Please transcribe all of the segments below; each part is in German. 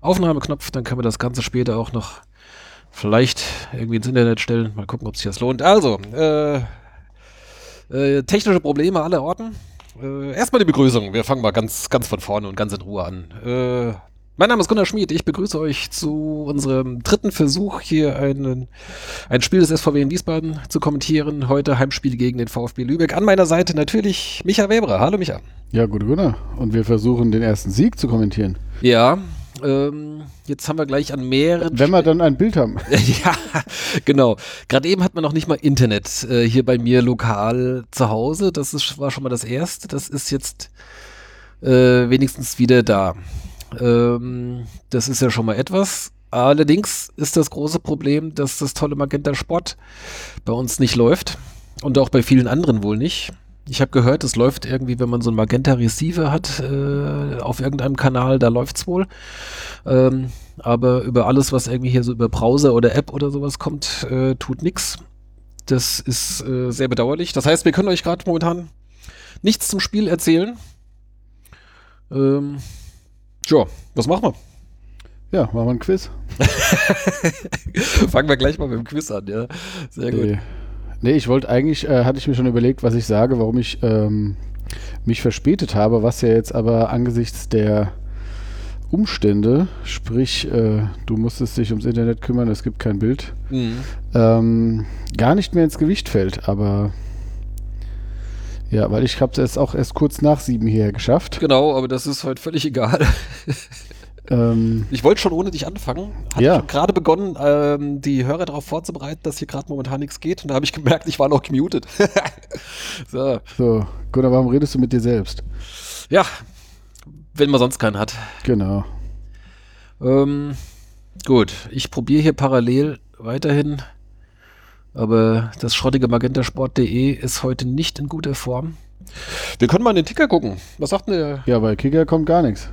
Aufnahmeknopf, dann können wir das Ganze später auch noch vielleicht irgendwie ins Internet stellen. Mal gucken, ob sich das lohnt. Also, äh, äh, technische Probleme aller Orten. Äh, erstmal die Begrüßung. Wir fangen mal ganz, ganz von vorne und ganz in Ruhe an. Äh, mein Name ist Gunnar Schmid. Ich begrüße euch zu unserem dritten Versuch, hier einen, ein Spiel des SVW in Wiesbaden zu kommentieren. Heute Heimspiel gegen den VfB Lübeck. An meiner Seite natürlich Micha Weber. Hallo Micha. Ja, gut, Gunnar. Und wir versuchen den ersten Sieg zu kommentieren. Ja, ähm, jetzt haben wir gleich an mehreren. Wenn wir dann ein Bild haben. ja, genau. Gerade eben hat man noch nicht mal Internet äh, hier bei mir lokal zu Hause. Das ist, war schon mal das Erste. Das ist jetzt äh, wenigstens wieder da. Ähm, das ist ja schon mal etwas. Allerdings ist das große Problem, dass das tolle Magenta Sport bei uns nicht läuft und auch bei vielen anderen wohl nicht. Ich habe gehört, es läuft irgendwie, wenn man so ein Magenta Receiver hat äh, auf irgendeinem Kanal, da läuft's wohl. Ähm, aber über alles, was irgendwie hier so über Browser oder App oder sowas kommt, äh, tut nix. Das ist äh, sehr bedauerlich. Das heißt, wir können euch gerade momentan nichts zum Spiel erzählen. Ähm, Tja, was machen wir? Ja, machen wir ein Quiz. Fangen wir gleich mal mit dem Quiz an, ja. Sehr gut. Nee, nee ich wollte eigentlich, äh, hatte ich mir schon überlegt, was ich sage, warum ich ähm, mich verspätet habe, was ja jetzt aber angesichts der Umstände, sprich, äh, du musstest dich ums Internet kümmern, es gibt kein Bild, mhm. ähm, gar nicht mehr ins Gewicht fällt, aber ja, weil ich habe es jetzt auch erst kurz nach sieben hierher geschafft. Genau, aber das ist heute völlig egal. ähm, ich wollte schon ohne dich anfangen. Hatte ja. gerade begonnen, ähm, die Hörer darauf vorzubereiten, dass hier gerade momentan nichts geht. Und da habe ich gemerkt, ich war noch gemutet. so. So, Gunnar, warum redest du mit dir selbst? Ja, wenn man sonst keinen hat. Genau. Ähm, gut, ich probiere hier parallel weiterhin aber das schrottige magentasport.de ist heute nicht in guter Form. Wir können mal in den Ticker gucken. Was sagt denn der? Ja, bei Kicker kommt gar nichts.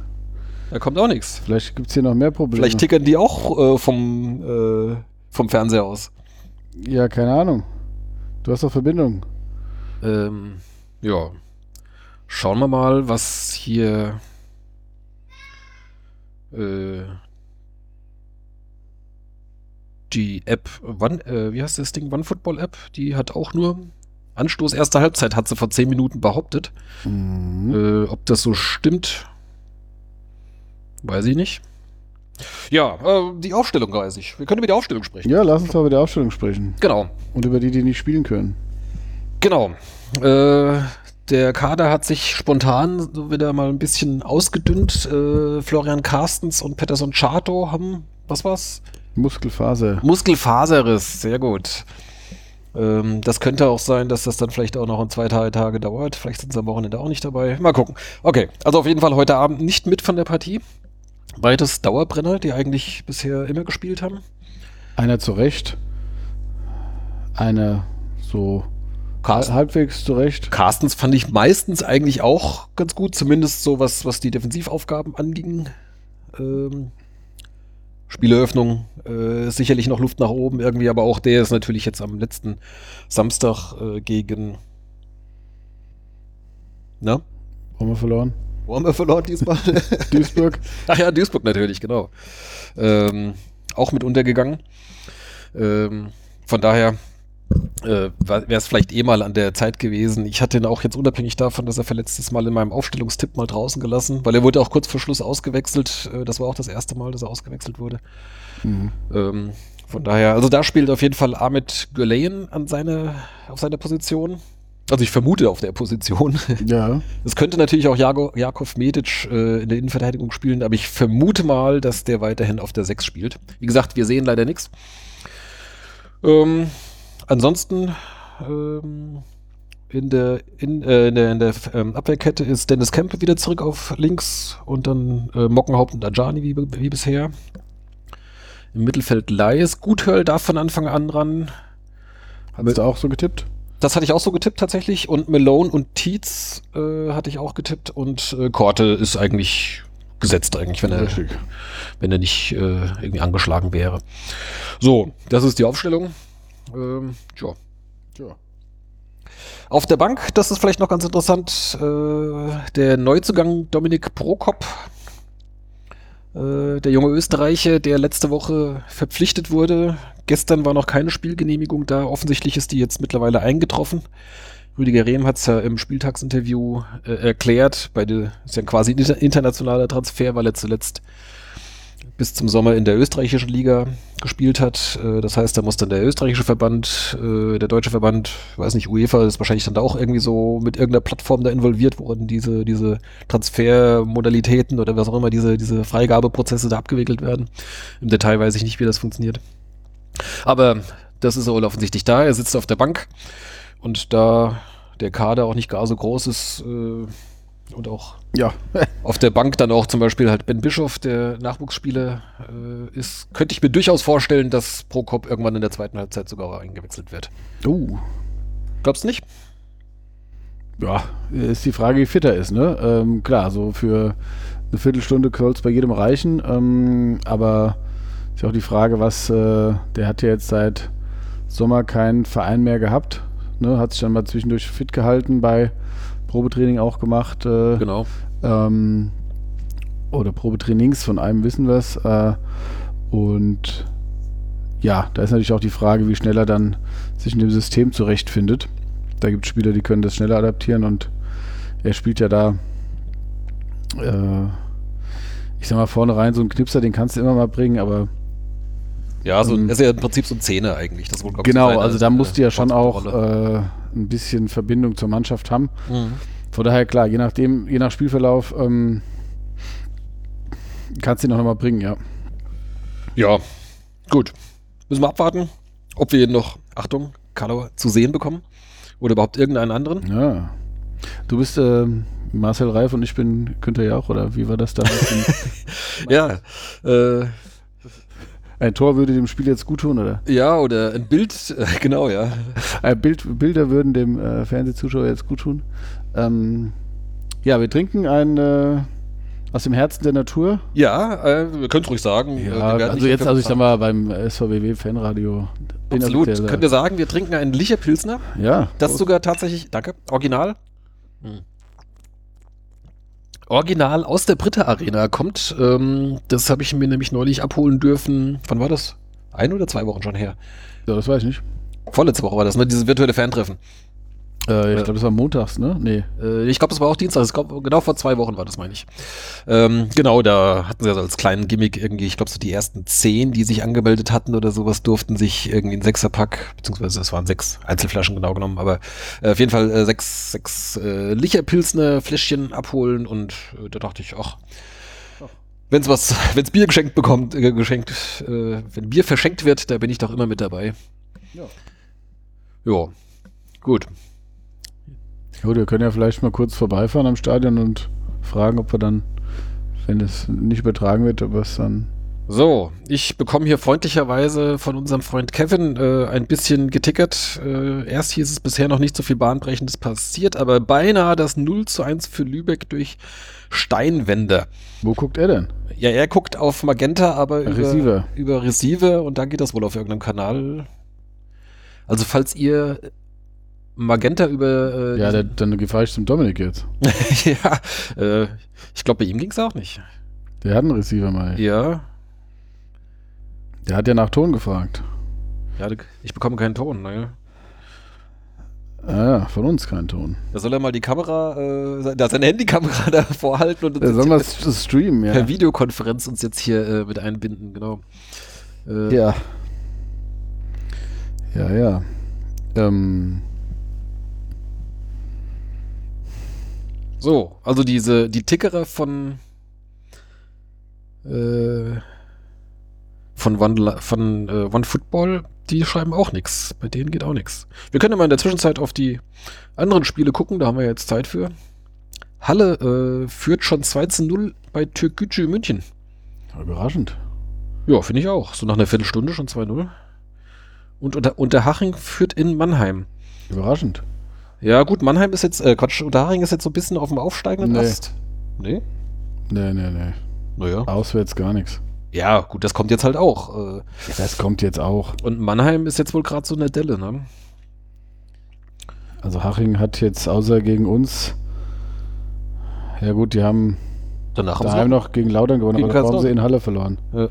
Da kommt auch nichts. Vielleicht gibt es hier noch mehr Probleme. Vielleicht tickern die auch äh, vom, äh, vom Fernseher aus. Ja, keine Ahnung. Du hast doch Verbindung. Ähm, ja. Schauen wir mal, was hier äh, die App, One, äh, wie heißt das Ding? One Football App, die hat auch nur Anstoß erste Halbzeit, hat sie vor zehn Minuten behauptet. Mhm. Äh, ob das so stimmt, weiß ich nicht. Ja, äh, die Aufstellung weiß ich. Wir können über die Aufstellung sprechen. Ja, lass uns mal über die Aufstellung sprechen. Genau. Und über die, die nicht spielen können. Genau. Äh, der Kader hat sich spontan so wieder mal ein bisschen ausgedünnt. Äh, Florian Carstens und Peterson Chato haben, was war's? Muskelfaser. Muskelfaserriss, sehr gut. Ähm, das könnte auch sein, dass das dann vielleicht auch noch in zwei, drei Tage dauert. Vielleicht sind sie am Wochenende auch nicht dabei. Mal gucken. Okay, also auf jeden Fall heute Abend nicht mit von der Partie. Beides Dauerbrenner, die eigentlich bisher immer gespielt haben. Einer zurecht. Einer so Carsten, halbwegs zurecht. Carstens fand ich meistens eigentlich auch ganz gut, zumindest so was, was die Defensivaufgaben anging. Ähm, Spieleröffnung äh, sicherlich noch Luft nach oben irgendwie, aber auch der ist natürlich jetzt am letzten Samstag äh, gegen. Na? Haben wir verloren? Wo haben wir verloren diesmal? Duisburg. Ach ja, Duisburg natürlich, genau. Ähm, auch mit untergegangen. Ähm, von daher äh, wäre es vielleicht eh mal an der Zeit gewesen. Ich hatte ihn auch jetzt unabhängig davon, dass er verletztes Mal in meinem Aufstellungstipp mal draußen gelassen, weil er wurde auch kurz vor Schluss ausgewechselt. Äh, das war auch das erste Mal, dass er ausgewechselt wurde. Mhm. Ähm, von daher, also da spielt auf jeden Fall Ahmed Güleyen an seine, auf seiner Position. Also ich vermute auf der Position. Ja. Es könnte natürlich auch Jago, Jakov Medic äh, in der Innenverteidigung spielen, aber ich vermute mal, dass der weiterhin auf der 6 spielt. Wie gesagt, wir sehen leider nichts. Ähm, Ansonsten ähm, in der, in, äh, in der, in der ähm, Abwehrkette ist Dennis Kemp wieder zurück auf links und dann äh, Mockenhaupt und Ajani wie, wie bisher. Im Mittelfeld Leis. Guthörl darf von Anfang an ran. Hast du auch so getippt? Das hatte ich auch so getippt tatsächlich. Und Malone und Tietz äh, hatte ich auch getippt. Und äh, Korte ist eigentlich gesetzt eigentlich, wenn er, wenn er nicht äh, irgendwie angeschlagen wäre. So, das ist die Aufstellung. Ähm, tja. tja. Auf der Bank, das ist vielleicht noch ganz interessant, äh, der Neuzugang Dominik Prokop Äh, der junge Österreicher, der letzte Woche verpflichtet wurde. Gestern war noch keine Spielgenehmigung da. Offensichtlich ist die jetzt mittlerweile eingetroffen. Rüdiger Rehm hat es ja im Spieltagsinterview äh, erklärt. Bei der ist ja quasi ein internationaler Transfer, weil er zuletzt bis zum Sommer in der österreichischen Liga gespielt hat. Äh, das heißt, da muss dann der österreichische Verband, äh, der deutsche Verband, weiß nicht, UEFA ist wahrscheinlich dann da auch irgendwie so mit irgendeiner Plattform da involviert worden, diese, diese Transfermodalitäten oder was auch immer, diese, diese Freigabeprozesse da abgewickelt werden. Im Detail weiß ich nicht, wie das funktioniert. Aber das ist wohl offensichtlich da. Er sitzt auf der Bank und da der Kader auch nicht gar so groß ist, äh, und auch ja. auf der Bank dann auch zum Beispiel halt Ben Bischoff, der Nachwuchsspieler äh, ist, könnte ich mir durchaus vorstellen, dass Prokop irgendwann in der zweiten Halbzeit sogar eingewechselt wird. Oh. Glaubst du nicht? Ja, ist die Frage, wie fit er ist, ne? Ähm, klar, so für eine Viertelstunde soll es bei jedem reichen, ähm, aber ist ja auch die Frage, was, äh, der hat ja jetzt seit Sommer keinen Verein mehr gehabt, ne? Hat sich dann mal zwischendurch fit gehalten bei Probetraining auch gemacht. Äh, genau. Ähm, oder Probetrainings, von einem wissen wir es. Äh, und ja, da ist natürlich auch die Frage, wie schnell er dann sich in dem System zurechtfindet. Da gibt es Spieler, die können das schneller adaptieren und er spielt ja da, äh, ich sag mal, vorne rein so einen Knipser, den kannst du immer mal bringen, aber ja, so, ähm, ist ja im Prinzip so ein Zehner eigentlich. Das wohl, genau, so also da musst du ja schon auch äh, ein bisschen Verbindung zur Mannschaft haben. Mhm. Von daher, klar, je nachdem, je nach Spielverlauf ähm, kannst du ihn noch mal bringen, ja. Ja, gut. Müssen wir abwarten, ob wir ihn noch, Achtung, Carlo, zu sehen bekommen. Oder überhaupt irgendeinen anderen. Ja. Du bist äh, Marcel Reif und ich bin Günther Jauch, oder wie war das damals? ja, äh, ein Tor würde dem Spiel jetzt gut tun, oder? Ja, oder ein Bild, äh, genau, ja. Ein Bild, Bilder würden dem äh, Fernsehzuschauer jetzt gut tun. Ähm, ja, wir trinken ein äh, aus dem Herzen der Natur. Ja, äh, wir können es ruhig sagen. Ja, also jetzt, also ich sag mal, beim SVBW Fanradio. Absolut. Können wir sagen, wir trinken einen Licherpilsner? Ja. Das ist sogar tatsächlich, danke, original. Hm. Original aus der Britta Arena kommt. Ähm, das habe ich mir nämlich neulich abholen dürfen. Wann war das? Ein oder zwei Wochen schon her? Ja, das weiß ich nicht. Vorletzte Woche war das, ne? Dieses virtuelle Fantreffen. Äh, ich glaube, das war montags, ne? Nee. Äh, ich glaube, das war auch Dienstag. Glaub, genau vor zwei Wochen war das, meine ich. Ähm, genau, da hatten sie also als kleinen Gimmick irgendwie, ich glaube, so die ersten zehn, die sich angemeldet hatten oder sowas, durften sich irgendwie ein Sechserpack, beziehungsweise es waren sechs Einzelflaschen genau genommen, aber äh, auf jeden Fall äh, sechs, sechs äh, Licherpilsner Fläschchen abholen und äh, da dachte ich, ach, wenn es was, wenns Bier geschenkt bekommt, äh, geschenkt, äh, wenn Bier verschenkt wird, da bin ich doch immer mit dabei. Ja. Ja, gut. Gut, wir können ja vielleicht mal kurz vorbeifahren am Stadion und fragen, ob wir dann, wenn es nicht übertragen wird, ob es dann. So, ich bekomme hier freundlicherweise von unserem Freund Kevin äh, ein bisschen getickert. Äh, erst hieß es bisher noch nicht so viel Bahnbrechendes passiert, aber beinahe das 0 zu 1 für Lübeck durch Steinwände. Wo guckt er denn? Ja, er guckt auf Magenta, aber über Receiver. über Receiver und dann geht das wohl auf irgendeinem Kanal. Also falls ihr Magenta über. Äh, ja, der, dann fahre ich zum Dominik jetzt. ja, äh, ich glaube, bei ihm ging es auch nicht. Der hat einen Receiver mal. Ja. Der hat ja nach Ton gefragt. Ja, ich bekomme keinen Ton, ne? Ah ja, von uns keinen Ton. Da soll er mal die Kamera, äh, da seine Handykamera da vorhalten und uns da soll man streamen, ja. Per Videokonferenz uns jetzt hier äh, mit einbinden, genau. Äh, ja. Ja, ja. Ähm. So, also diese, die Tickerer von äh, von One, von äh, One Football, die schreiben auch nichts. Bei denen geht auch nichts. Wir können ja mal in der Zwischenzeit auf die anderen Spiele gucken, da haben wir jetzt Zeit für. Halle äh, führt schon 2 zu 0 bei Türkgücü München. Überraschend. Ja, finde ich auch. So nach einer Viertelstunde schon 2-0. Und unter, Unterhaching führt in Mannheim. Überraschend. Ja, gut, Mannheim ist jetzt, äh, Quatsch, Unterhaching ist jetzt so ein bisschen auf dem aufsteigenden nee. Ast. Nee? Nee, nee, nee. Naja. Auswärts gar nichts. Ja, gut, das kommt jetzt halt auch. Äh. Das kommt jetzt auch. Und Mannheim ist jetzt wohl gerade so eine Delle, ne? Also Haching hat jetzt außer gegen uns, ja gut, die haben Danach haben Daheim noch gegen Lautern gewonnen, Gegen aber davor haben sie in Halle verloren. Ja.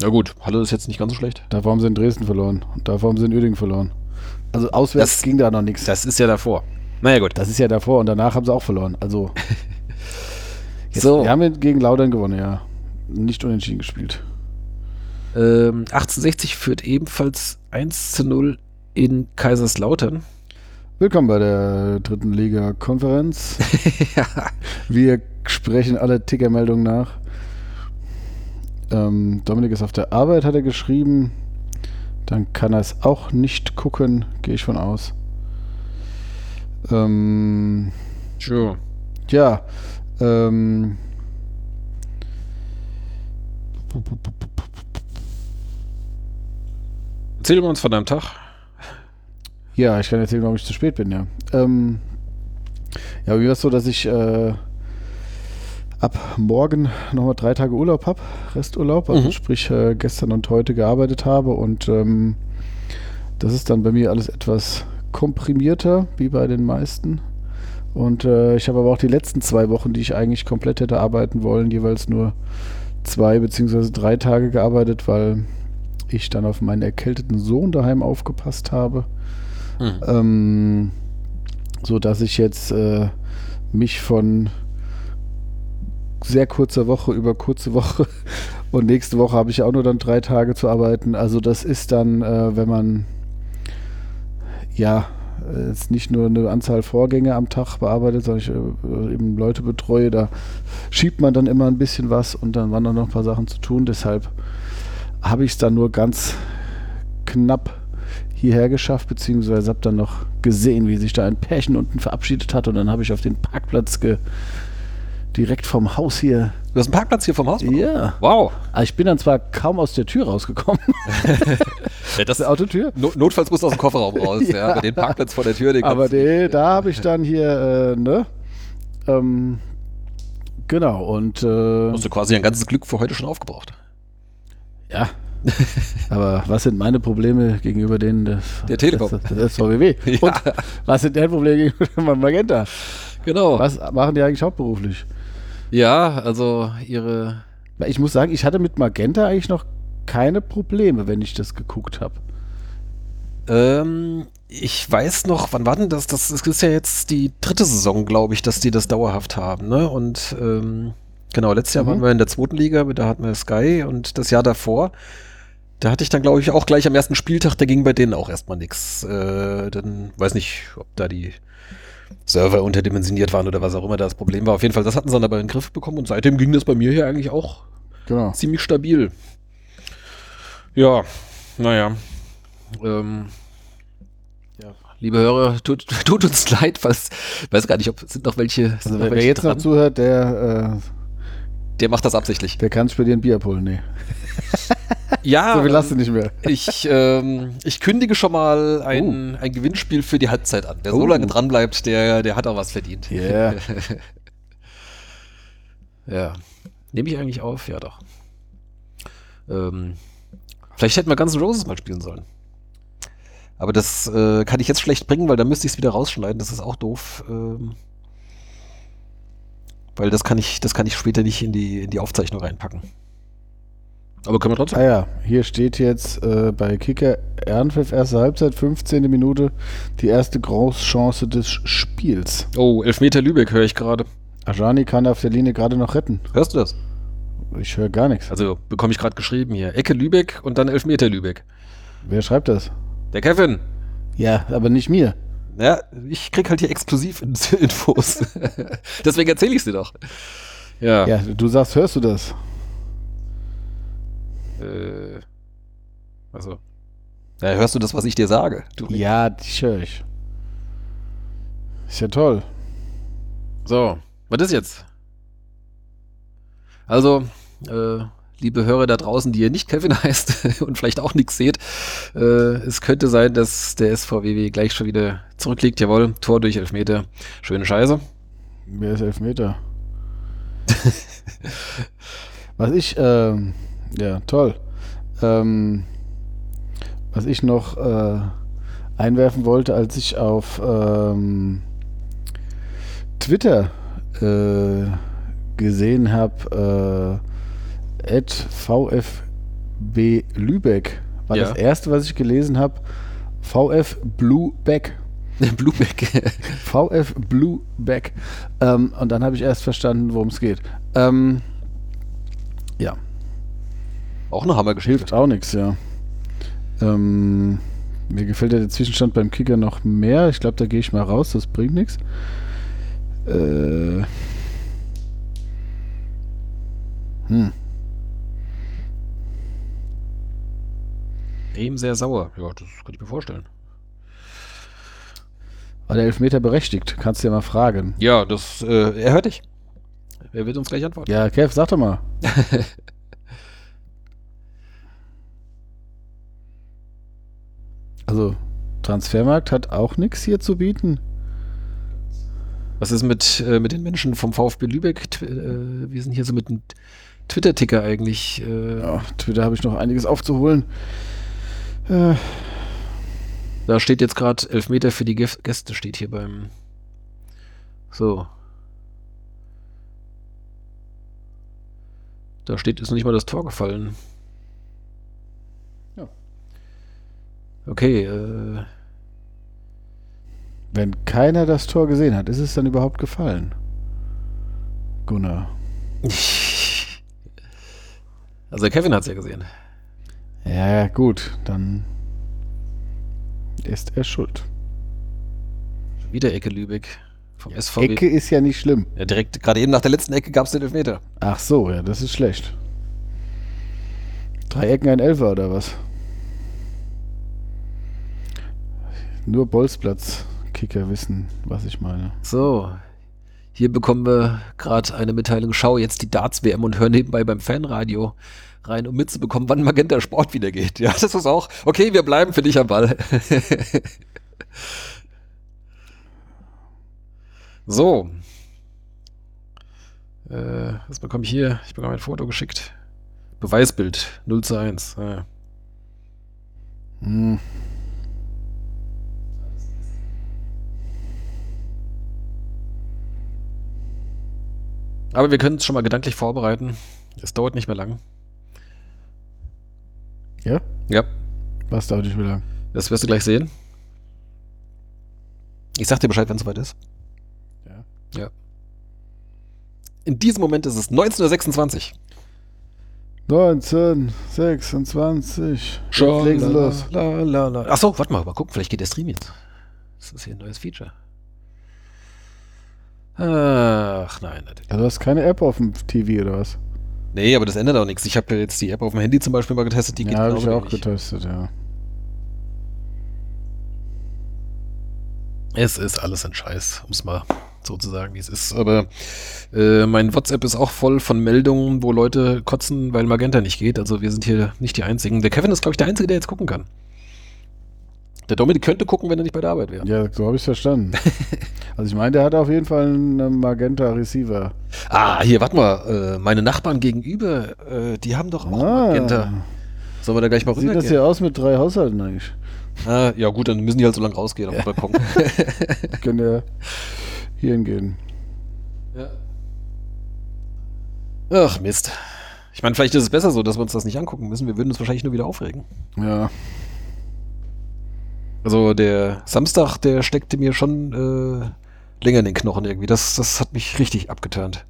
Na gut, Halle ist jetzt nicht ganz so schlecht. Davor haben sie in Dresden verloren. Und davor haben sie in Uerdingen verloren. Also auswärts Das- ging da noch nichts. Das ist ja davor. Naja gut. Das ist ja davor und danach haben sie auch verloren. Also. Jetzt, So. Wir haben gegen Lautern gewonnen, ja. Nicht unentschieden gespielt. Ähm, 1860 führt ebenfalls 1 zu 0 in Kaiserslautern. Willkommen bei der dritten Liga-Konferenz. ja. Wir sprechen alle Tickermeldungen nach. Ähm, Dominik ist auf der Arbeit, hat er geschrieben. Dann kann er es auch nicht gucken, gehe ich von aus. Ähm, Sure. ja, ähm, Erzähl mal uns von deinem Tag. ja, ich kann erzählen, warum ich zu spät bin, ja. Ähm, ja, wie war es so, dass ich äh, ab morgen nochmal drei Tage Urlaub habe, Resturlaub, also Mhm. sprich äh, gestern und heute gearbeitet habe und ähm, das ist dann bei mir alles etwas komprimierter, wie bei den meisten. Und äh, ich habe aber auch die letzten zwei Wochen, die ich eigentlich komplett hätte arbeiten wollen, jeweils nur zwei beziehungsweise drei Tage gearbeitet, weil ich dann auf meinen erkälteten Sohn daheim aufgepasst habe. Mhm. Ähm, so dass ich jetzt äh, mich von sehr kurzer Woche über kurze Woche und nächste Woche habe ich auch nur dann drei Tage zu arbeiten. Also das ist dann, äh, wenn man ja äh, jetzt nicht nur eine Anzahl Vorgänge am Tag bearbeitet, sondern ich äh, eben Leute betreue, da schiebt man dann immer ein bisschen was und dann waren dann noch ein paar Sachen zu tun. Deshalb habe ich es dann nur ganz knapp hierher geschafft, beziehungsweise habe dann noch gesehen, wie sich da ein Pärchen unten verabschiedet hat und dann habe ich auf den Parkplatz ge direkt vom Haus hier. Du hast einen Parkplatz hier vom Haus? bekommen? Ja. Wow. Also ich bin dann zwar kaum aus der Tür rausgekommen, Ja, das der Autotür, No Notfalls musst du aus dem Kofferraum raus. ja. Ja. Den Parkplatz vor der Tür, den aber de, da habe ich dann hier, äh, ne? Ähm, genau, und äh, hast du quasi ein ganzes Glück für heute schon aufgebraucht. ja. aber was sind meine Probleme gegenüber denen des, Der Telekom. des, des VWW? Ja. Und was sind deren Probleme gegenüber Magenta? Genau. Was machen die eigentlich hauptberuflich? Ja, also ihre. Ich muss sagen, ich hatte mit Magenta eigentlich noch keine Probleme, wenn ich das geguckt habe. Ähm, ich weiß noch, wann war denn das? Das ist ja jetzt die dritte Saison, glaube ich, dass die das dauerhaft haben. Ne? Und ähm, genau, letztes Jahr Mhm. waren wir in der zweiten Liga, da hatten wir Sky und das Jahr davor. Da hatte ich dann, glaube ich, auch gleich am ersten Spieltag, da ging bei denen auch erstmal nichts. Äh, dann weiß nicht, ob da die Server unterdimensioniert waren oder was auch immer das Problem war. Auf jeden Fall, das hatten sie dann aber in den Griff bekommen und seitdem ging das bei mir hier eigentlich auch Genau. ziemlich stabil. Ja, naja. Ähm, ja, liebe Hörer, tut, tut uns leid, falls, weiß gar nicht, ob sind noch welche. Sind Also noch wer, welche jetzt noch dran? zuhört, der, Der macht das absichtlich. äh, der kann bei dir ein Bier abholen. Nee, Ja, so viel hast du ähm, nicht mehr. ich, ähm, ich kündige schon mal ein, ein Gewinnspiel für die Halbzeit an. Wer so Oh. lange dran bleibt, der, der hat auch was verdient. Yeah. ja. Nehme ich eigentlich auf? Ja, doch. Ähm, vielleicht hätten wir Guns N' Roses mal spielen sollen. Aber das äh, kann ich jetzt schlecht bringen, weil dann müsste ich es wieder rausschneiden. Das ist auch doof. Ähm, weil das kann ich, das kann ich später nicht in die, in die Aufzeichnung reinpacken. Aber können wir trotzdem. Ah ja, hier steht jetzt äh, bei Kicker Ehrenpfiff erste Halbzeit, 15. Minute, die erste Großchance des Spiels. Oh, Elfmeter Lübeck höre ich gerade. Ajani kann auf der Linie gerade noch retten. Hörst du das? Ich höre gar nichts. Also bekomme ich gerade geschrieben hier. Ecke Lübeck und dann Elfmeter Lübeck. Wer schreibt das? Der Kevin. Ja, aber nicht mir. Ja, ich krieg halt hier exklusiv Infos. Deswegen erzähle ich sie doch. Ja. Ja, du sagst, hörst du das? Äh, also. Ja, hörst du das, was ich dir sage? Du, Ja, dich höre ich. Ist ja toll. So, was ist jetzt? Also, äh, liebe Hörer da draußen, die ihr nicht Kevin heißt und vielleicht auch nichts seht, äh, es könnte sein, dass der SVWW gleich schon wieder zurückliegt. Jawohl, Tor durch Elfmeter. Schöne Scheiße. Wer ist Elfmeter? was ich, ähm, ja, toll. Ähm, was ich noch äh, einwerfen wollte, als ich auf ähm, Twitter äh, gesehen habe, äh, VfB Lübeck war Ja. das erste, was ich gelesen habe. VF Blueback. Blueback. VF Blueback. Ähm, und dann habe ich erst verstanden, worum es geht. Ähm, Auch eine Hammergeschichte. hilft auch nichts, ja. Ähm, mir gefällt ja der Zwischenstand beim Kicker noch mehr. Ich glaube, da gehe ich mal raus, das bringt nichts. Äh, hm. Bremen sehr sauer. Ja, das kann ich mir vorstellen. War der Elfmeter berechtigt? Kannst du ja mal fragen. Ja, das, äh, er hört dich. Er wird uns gleich antworten. Ja, Kev, sag doch mal. also, Transfermarkt hat auch nichts hier zu bieten. Was ist mit, äh, mit den Menschen vom VfB Lübeck? Tw äh, wir sind hier so mit einem Twitter-Ticker eigentlich. Äh, Ja, Twitter habe ich noch einiges aufzuholen. Äh, Da steht jetzt gerade Elfmeter für die Gäste, steht hier beim. So. Da steht, ist noch nicht mal das Tor gefallen. Okay, äh. wenn keiner das Tor gesehen hat, ist es dann überhaupt gefallen? Gunnar. Also Kevin hat es ja gesehen. Ja, gut, dann ist er schuld. Wieder Ecke Lübeck vom SVW. Ecke ist ja nicht schlimm. Ja, direkt, gerade eben nach der letzten Ecke gab es den Elfmeter. Ach so, ja, das ist schlecht. Drei Ecken, ein Elfer oder was? Nur Bolzplatz-Kicker wissen, was ich meine. So. Hier bekommen wir gerade eine Mitteilung. Schau jetzt die Darts-WM und hör nebenbei beim Fanradio rein, um mitzubekommen, wann Magenta Sport wieder geht. Ja, das ist auch. Okay, wir bleiben für dich am Ball. so. Äh, was bekomme ich hier? Ich bekomme ein Foto geschickt. Beweisbild 0 zu 1. Ja. Hm. Aber wir können es schon mal gedanklich vorbereiten. Es dauert nicht mehr lang. Ja? Ja, Was dauert nicht mehr lang? das wirst du gleich sehen. Ich sag dir Bescheid, wenn es soweit ist. Ja. Ja. In diesem Moment ist es 19.26 Uhr. 19, 26. Jetzt legen sie los. La, la, la. Achso, warte mal, mal gucken, vielleicht geht der Stream jetzt. Das ist hier ein neues Feature. Ach, nein. natürlich. Du hast keine App auf dem TV oder was? Nee, aber das ändert auch nichts. Ich habe ja jetzt die App auf dem Handy zum Beispiel mal getestet, die geht ja, habe ich auch wenig. getestet, ja. Es ist alles ein Scheiß, um es mal so zu sagen, wie es ist. Aber äh, mein WhatsApp ist auch voll von Meldungen, wo Leute kotzen, weil Magenta nicht geht. Also wir sind hier nicht die Einzigen. Der Kevin ist, glaube ich, der Einzige, der jetzt gucken kann. Der Dominik könnte gucken, wenn er nicht bei der Arbeit wäre. Ja, so habe ich es verstanden. also ich meine, der hat auf jeden Fall einen Magenta Receiver. Ah, hier, warte mal. Äh, meine Nachbarn gegenüber, äh, die haben doch auch Magenta. Sollen wir da gleich mal Sieht das hier aus mit drei Haushalten eigentlich? Ah, ja gut, dann müssen die halt so lange rausgehen auf den Balkon. Können ja hier hingehen. Ja. Ach, Mist. Ich meine, vielleicht ist es besser so, dass wir uns das nicht angucken müssen. Wir würden uns wahrscheinlich nur wieder aufregen. Ja. Also der Samstag, der steckte mir schon äh, länger in den Knochen irgendwie. Das, das hat mich richtig abgeturnt.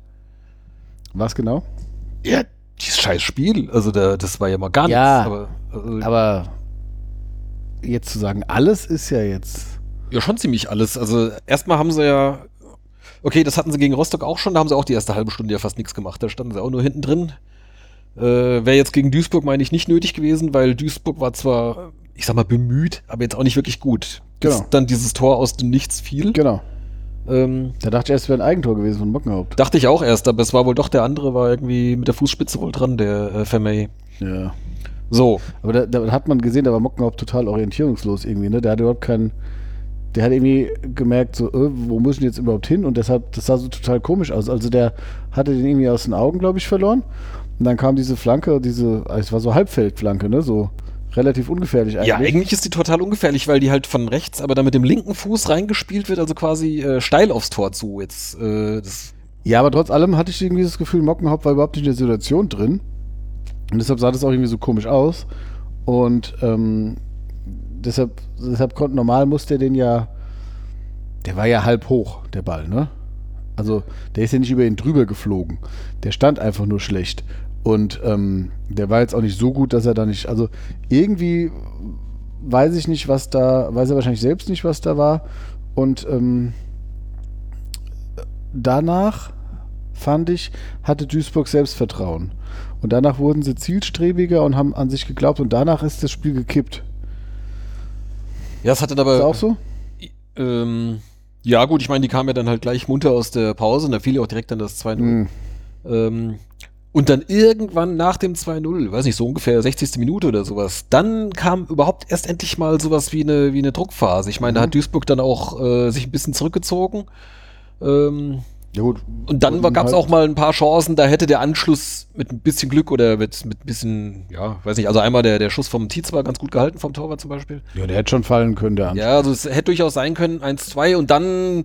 Was genau? Ja, dieses scheiß Spiel. Also da, das war ja mal gar Ja. nichts. Aber, also, Aber jetzt zu sagen, alles ist ja jetzt. ja, schon ziemlich alles. Also erstmal haben sie ja. Okay, das hatten sie gegen Rostock auch schon. Da haben sie auch die erste halbe Stunde ja fast nichts gemacht. Da standen sie auch nur hinten drin. Äh, Wäre jetzt gegen Duisburg, meine ich, nicht nötig gewesen, weil Duisburg war zwar, ich sag mal, bemüht, aber jetzt auch nicht wirklich gut. Bis Genau. dann dieses Tor aus dem Nichts fiel. Genau. Ähm, Da dachte ich erst, es wäre ein Eigentor gewesen von Mockenhaupt. dachte ich auch erst, aber es war wohl doch der andere, war irgendwie mit der Fußspitze wohl dran, der äh, Vermey. Ja. So, Aber da, da hat man gesehen, da war Mockenhaupt total orientierungslos irgendwie, ne? Der hatte überhaupt keinen. Der hat irgendwie gemerkt, so, äh, wo muss ich denn jetzt überhaupt hin? Und deshalb, das sah so total komisch aus. Also der hatte den irgendwie aus den Augen, glaube ich, verloren. Und dann kam diese Flanke, diese, es war so Halbfeldflanke, ne? So relativ ungefährlich eigentlich. ja, eigentlich ist die total ungefährlich, weil die halt von rechts, aber dann mit dem linken Fuß reingespielt wird, also quasi äh, steil aufs Tor zu. Jetzt, äh, Ja, aber trotz allem hatte ich irgendwie das Gefühl, Mockenhaupt war überhaupt nicht in der Situation drin. Und deshalb sah das auch irgendwie so komisch aus. Und ähm, deshalb, deshalb konnte normal musste er den ja. Der war ja halb hoch, der Ball, ne? Also, der ist ja nicht über ihn drüber geflogen. Der stand einfach nur schlecht. Und ähm, der war jetzt auch nicht so gut, dass er da nicht. Also, irgendwie weiß ich nicht, was da. Weiß er wahrscheinlich selbst nicht, was da war. Und ähm, danach, fand ich, hatte Duisburg Selbstvertrauen. Und danach wurden sie zielstrebiger und haben an sich geglaubt. Und danach ist das Spiel gekippt. Ja, es hatte aber. Ist auch so? Ähm, ja, gut, ich meine, die kamen ja dann halt gleich munter aus der Pause und da fiel ja auch direkt dann das 2-0. Hm. Ähm, und dann irgendwann nach dem 2-0, weiß nicht, so ungefähr 60. Minute oder sowas, dann kam überhaupt erst endlich mal sowas wie eine, wie eine Druckphase. Ich meine, da Mhm. hat Duisburg dann auch äh, sich ein bisschen zurückgezogen. Ähm, Ja, gut. und dann Und gab es halt- auch mal ein paar Chancen, da hätte der Anschluss mit ein bisschen Glück oder mit, mit ein bisschen, ja, weiß nicht, also einmal der, der Schuss vom Tietz war ganz gut gehalten vom Torwart zum Beispiel. Ja, der hätte schon fallen können, der Anschluss. Ja, also es hätte durchaus sein können, 1-2 und dann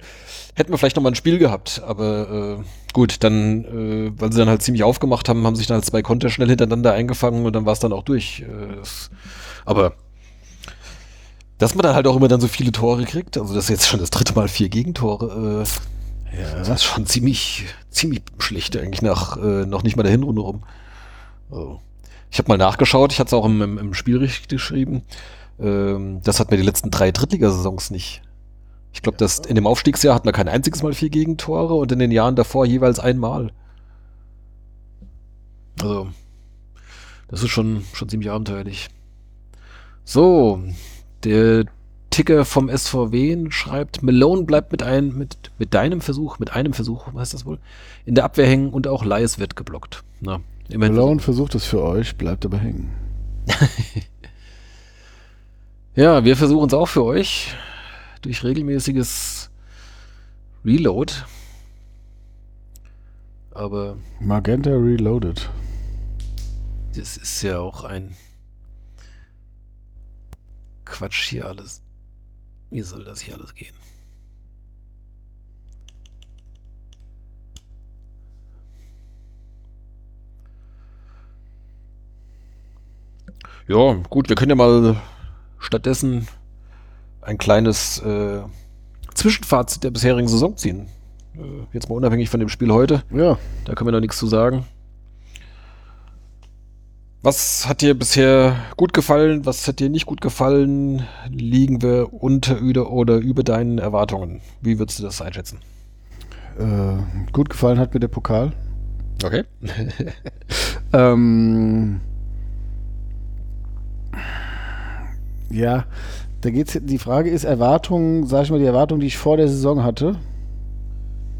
hätten wir vielleicht nochmal ein Spiel gehabt. Aber äh, gut, dann, äh, weil sie dann halt ziemlich aufgemacht haben, haben sich dann halt zwei Konter schnell hintereinander eingefangen und dann war es dann auch durch. Äh, aber dass man dann halt auch immer dann so viele Tore kriegt, also das ist jetzt schon das dritte Mal vier Gegentore, äh, das ist schon ziemlich, ziemlich schlecht eigentlich nach äh, noch nicht mal der Hinrunde rum. Also, ich habe mal nachgeschaut, ich hatte es auch im, im, im Spiel richtig geschrieben. Ähm, das hatten wir die letzten drei Drittligasaisons nicht. Ich glaube, dass in dem Aufstiegsjahr hatten wir kein einziges Mal vier Gegentore und in den Jahren davor jeweils einmal. Also, das ist schon, schon ziemlich abenteuerlich. So, der Ticker vom SVW schreibt, Malone bleibt mit, ein, mit, mit deinem Versuch, mit einem Versuch, was heißt das wohl, in der Abwehr hängen und auch Lies wird geblockt. Na, immerhin. Malone versucht es für euch, bleibt aber hängen. Ja, wir versuchen es auch für euch durch regelmäßiges Reload. Aber Magenta Reloaded. das ist ja auch ein Quatsch hier alles. Wie soll das hier alles gehen? Ja, gut, wir können ja mal stattdessen ein kleines äh, Zwischenfazit der bisherigen Saison ziehen. Äh, jetzt mal unabhängig von dem Spiel heute. Ja, Da können wir noch nichts zu sagen. Was hat dir bisher gut gefallen? Was hat dir nicht gut gefallen? Liegen wir unter oder, oder über deinen Erwartungen? Wie würdest du das einschätzen? äh, gut gefallen hat mir der Pokal. Okay. Ähm, ja, da geht's. Die Frage ist Erwartungen, sag ich mal, die Erwartungen, die ich vor der Saison hatte.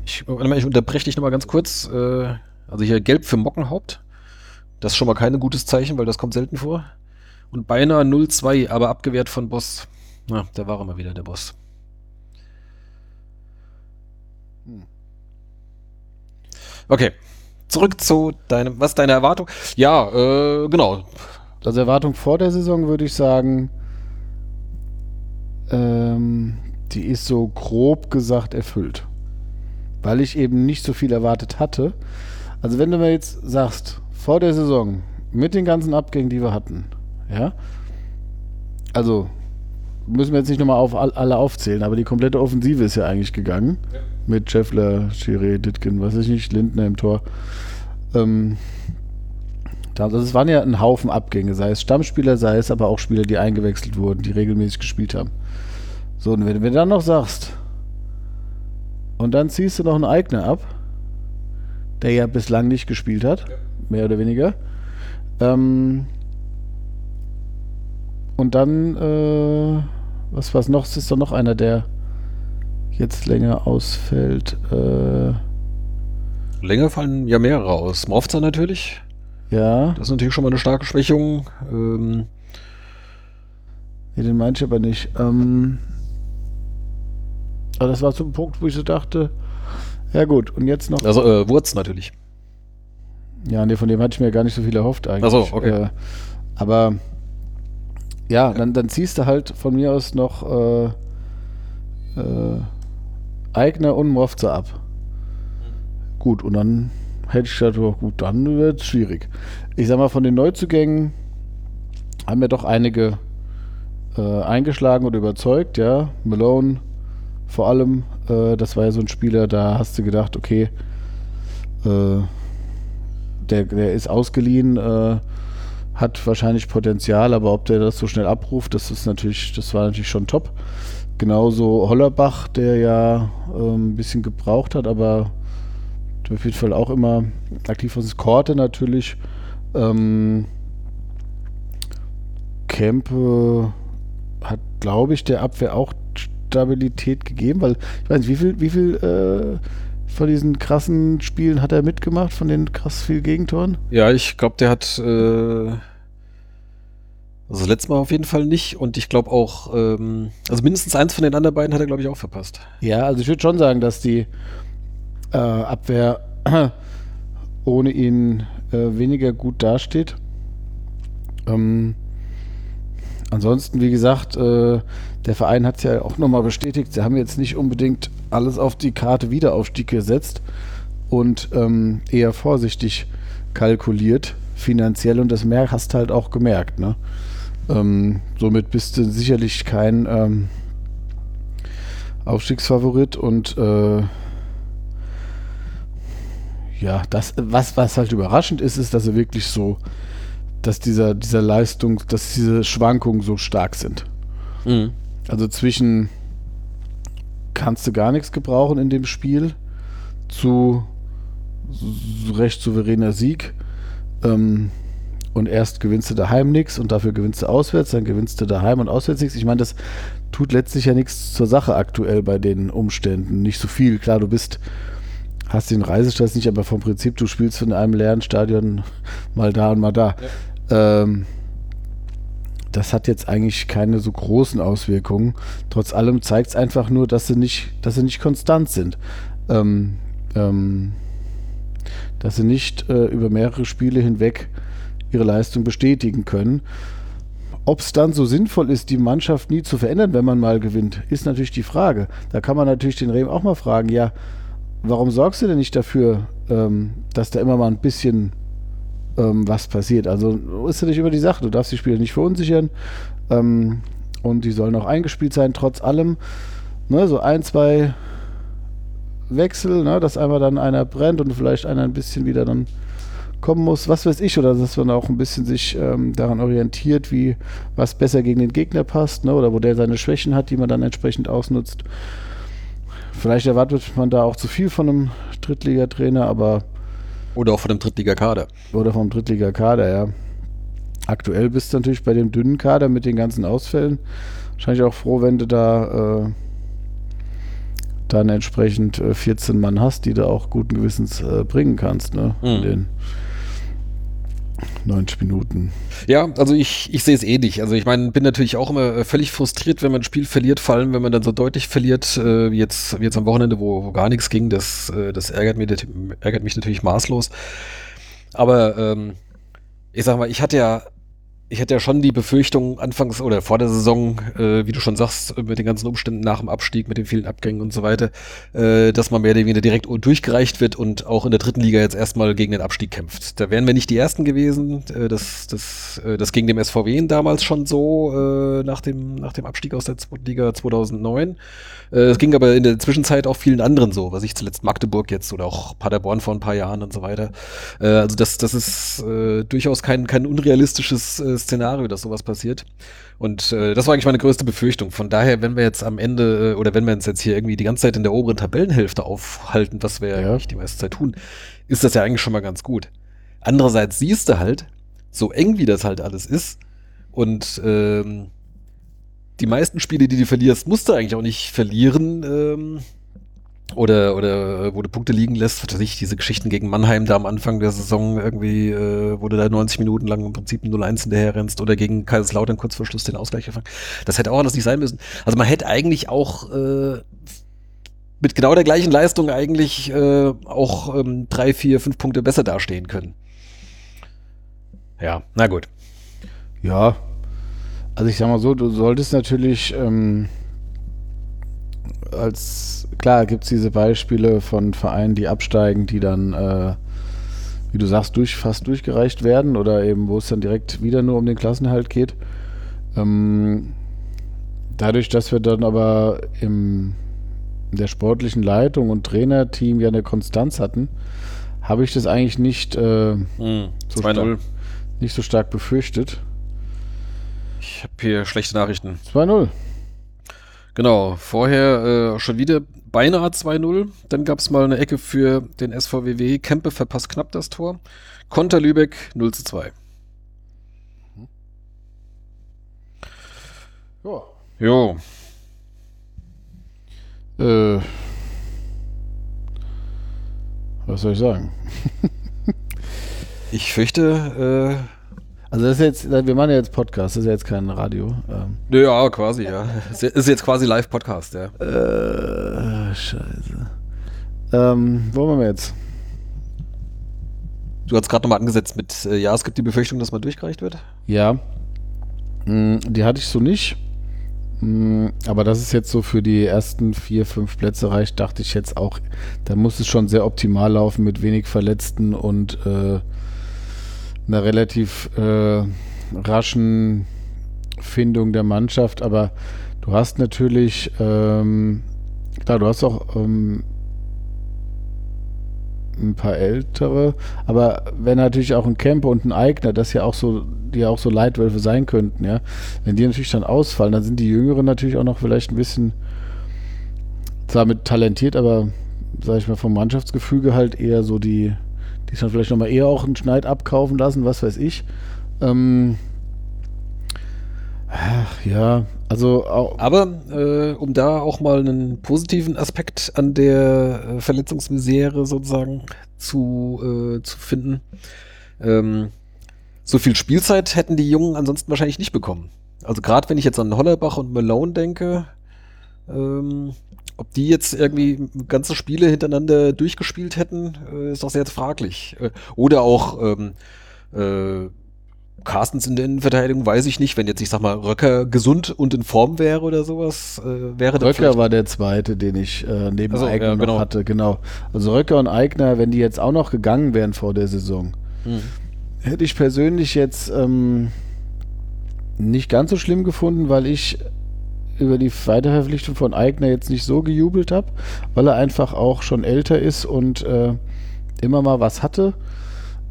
Ich, ich unterbreche dich nochmal ganz kurz. Äh, also hier gelb für Mockenhaupt. Das ist schon mal kein gutes Zeichen, weil das kommt selten vor. Und beinahe 0-2, aber abgewehrt von Boss. Na, da war er mal wieder, der Boss. Okay. Zurück zu deinem, was ist deine Erwartung? Ja, äh, genau. Also Erwartung vor der Saison würde ich sagen, ähm, die ist so grob gesagt erfüllt. Weil ich eben nicht so viel erwartet hatte. Also wenn du mir jetzt sagst, vor der Saison, mit den ganzen Abgängen, die wir hatten, ja, also müssen wir jetzt nicht nochmal auf all- alle aufzählen, aber die komplette Offensive ist ja eigentlich gegangen. Mit Scheffler, Chiré, Ditkin, was weiß ich nicht, Lindner im Tor. Ähm, da- also es waren ja ein Haufen Abgänge, sei es Stammspieler, sei es aber auch Spieler, die eingewechselt wurden, die regelmäßig gespielt haben. So, und wenn du mir dann noch sagst, und dann ziehst du noch einen Eigner ab, der ja bislang nicht gespielt hat, mehr oder weniger, ähm, und dann, äh, was war's noch? Es ist doch noch einer, der jetzt länger ausfällt. Äh, Länger fallen ja mehrere aus. Mofza natürlich. Ja, Das ist natürlich schon mal eine starke Schwächung. Ähm, nee, den meinte ich aber nicht. Ähm, aber das war so ein Punkt, wo ich so dachte, ja gut, und jetzt noch. also äh, Wurz natürlich. Ja, nee, von dem hatte ich mir gar nicht so viel erhofft eigentlich. Ach so, okay. Äh, aber ja, dann, dann ziehst du halt von mir aus noch äh, äh, Eigner und Mofza ab. gut. Und dann hätte ich gedacht, oh, gut, dann wird es schwierig. Ich sag mal, von den Neuzugängen haben wir doch einige äh, eingeschlagen oder überzeugt, ja. Malone vor allem, äh, das war ja so ein Spieler, da hast du gedacht, okay, äh, der, der ist ausgeliehen, äh, hat wahrscheinlich Potenzial, aber ob der das so schnell abruft, das ist natürlich, das war natürlich schon top. Genauso Hollerbach, der ja ähm, ein bisschen gebraucht hat, aber auf jeden Fall auch immer aktiv ist. Korte natürlich. Ähm, Kempe hat, glaube ich, der Abwehr auch Stabilität gegeben, weil ich weiß nicht, wie viel, wie viel äh, von diesen krassen Spielen hat er mitgemacht, von den krass viel Gegentoren? Ja, ich glaube, der hat äh, also das letzte Mal auf jeden Fall nicht und ich glaube auch, ähm, also mindestens eins von den anderen beiden hat er, glaube ich, auch verpasst. Ja, also ich würde schon sagen, dass die äh, Abwehr ohne ihn äh, weniger gut dasteht. Ähm, ansonsten, wie gesagt, äh, der Verein hat es ja auch nochmal bestätigt, sie haben jetzt nicht unbedingt alles auf die Karte Wiederaufstieg gesetzt und ähm, eher vorsichtig kalkuliert, finanziell und das mehr hast halt auch gemerkt. Ne? Ähm, somit bist du sicherlich kein ähm, Aufstiegsfavorit und äh, ja, das, was, was halt überraschend ist, ist, dass sie wirklich so, dass dieser, dieser Leistung, dass diese Schwankungen so stark sind. Mhm. Also zwischen kannst du gar nichts gebrauchen in dem Spiel zu recht souveräner Sieg. Ähm, und erst gewinnst du daheim nichts und dafür gewinnst du auswärts, dann gewinnst du daheim und auswärts nichts. Ich meine, das tut letztlich ja nichts zur Sache aktuell bei den Umständen. Nicht so viel. Klar, du bist, hast den Reisestress nicht, aber vom Prinzip, du spielst in einem leeren Stadion mal da und mal da. Ja. Ähm, das hat jetzt eigentlich keine so großen Auswirkungen. Trotz allem zeigt es einfach nur, dass sie nicht, dass sie nicht konstant sind. Ähm, ähm, dass sie nicht äh, über mehrere Spiele hinweg ihre Leistung bestätigen können. Ob es dann so sinnvoll ist, die Mannschaft nie zu verändern, wenn man mal gewinnt, ist natürlich die Frage. Da kann man natürlich den Rehm auch mal fragen, ja, warum sorgst du denn nicht dafür, ähm, dass da immer mal ein bisschen ähm, was passiert? Also ist ja nicht über die Sache. Du darfst die Spieler nicht verunsichern ähm, und die sollen auch eingespielt sein, trotz allem. Ne, so ein, zwei Wechsel, ne, dass einmal dann einer brennt und vielleicht einer ein bisschen wieder dann kommen muss, was weiß ich, oder dass man auch ein bisschen sich ähm, daran orientiert, wie was besser gegen den Gegner passt, ne, oder wo der seine Schwächen hat, die man dann entsprechend ausnutzt. Vielleicht erwartet man da auch zu viel von einem Drittligatrainer, aber. Oder auch von einem Drittligakader. Oder vom Drittligakader, ja. Aktuell bist du natürlich bei dem dünnen Kader mit den ganzen Ausfällen wahrscheinlich auch froh, wenn du da äh, dann entsprechend äh, 14 Mann hast, die du auch guten Gewissens äh, bringen kannst, ne? Mhm. Den 90 Minuten. Ja, also ich, ich sehe es eh nicht. Also ich meine, bin natürlich auch immer äh, völlig frustriert, wenn man ein Spiel verliert, vor allem wenn man dann so deutlich verliert, äh, wie, jetzt, wie jetzt am Wochenende, wo, wo gar nichts ging. Das, äh, das ärgert, mich, ärgert mich natürlich maßlos. Aber ähm, ich sag mal, ich hatte ja ich hätte ja schon die Befürchtung anfangs oder vor der Saison, äh, wie du schon sagst, mit den ganzen Umständen nach dem Abstieg, mit den vielen Abgängen und so weiter, äh, dass man mehr oder weniger direkt durchgereicht wird und auch in der dritten Liga jetzt erstmal gegen den Abstieg kämpft. Da wären wir nicht die Ersten gewesen. Äh, das, das, äh, das ging dem SVW damals schon so äh, nach, dem, nach dem Abstieg aus der Liga 2009. Äh, es ging aber in der Zwischenzeit auch vielen anderen so, was ich zuletzt Magdeburg jetzt oder auch Paderborn vor ein paar Jahren und so weiter. Äh, also das, das ist äh, durchaus kein, kein unrealistisches äh, Szenario, dass sowas passiert. Und äh, das war eigentlich meine größte Befürchtung. Von daher, wenn wir jetzt am Ende äh, oder wenn wir uns jetzt hier irgendwie die ganze Zeit in der oberen Tabellenhälfte aufhalten, was wir ja eigentlich die meiste Zeit tun, ist das ja eigentlich schon mal ganz gut. Andererseits siehst du halt, so eng wie das halt alles ist und ähm, die meisten Spiele, die du verlierst, musst du eigentlich auch nicht verlieren. Ähm, oder, oder wo du Punkte liegen lässt, was weiß ich, diese Geschichten gegen Mannheim da am Anfang der Saison irgendwie, äh, wo du da 90 Minuten lang im Prinzip 0-1 hinterher rennst oder gegen Kaiserslautern kurz vor Schluss den Ausgleich gefangen. Das hätte auch anders nicht sein müssen. Also man hätte eigentlich auch äh, mit genau der gleichen Leistung eigentlich äh, auch ähm, drei, vier, fünf Punkte besser dastehen können. Ja, na gut. Ja, also ich sag mal so, du solltest natürlich ähm, als klar gibt es diese Beispiele von Vereinen, die absteigen, die dann, äh, wie du sagst, durch, fast durchgereicht werden oder eben, wo es dann direkt wieder nur um den Klassenhalt geht. Ähm, dadurch, dass wir dann aber im, in der sportlichen Leitung und Trainerteam ja eine Konstanz hatten, habe ich das eigentlich nicht, äh, Hm, so 2-0. stark, nicht so stark befürchtet. Ich habe hier schlechte Nachrichten. 2-0. Genau, vorher äh, schon wieder beinahe 2-0. Dann gab es mal eine Ecke für den SVWW. Kempe verpasst knapp das Tor. Konter Lübeck 0 zu 2. Ja. Jo, Äh, was soll ich sagen? ich fürchte, Also das ist jetzt, wir machen ja jetzt Podcast, das ist ja jetzt kein Radio. Ähm, äh, ja, quasi, ja. Ist ist jetzt quasi Live-Podcast, ja. äh, scheiße. Ähm, wo waren wir jetzt? Du hast gerade nochmal angesetzt mit, äh, ja, es gibt die Befürchtung, dass man durchgereicht wird. Ja. Mm, Die hatte ich so nicht. Mm, Aber dass es jetzt so für die ersten vier, fünf Plätze reicht, dachte ich jetzt auch. Da muss es schon sehr optimal laufen mit wenig Verletzten und äh, einer relativ äh, raschen Findung der Mannschaft. Aber du hast natürlich, ähm, klar, du hast auch ähm, ein paar ältere, aber wenn natürlich auch ein Camper und ein Eigner, das ja auch so, die ja auch so Leitwölfe sein könnten, ja, wenn die natürlich dann ausfallen, dann sind die Jüngeren natürlich auch noch vielleicht ein bisschen zwar mit talentiert, aber sag ich mal vom Mannschaftsgefüge halt eher so die, die dann vielleicht nochmal eher auch einen Schneid abkaufen lassen, was weiß ich. Ähm, ach, ja, also Aber äh, um da auch mal einen positiven Aspekt an der äh, Verletzungsmisere sozusagen zu, äh, zu finden, ähm, so viel Spielzeit hätten die Jungen ansonsten wahrscheinlich nicht bekommen. Also gerade wenn ich jetzt an Hollerbach und Malone denke, ähm, ob die jetzt irgendwie ganze Spiele hintereinander durchgespielt hätten, äh, ist doch sehr fraglich. Äh, oder auch ähm, äh, Carstens in der Innenverteidigung, weiß ich nicht. Wenn jetzt, ich sag mal, Röcker gesund und in Form wäre oder sowas, äh, wäre das Röcker war der zweite, den ich äh, neben Ach so, Eigner ja, noch genau. hatte, genau. Also Röcker und Eigner, wenn die jetzt auch noch gegangen wären vor der Saison, Hm. hätte ich persönlich jetzt ähm, nicht ganz so schlimm gefunden, weil ich über die Weiterverpflichtung von Eigner jetzt nicht so gejubelt habe, weil er einfach auch schon älter ist und äh, immer mal was hatte.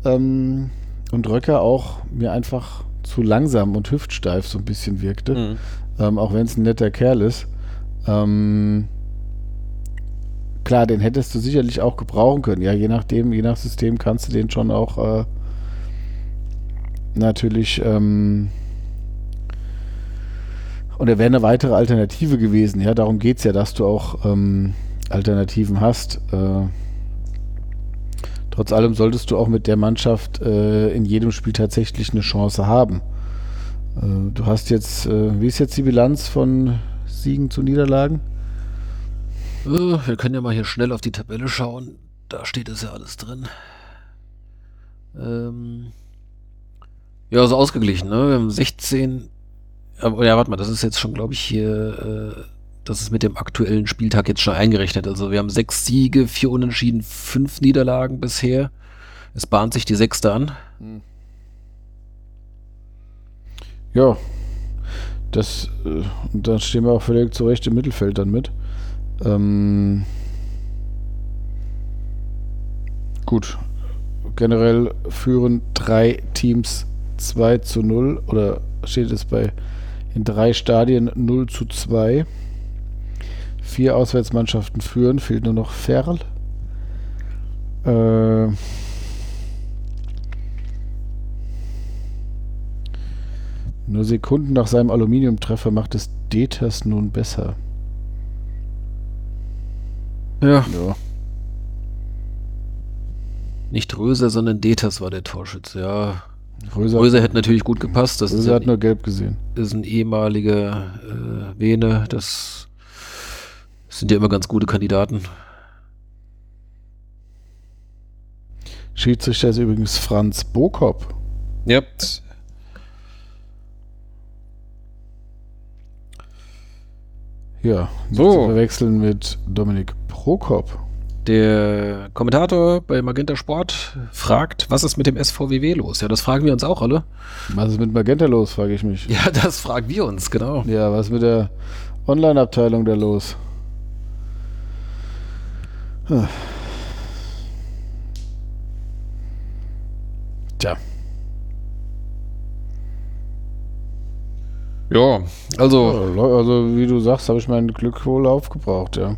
Ähm, und Röcker auch mir einfach zu langsam und hüftsteif so ein bisschen wirkte Hm. ähm, auch wenn es ein netter Kerl ist. Ähm, klar, den hättest du sicherlich auch gebrauchen können. Ja, je nachdem, je nach System kannst du den schon auch äh, natürlich. Ähm, und er wäre eine weitere Alternative gewesen. Ja, darum geht es ja, dass du auch ähm, Alternativen hast. Äh, trotz allem solltest du auch mit der Mannschaft äh, in jedem Spiel tatsächlich eine Chance haben. Äh, Du hast jetzt, äh, wie ist jetzt die Bilanz von Siegen zu Niederlagen? Äh, wir können ja mal hier schnell auf die Tabelle schauen. Da steht es ja alles drin. Ähm, ja, so ausgeglichen, ne? Wir haben 16. Aber, ja, warte mal, das ist jetzt schon, glaube ich, hier. Äh, das ist mit dem aktuellen Spieltag jetzt schon eingerechnet. Also wir haben sechs Siege, vier Unentschieden, fünf Niederlagen bisher. Es bahnt sich die sechste an. Ja, das, äh, dann stehen wir auch völlig zu Recht im Mittelfeld dann mit. Ähm, gut, generell führen drei Teams 2 zu 0 oder steht es bei in drei Stadien 0 zu 2. Vier Auswärtsmannschaften führen, fehlt nur noch Ferl. Äh, Nur Sekunden nach seinem Aluminiumtreffer macht es Deters nun besser. Ja. Ja. Nicht Röser, sondern Detas war der Torschütze. Ja. Röser, Röser hätte natürlich gut gepasst. Das ist Röser hat nur gelb gesehen. ist ein ehemaliger äh, Vene. Das sind ja immer ganz gute Kandidaten. Schiedsrichter ist übrigens Franz Bokop. Ja. Ja, So. zu verwechseln mit Dominik Prokop. Der Kommentator bei Magenta Sport fragt, was ist mit dem SVWW los? Ja, das fragen wir uns auch alle. Was ist mit Magenta los, frage ich mich. Ja, das fragen wir uns, genau. Ja, was ist mit der Online-Abteilung da los? Hm. Tja, Ja, also also wie du sagst, habe ich mein Glück wohl aufgebraucht, ja.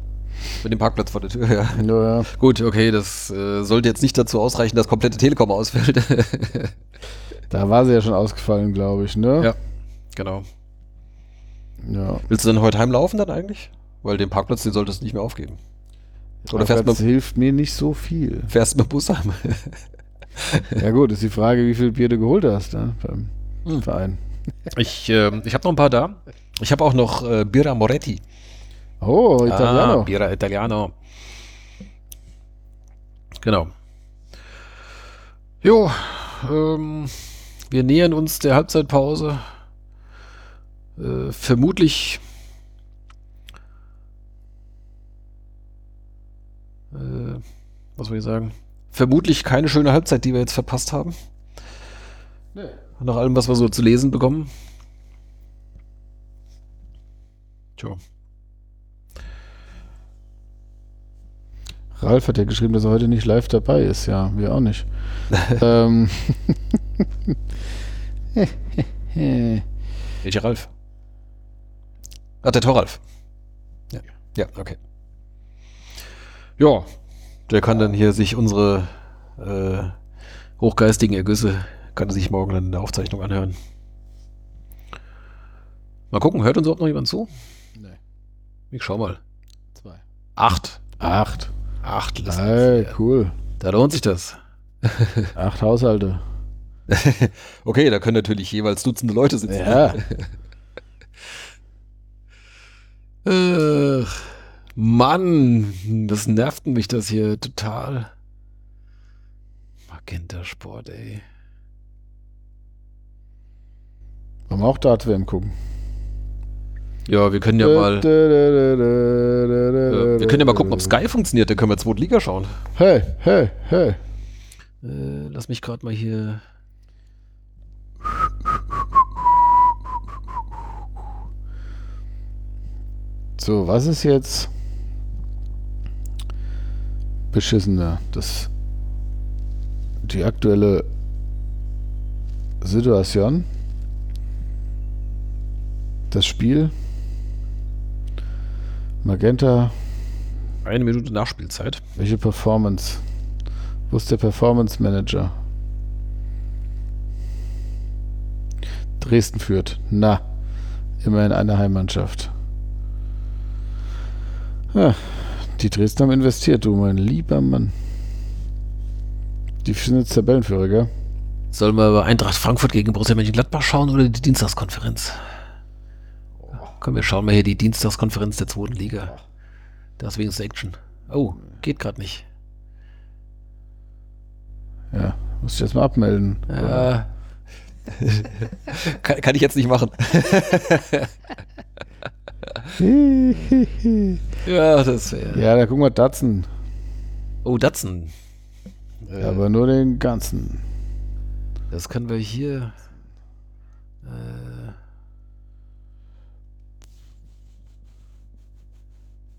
Mit dem Parkplatz vor der Tür, ja. Ja, ja. Gut, okay, das äh, sollte jetzt nicht dazu ausreichen, dass komplette Telekom ausfällt. Da war sie ja schon ausgefallen, glaube ich, ne? Ja. genau. ja. Willst du dann heute heimlaufen dann eigentlich? Weil den Parkplatz, den solltest du nicht mehr aufgeben. Oder fährst das du mit, hilft mir nicht so viel. fährst mit Bus heim? Ja gut, ist die Frage, wie viel Bier du geholt hast ne, beim Hm. Verein. Ich, ähm, ich habe noch ein paar da. Ich habe auch noch äh, Birra Moretti. Oh, Italiano. Ah, Birra Italiano. Genau. Jo, ähm, wir nähern uns der Halbzeitpause. Äh, vermutlich äh, was soll ich sagen? Vermutlich keine schöne Halbzeit, die wir jetzt verpasst haben. Nee. Nach allem, was wir so zu lesen bekommen. Tja. Ralf hat ja geschrieben, dass er heute nicht live dabei ist. Ja, wir auch nicht. ähm. Welcher Ralf? Ach, der Torralf. Ja. Ja, okay. Ja, der kann dann hier sich unsere äh, hochgeistigen Ergüsse, kann er sich morgen dann in der Aufzeichnung anhören. Mal gucken, hört uns überhaupt noch jemand zu? Nee. Ich schau mal. Zwei. Acht. Acht. Acht. Hey, cool. Da lohnt sich das. Acht Haushalte. okay, da können natürlich jeweils Dutzende Leute sitzen. Ja. Ach, Mann, das nervt mich das hier total. Magenta Sport, ey. Wollen wir auch Dart-WM gucken? Ja, wir können ja mal, äh, wir können ja mal gucken, ob Sky funktioniert. Da können wir zweite Liga schauen. Hey, hey, hey. Äh, lass mich gerade mal hier. So, was ist jetzt beschissener? Das die aktuelle Situation, das Spiel, Magenta, Eine Minute Nachspielzeit. welche Performance? Wo ist der Performance Manager? Dresden führt. Na, immerhin eine Heimmannschaft. Ja, die Dresden haben investiert, du mein lieber Mann. Die sind jetzt Tabellenführer, gell? Sollen wir über Eintracht Frankfurt gegen Borussia Mönchengladbach schauen oder die Dienstagskonferenz? Komm, wir schauen mal hier die Dienstagskonferenz der zweiten Liga. Da ist wenigstens Action. Oh, geht gerade nicht. Ja, muss ich jetzt mal abmelden. Ja. kann, kann ich jetzt nicht machen. ja, das wäre. ja, da gucken wir Datsen. Oh, Datsen. Äh, Aber nur den ganzen. Das können wir hier. Äh,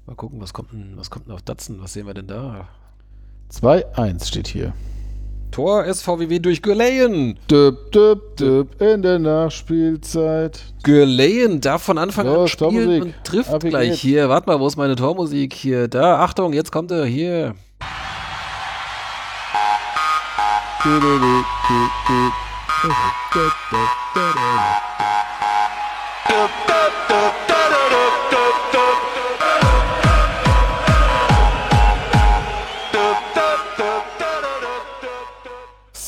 mal gucken, was kommt denn, was kommt denn auf Datsen? Was sehen wir denn da? 2-1 steht hier. Tor SVWW durch Gürleyen. Düpp, düpp, düpp in der Nachspielzeit. Gürleyen darf von Anfang an Los, spielen Tormusik. und trifft Ab gleich geht's. hier. Warte mal, wo ist meine Tormusik hier? Da, Achtung, jetzt kommt er hier.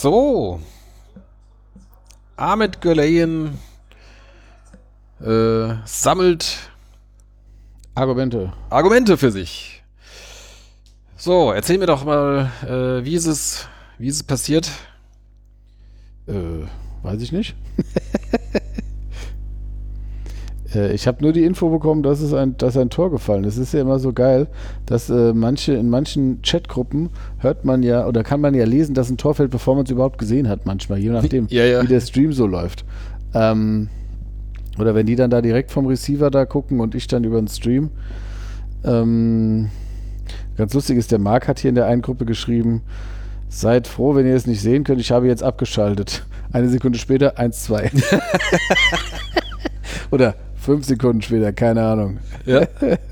So. Ahmed Gürleyen äh, sammelt Argumente. Argumente für sich. So, erzähl mir doch mal, äh, wie ist es, wie ist es passiert? Äh, weiß ich nicht. Äh, ich habe nur die Info bekommen, dass es ein, dass ein Tor gefallen ist. Es ist ja immer so geil, dass äh, manche in manchen Chatgruppen hört man ja oder kann man ja lesen, dass ein Tor fällt, bevor man es überhaupt gesehen hat, manchmal, je nachdem, Ja, ja. wie der Stream so läuft. Ähm, oder wenn die dann da direkt vom Receiver da gucken und ich dann über den Stream. Ähm, ganz lustig ist, der Marc hat hier in der einen Gruppe geschrieben, seid froh, wenn ihr es nicht sehen könnt, ich habe jetzt abgeschaltet. Eine Sekunde später, 1, 2. Oder fünf Sekunden später, keine Ahnung. Ja.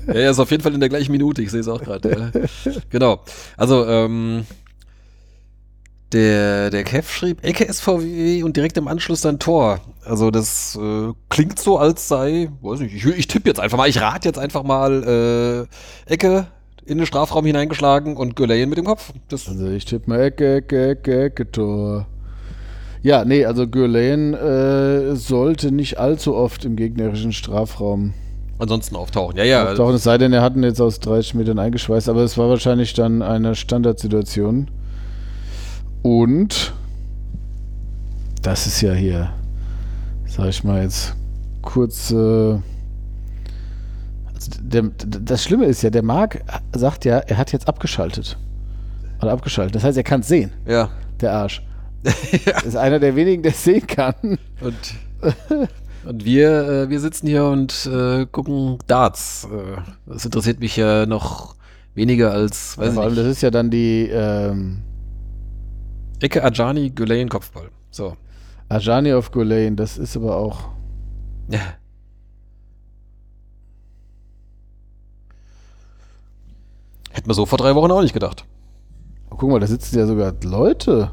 ja, ja, ist auf jeden Fall in der gleichen Minute, ich sehe es auch gerade. Ja. Genau. Also, ähm, der, der Kev schrieb Ecke SVW und direkt im Anschluss dann Tor. Also das äh, klingt so, als sei, weiß nicht, ich, ich tippe jetzt einfach mal, ich rate jetzt einfach mal äh, Ecke in den Strafraum hineingeschlagen und Gulayen mit dem Kopf. Das, Also ich tippe mal Ecke, Ecke, Ecke, Ecke, Tor. Ja, nee, also Gürleyen äh, sollte nicht allzu oft im gegnerischen Strafraum ansonsten auftauchen. Ja, ja. auftauchen, es sei denn, er hat ihn jetzt aus 30 Metern eingeschweißt, aber es war wahrscheinlich dann eine Standardsituation. Und das ist ja hier, sag ich mal jetzt kurz. Äh, also der, das Schlimme ist ja, der Marc sagt ja, er hat jetzt abgeschaltet. Oder abgeschaltet. Das heißt, er kann es sehen, Ja. der Arsch. Das ist einer der wenigen, der es sehen kann. Und, und wir, äh, wir sitzen hier und äh, gucken Darts. Äh, das interessiert mich ja noch weniger als, weiß Vor ich allem, das nicht, ist ja dann die ähm, Ecke Ajani, Gulayen, Kopfball. So. Ajani of Gulayen. Das ist aber auch. Ja. Hätten wir so vor drei Wochen auch nicht gedacht. Oh, guck mal, da sitzen ja sogar Leute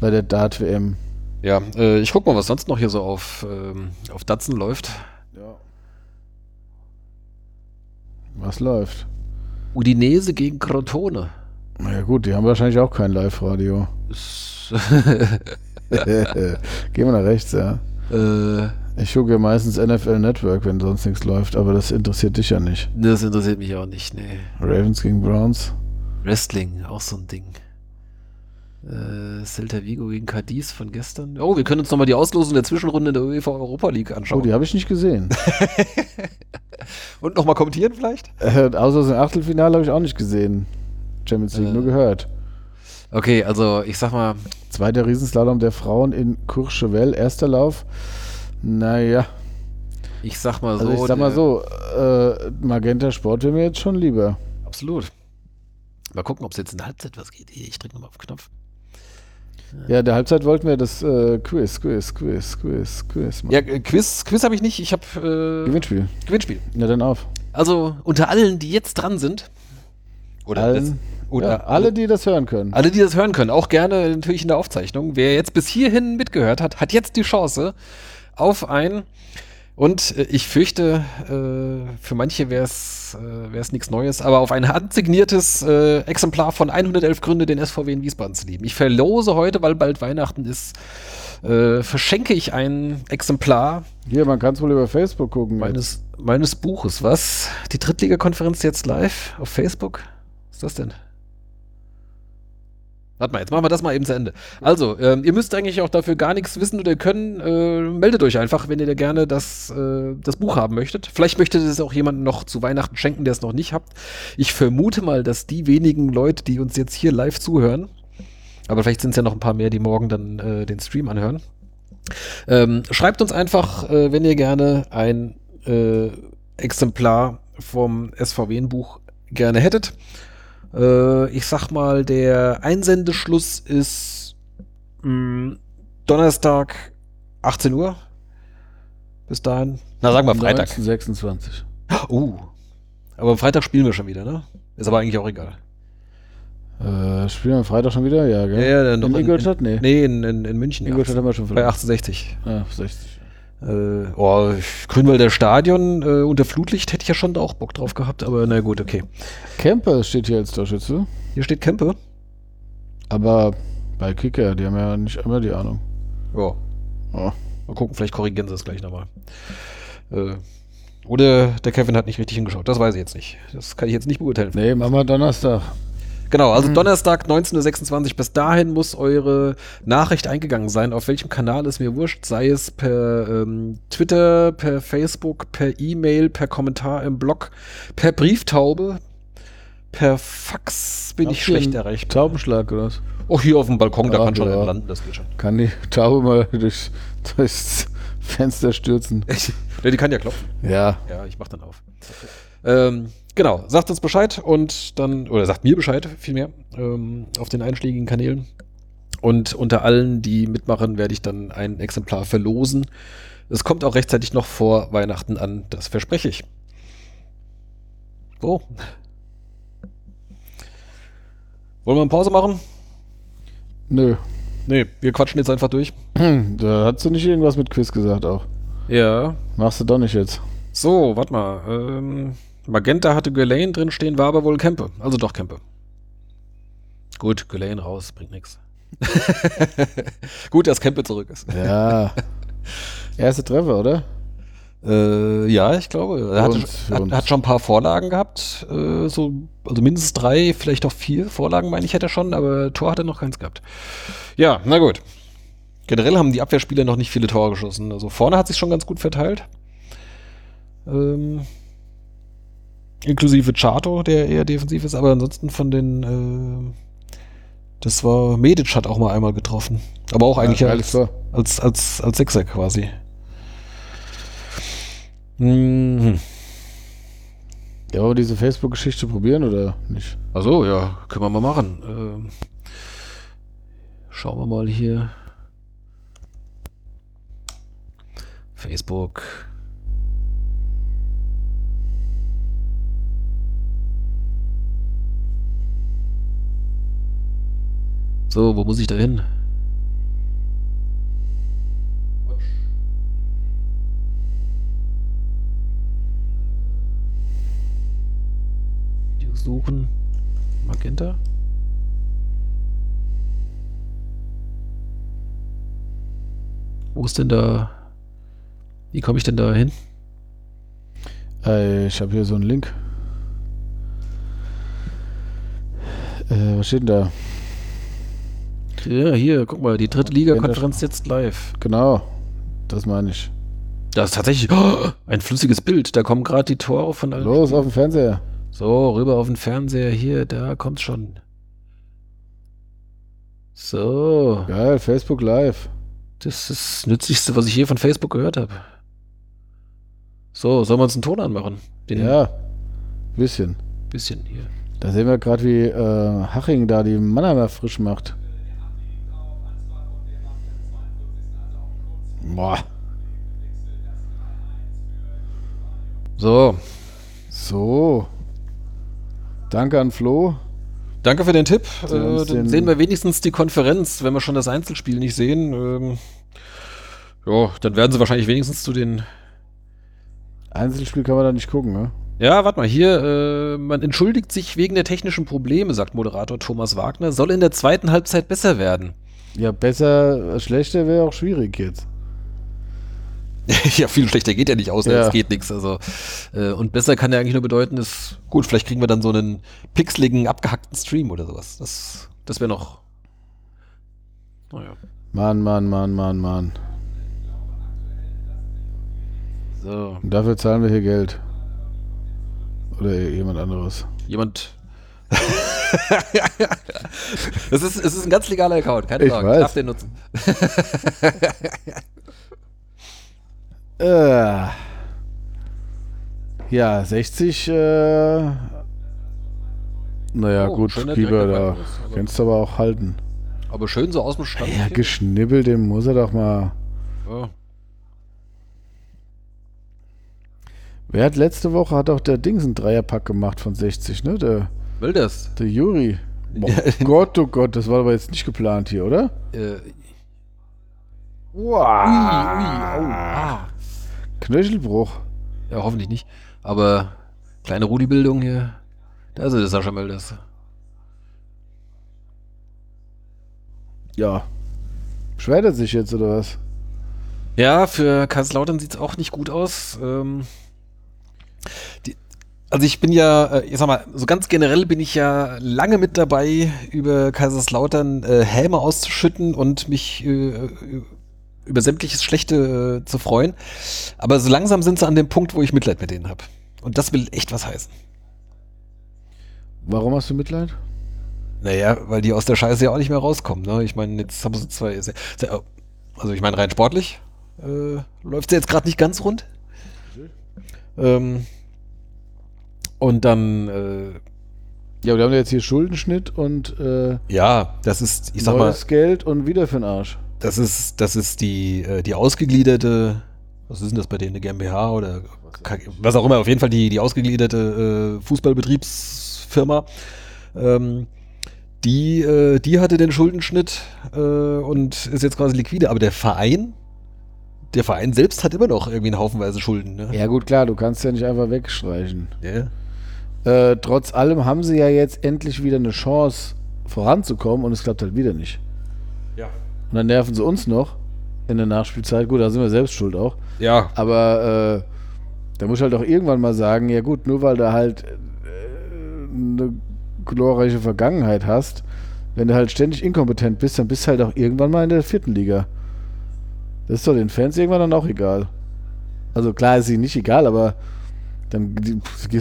bei der Dart-WM. Ja, äh, ich guck mal, was sonst noch hier so auf, ähm, auf Datsen läuft. Ja. Was läuft? Udinese gegen Crotone. Na ja, gut, die haben wahrscheinlich auch kein Live-Radio. Gehen wir nach rechts, ja. äh, Ich gucke ja meistens NFL Network, wenn sonst nichts läuft, aber das interessiert dich ja nicht. das interessiert mich auch nicht, nee. Ravens gegen Browns. Wrestling, auch so ein Ding. Äh, Celta Vigo gegen Cadiz von gestern. Oh, wir können uns nochmal die Auslosung der Zwischenrunde der UEFA Europa League Oh, anschauen. die habe ich nicht gesehen. Und nochmal kommentieren vielleicht? äh, außer das Achtelfinale habe ich auch nicht gesehen. Champions League Äh. nur gehört. Okay, also ich sag mal, Zweiter Riesenslalom der Frauen in Courchevel, erster Lauf. Naja, ich sag mal so. also ich sag mal so, äh, Magenta Sport wäre mir jetzt schon lieber. Absolut. Mal gucken, ob es jetzt in der Halbzeit was geht. Ich drücke nochmal auf den Knopf. Ja, der Halbzeit wollten wir das äh, Quiz, Quiz, Quiz, Quiz, Quiz machen. Ja, äh, Quiz, Quiz habe ich nicht. Ich habe äh, Gewinnspiel. Gewinnspiel. Ja, dann auf. Also unter allen, die jetzt dran sind. Oder Allen, das, oder ja, alle, die das hören können. Alle, die das hören können, auch gerne natürlich in der Aufzeichnung. Wer jetzt bis hierhin mitgehört hat, hat jetzt die Chance auf ein. Und äh, ich fürchte, äh, für manche wäre es äh, nichts Neues, aber auf ein handsigniertes äh, Exemplar von 111 Gründe, den SVW in Wiesbaden zu lieben. Ich verlose heute, weil bald Weihnachten ist, äh, verschenke ich ein Exemplar Hier, man kann es wohl über Facebook gucken. meines, meines Buches. Was? Die Drittliga-Konferenz jetzt live auf Facebook? Was ist das denn? Warte mal, jetzt machen wir das mal eben zu Ende. Also, ähm, ihr müsst eigentlich auch dafür gar nichts wissen oder können. Äh, meldet euch einfach, wenn ihr da gerne das, äh, das Buch haben möchtet. Vielleicht möchtet es auch jemandem noch zu Weihnachten schenken, der es noch nicht habt. Ich vermute mal, dass die wenigen Leute, die uns jetzt hier live zuhören, aber vielleicht sind es ja noch ein paar mehr, die morgen dann äh, den Stream anhören. Ähm, schreibt uns einfach, äh, wenn ihr gerne ein äh, Exemplar vom SVW-Buch gerne hättet. Äh, ich sag mal, der Einsendeschluss ist mh, Donnerstag 18 Uhr. Bis dahin. Na, sagen wir Freitag. 26. Uh. Aber am Freitag spielen wir schon wieder, ne? Ist aber eigentlich auch egal. Äh, spielen wir am Freitag schon wieder? Ja, gell? Ja, ja, dann in Ingolstadt? Nee. Nee, in, in, in München. Ingolstadt haben wir schon bei verloren. 1860. Ah, 60. Äh, oh, Grünwalder Stadion äh, unter Flutlicht hätte ich ja schon da auch Bock drauf gehabt, aber na gut, okay. Kemper steht hier als Torschütze. Hier steht Kempe. Aber bei Kicker, die haben ja nicht immer die Ahnung. Ja. Oh. Mal gucken, vielleicht korrigieren sie es gleich nochmal. Äh, oder der Kevin hat nicht richtig hingeschaut. Das weiß ich jetzt nicht. Das kann ich jetzt nicht beurteilen. Nee, machen wir Donnerstag. Genau, also Donnerstag 19.26 Uhr. Bis dahin muss eure Nachricht eingegangen sein. Auf welchem Kanal ist mir wurscht. Sei es per ähm, Twitter, per Facebook, per E-Mail, per Kommentar im Blog, per Brieftaube, per Fax bin ich Habt ihr schlecht erreichbar. Taubenschlag oder was? Oh, hier auf dem Balkon, da Ah, kann schon ja. landen, das geht schon. Kann die Taube mal durchs, durchs Fenster stürzen? Ja, die kann ja klopfen. Ja. Ja, ich mach dann auf. Ähm, genau, sagt uns Bescheid und dann, oder sagt mir Bescheid vielmehr, ähm, auf den einschlägigen Kanälen. Und unter allen, die mitmachen, werde ich dann ein Exemplar verlosen. Es kommt auch rechtzeitig noch vor Weihnachten an, das verspreche ich. So. Wollen wir eine Pause machen? Nö. Nee, wir quatschen jetzt einfach durch. Da hast du nicht irgendwas mit Quiz gesagt auch. Ja. Machst du doch nicht jetzt. So, warte mal. Ähm, Magenta hatte Ghislaine drin stehen, war aber wohl Kempe. Also doch Kempe. Gut, Ghislaine raus, bringt nichts. Gut, dass Kempe zurück ist. Ja. Erste Treffer, oder? Äh, ja, ich glaube. Er hatte, hat, hat schon ein paar Vorlagen gehabt. Äh, so, also mindestens drei, vielleicht auch vier Vorlagen, meine ich, hätte er schon, aber Tor hat er noch keins gehabt. Ja, na gut. Generell haben die Abwehrspieler noch nicht viele Tore geschossen. Also vorne hat sich schon ganz gut verteilt. Ähm, inklusive Chato, der eher defensiv ist, aber ansonsten von den äh, das war Medic hat auch mal einmal getroffen. Aber auch eigentlich Ja, als, Tor. als, als, als Sechser quasi. Mhm. Ja, wir diese Facebook-Geschichte probieren oder nicht? Also ja, können wir mal machen. Ähm, schauen wir mal hier. Facebook. So, wo muss ich da hin? Suchen. Magenta. Wo ist denn da? Wie komme ich denn da hin? Äh, ich habe hier so einen Link. Äh, was steht denn da? Ja, hier, guck mal, die dritte Liga-Konferenz jetzt live. Genau. Das meine ich. Das ist tatsächlich oh, ein flüssiges Bild. Da kommen gerade die Tore von allen. Los, auf dem Fernseher. So, rüber auf den Fernseher. Hier, da kommt's schon. So, Geil, Facebook Live. das ist das Nützlichste, was ich je von Facebook gehört habe. So, sollen wir uns einen Ton anmachen? Den Ja. Bisschen. bisschen hier. Da sehen wir gerade, wie äh, Haching da die Mannheimer frisch macht. Boah. So, So. Danke an Flo. danke für den Tipp. Äh, dann sehen wir wenigstens die Konferenz, wenn wir schon das Einzelspiel nicht sehen. Ähm, ja, dann werden sie wahrscheinlich wenigstens zu den Einzelspiel kann man da nicht gucken, ne? Ja, warte mal, hier, äh, man entschuldigt sich wegen der technischen Probleme, sagt Moderator Thomas Wagner, soll in der zweiten Halbzeit besser werden. Ja, besser, schlechter wäre auch schwierig jetzt. ja, viel schlechter geht ja nicht aus, Ja. es geht nichts. Also, äh, und besser kann ja eigentlich nur bedeuten, ist, gut, vielleicht kriegen wir dann so einen pixeligen, abgehackten Stream oder sowas. Das, das wäre noch. Naja. Mann, Mann, Mann, Mann, Mann. So, Und dafür zahlen wir hier Geld. Oder jemand anderes. jemand. das ist, es ist ein ganz legaler Account, keine Ich Sorge, weiß. darf den nutzen. Äh. Ja, 60, äh. Naja, Oh, gut, direkter da. Kannst du aber auch halten. Aber schön so aus dem Stand. Ja, geschnibbelt, dem muss er doch mal. Ja. Wer hat letzte Woche, hat auch der Dings einen Dreierpack gemacht von 60, ne? Der, Will das? der Juri. Boah, Gott, oh Gott, das war aber jetzt nicht geplant hier, oder? Äh, Wow. ui, ui, oh, ah. Knöchelbruch. Ja, hoffentlich nicht. Aber kleine Rudi-Bildung hier. Da ist er, der Sascha Mölders. Ja. Beschwert er sich jetzt, oder was? Ja, für Kaiserslautern sieht es auch nicht gut aus. Ähm, die, Also ich bin ja, äh, ich sag mal, so ganz generell bin ich ja lange mit dabei, über Kaiserslautern äh, Häme auszuschütten und mich äh, über sämtliches Schlechte äh, zu freuen. Aber so langsam sind sie an dem Punkt, wo ich Mitleid mit denen habe. Und das will echt was heißen. Warum hast du Mitleid? Naja, weil die aus der Scheiße ja auch nicht mehr rauskommen. Ne? Ich meine, jetzt haben sie zwei. Also ich meine, rein sportlich äh, läuft sie jetzt gerade nicht ganz rund. Ähm, und dann. Äh, ja, wir haben jetzt hier Schuldenschnitt und. Äh, ja, das ist, ich sag mal. Geld und wieder für den Arsch. Das ist, das ist die, äh, die ausgegliederte. Was ist denn das bei denen? Eine GmbH oder was auch immer? Auf jeden Fall die, die ausgegliederte äh, Fußballbetriebsfirma. Ähm, die, äh, die hatte den Schuldenschnitt äh, und ist jetzt quasi liquide. Aber der Verein, der Verein selbst hat immer noch irgendwie einen Haufenweise Schulden. Ne? Ja gut, klar, du kannst ja nicht einfach wegstreichen. Ja. Äh, trotz allem haben sie ja jetzt endlich wieder eine Chance voranzukommen und es klappt halt wieder nicht. Und dann nerven sie uns noch in der Nachspielzeit. Gut, da sind wir selbst schuld auch. Ja. Aber äh, da muss ich halt auch irgendwann mal sagen, ja gut, nur weil du halt äh, eine glorreiche Vergangenheit hast, wenn du halt ständig inkompetent bist, dann bist du halt auch irgendwann mal in der vierten Liga. Das ist doch den Fans irgendwann dann auch egal. Also klar ist ihnen nicht egal, aber dann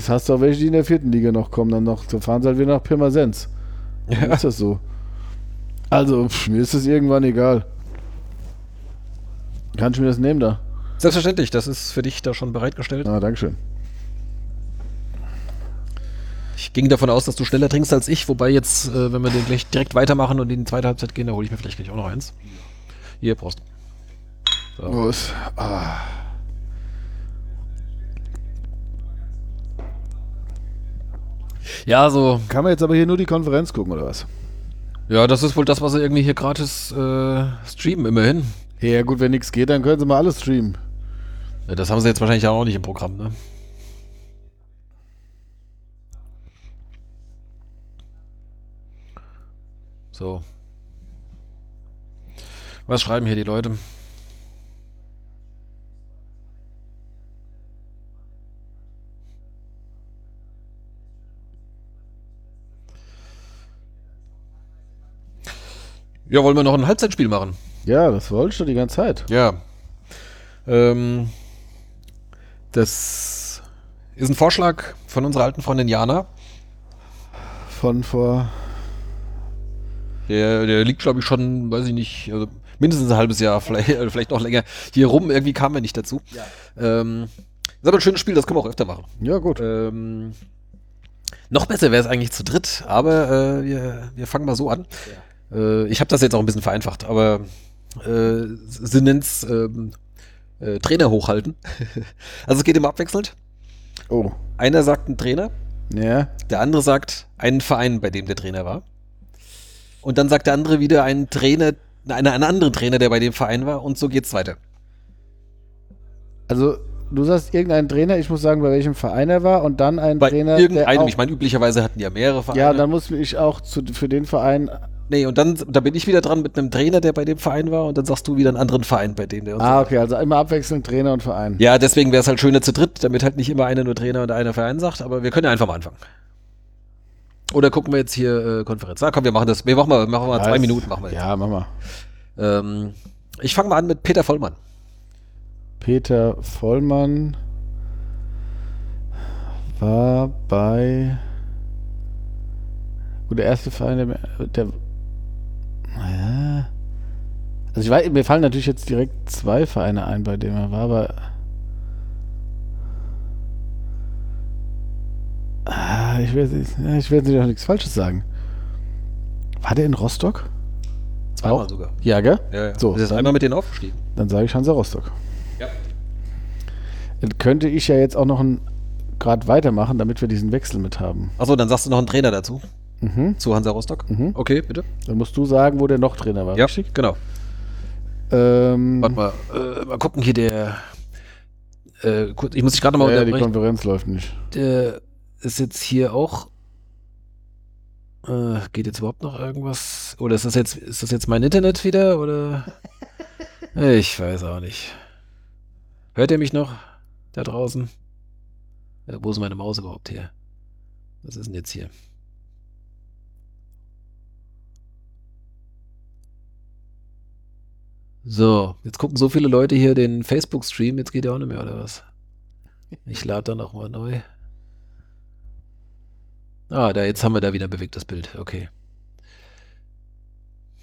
hast du auch welche, die in der vierten Liga noch kommen, dann noch, so fahren sie halt wieder nach Pirmasens. Ja. ist das so. Also, pff, mir ist das irgendwann egal. Kann ich mir das nehmen da? Selbstverständlich, das ist für dich da schon bereitgestellt. Ah, Dankeschön. Ich ging davon aus, dass du schneller trinkst als ich, wobei jetzt, äh, wenn wir den gleich direkt weitermachen und in die zweite Halbzeit gehen, da hole ich mir vielleicht gleich auch noch eins. Hier, Prost. So. Prost. Ah. Ja, so. Kann man jetzt aber hier nur die Konferenz gucken, oder was? Ja, das ist wohl das, was sie irgendwie hier gratis äh, streamen, immerhin. Ja, gut, wenn nichts geht, dann können sie mal alles streamen. Ja, das haben sie jetzt wahrscheinlich auch nicht im Programm, ne? So. Was schreiben hier die Leute? Ja, wollen wir noch ein Halbzeitspiel machen? Ja, das wolltest du die ganze Zeit. Ja. Ähm, das ist ein Vorschlag von unserer alten Freundin Jana. Von vor der, der liegt, glaube ich, schon, weiß ich nicht, also mindestens ein halbes Jahr, vielleicht, vielleicht noch länger hier rum. Irgendwie kam er nicht dazu. Ja. Ähm, ist aber ein schönes Spiel, das können wir auch öfter machen. Ja, gut. Ähm, noch besser wäre es eigentlich zu dritt, aber äh, wir, wir fangen mal so an. Ja. Äh, ich habe das jetzt auch ein bisschen vereinfacht, aber äh, sie nennt es ähm, äh, Trainer hochhalten. also es geht immer abwechselnd. Oh. Einer sagt einen Trainer. Ja. Der andere sagt einen Verein, bei dem der Trainer war. Und dann sagt der andere wieder einen Trainer, einen, einen anderen Trainer, der bei dem Verein war, und so geht's weiter. Also, du sagst irgendeinen Trainer, ich muss sagen, bei welchem Verein er war, und dann ein bei Trainer. Irgendeinem, ich meine, üblicherweise hatten die ja mehrere Vereine. Ja, dann muss ich auch zu, für den Verein. Nee, und dann da bin ich wieder dran mit einem Trainer, der bei dem Verein war, und dann sagst du wieder einen anderen Verein, bei dem der. Ah, so okay, also immer abwechselnd Trainer und Verein. Ja, deswegen wäre es halt schöner zu dritt, damit halt nicht immer einer nur Trainer und einer Verein sagt, aber wir können ja einfach mal anfangen. Oder gucken wir jetzt hier äh, Konferenz? Na komm, wir machen das. Wir machen mal, machen mal ja, zwei Minuten. Machen wir jetzt. Ja, machen wir. Ähm, ich fange mal an mit Peter Vollmann. Peter Vollmann war bei. Gut, der erste Verein, der. der. Also ich weiß, mir fallen natürlich jetzt direkt zwei Vereine ein, bei denen er war, aber Ah, ich will, ich will jetzt auch nichts Falsches sagen. War der in Rostock? Zweimal auch? sogar. Ja, gell? Ja, ja. So, ist einmal mit denen aufgestiegen. Dann sage ich Hansa Rostock. Ja. Dann könnte ich ja jetzt auch noch einen Grad weitermachen, damit wir diesen Wechsel mit haben. Achso, dann sagst du noch einen Trainer dazu. Mhm. Zu Hansa Rostock. Mhm. Okay, bitte. Dann musst du sagen, wo der noch Trainer war, ja, richtig? genau. Ähm, Warte mal, äh, mal gucken hier der. Äh, ich muss dich gerade mal ja, die Konferenz läuft nicht. Der ist jetzt hier auch. Äh, geht jetzt überhaupt noch irgendwas? Oder ist das jetzt, ist das jetzt mein Internet wieder? Oder? Ich weiß auch nicht. Hört ihr mich noch da draußen? Äh, wo ist meine Maus überhaupt hier? Was ist denn jetzt hier? So, jetzt gucken so viele Leute hier den Facebook-Stream, jetzt geht der auch nicht mehr, oder was? Ich lade dann auch mal neu. Ah, da jetzt haben wir da wieder bewegtes Bild. Okay.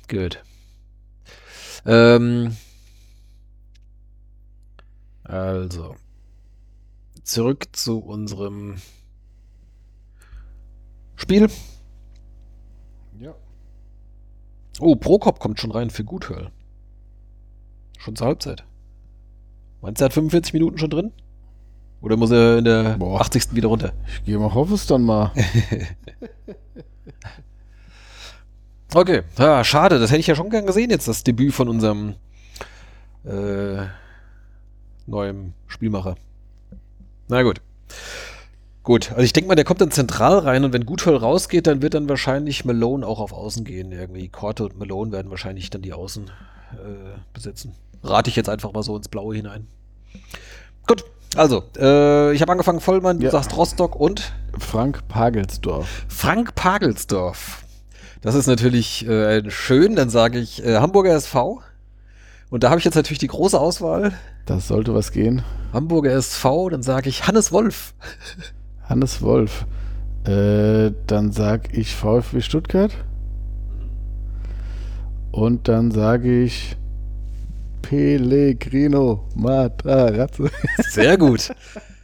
Gut. Ähm, also. Zurück zu unserem Spiel. Ja. Oh, Prokop kommt schon rein für Guthörl. Schon zur Halbzeit. Meinst du, er hat 45 Minuten schon drin? Oder muss er in der Boah. 80. wieder runter? Ich gehe mal, hoffe es dann mal. Okay, ja, schade, das hätte ich ja schon gern gesehen jetzt, das Debüt von unserem äh, neuen Spielmacher. Na gut. Gut, also ich denke mal, der kommt dann zentral rein und wenn Guthöll rausgeht, dann wird dann wahrscheinlich Malone auch auf Außen gehen. Irgendwie Korte und Malone werden wahrscheinlich dann die Außen äh, besetzen. Rate ich jetzt einfach mal so ins Blaue hinein. Gut, also, äh, ich habe angefangen, Vollmann, du Ja. sagst Rostock und Frank Pagelsdorf. Frank Pagelsdorf. Das ist natürlich äh, schön, dann sage ich äh, Hamburger SV. Und da habe ich jetzt natürlich die große Auswahl. Das sollte was gehen. Hamburger SV, dann sage ich Hannes Wolf. Hannes Wolf. Äh, dann sag ich VfB Stuttgart. Und dann sage ich Pellegrino Matarazzo. Sehr gut.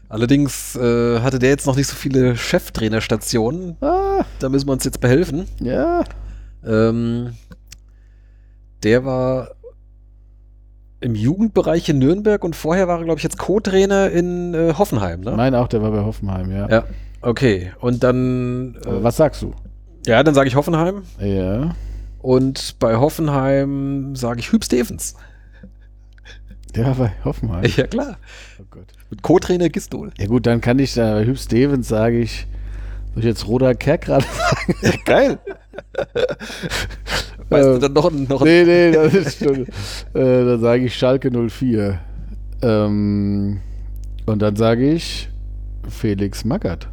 Allerdings äh, hatte der jetzt noch nicht so viele Cheftrainerstationen. ah, Da müssen wir uns jetzt behelfen. ja. Ähm, der war im Jugendbereich in Nürnberg und vorher war er, glaube ich, jetzt Co-Trainer in äh, Hoffenheim. Ne? Mein auch, der war bei Hoffenheim, ja. Ja, okay. Und dann, äh, was sagst du? ja, dann sage ich Hoffenheim. Ja. Und bei Hoffenheim sage ich Hüb Stevens. Der war bei Hoffenheim. Ja, klar. oh Gott. Mit Co-Trainer Gistol. Ja gut, dann kann ich da bei Hüb Stevens sage ich, soll ich jetzt Roda Kerkrad sagen? Geil. weißt du Ähm, dann noch, noch nee, nee, das ist schon. äh, dann sage ich Schalke 04. Ähm, und dann sage ich Felix Magath.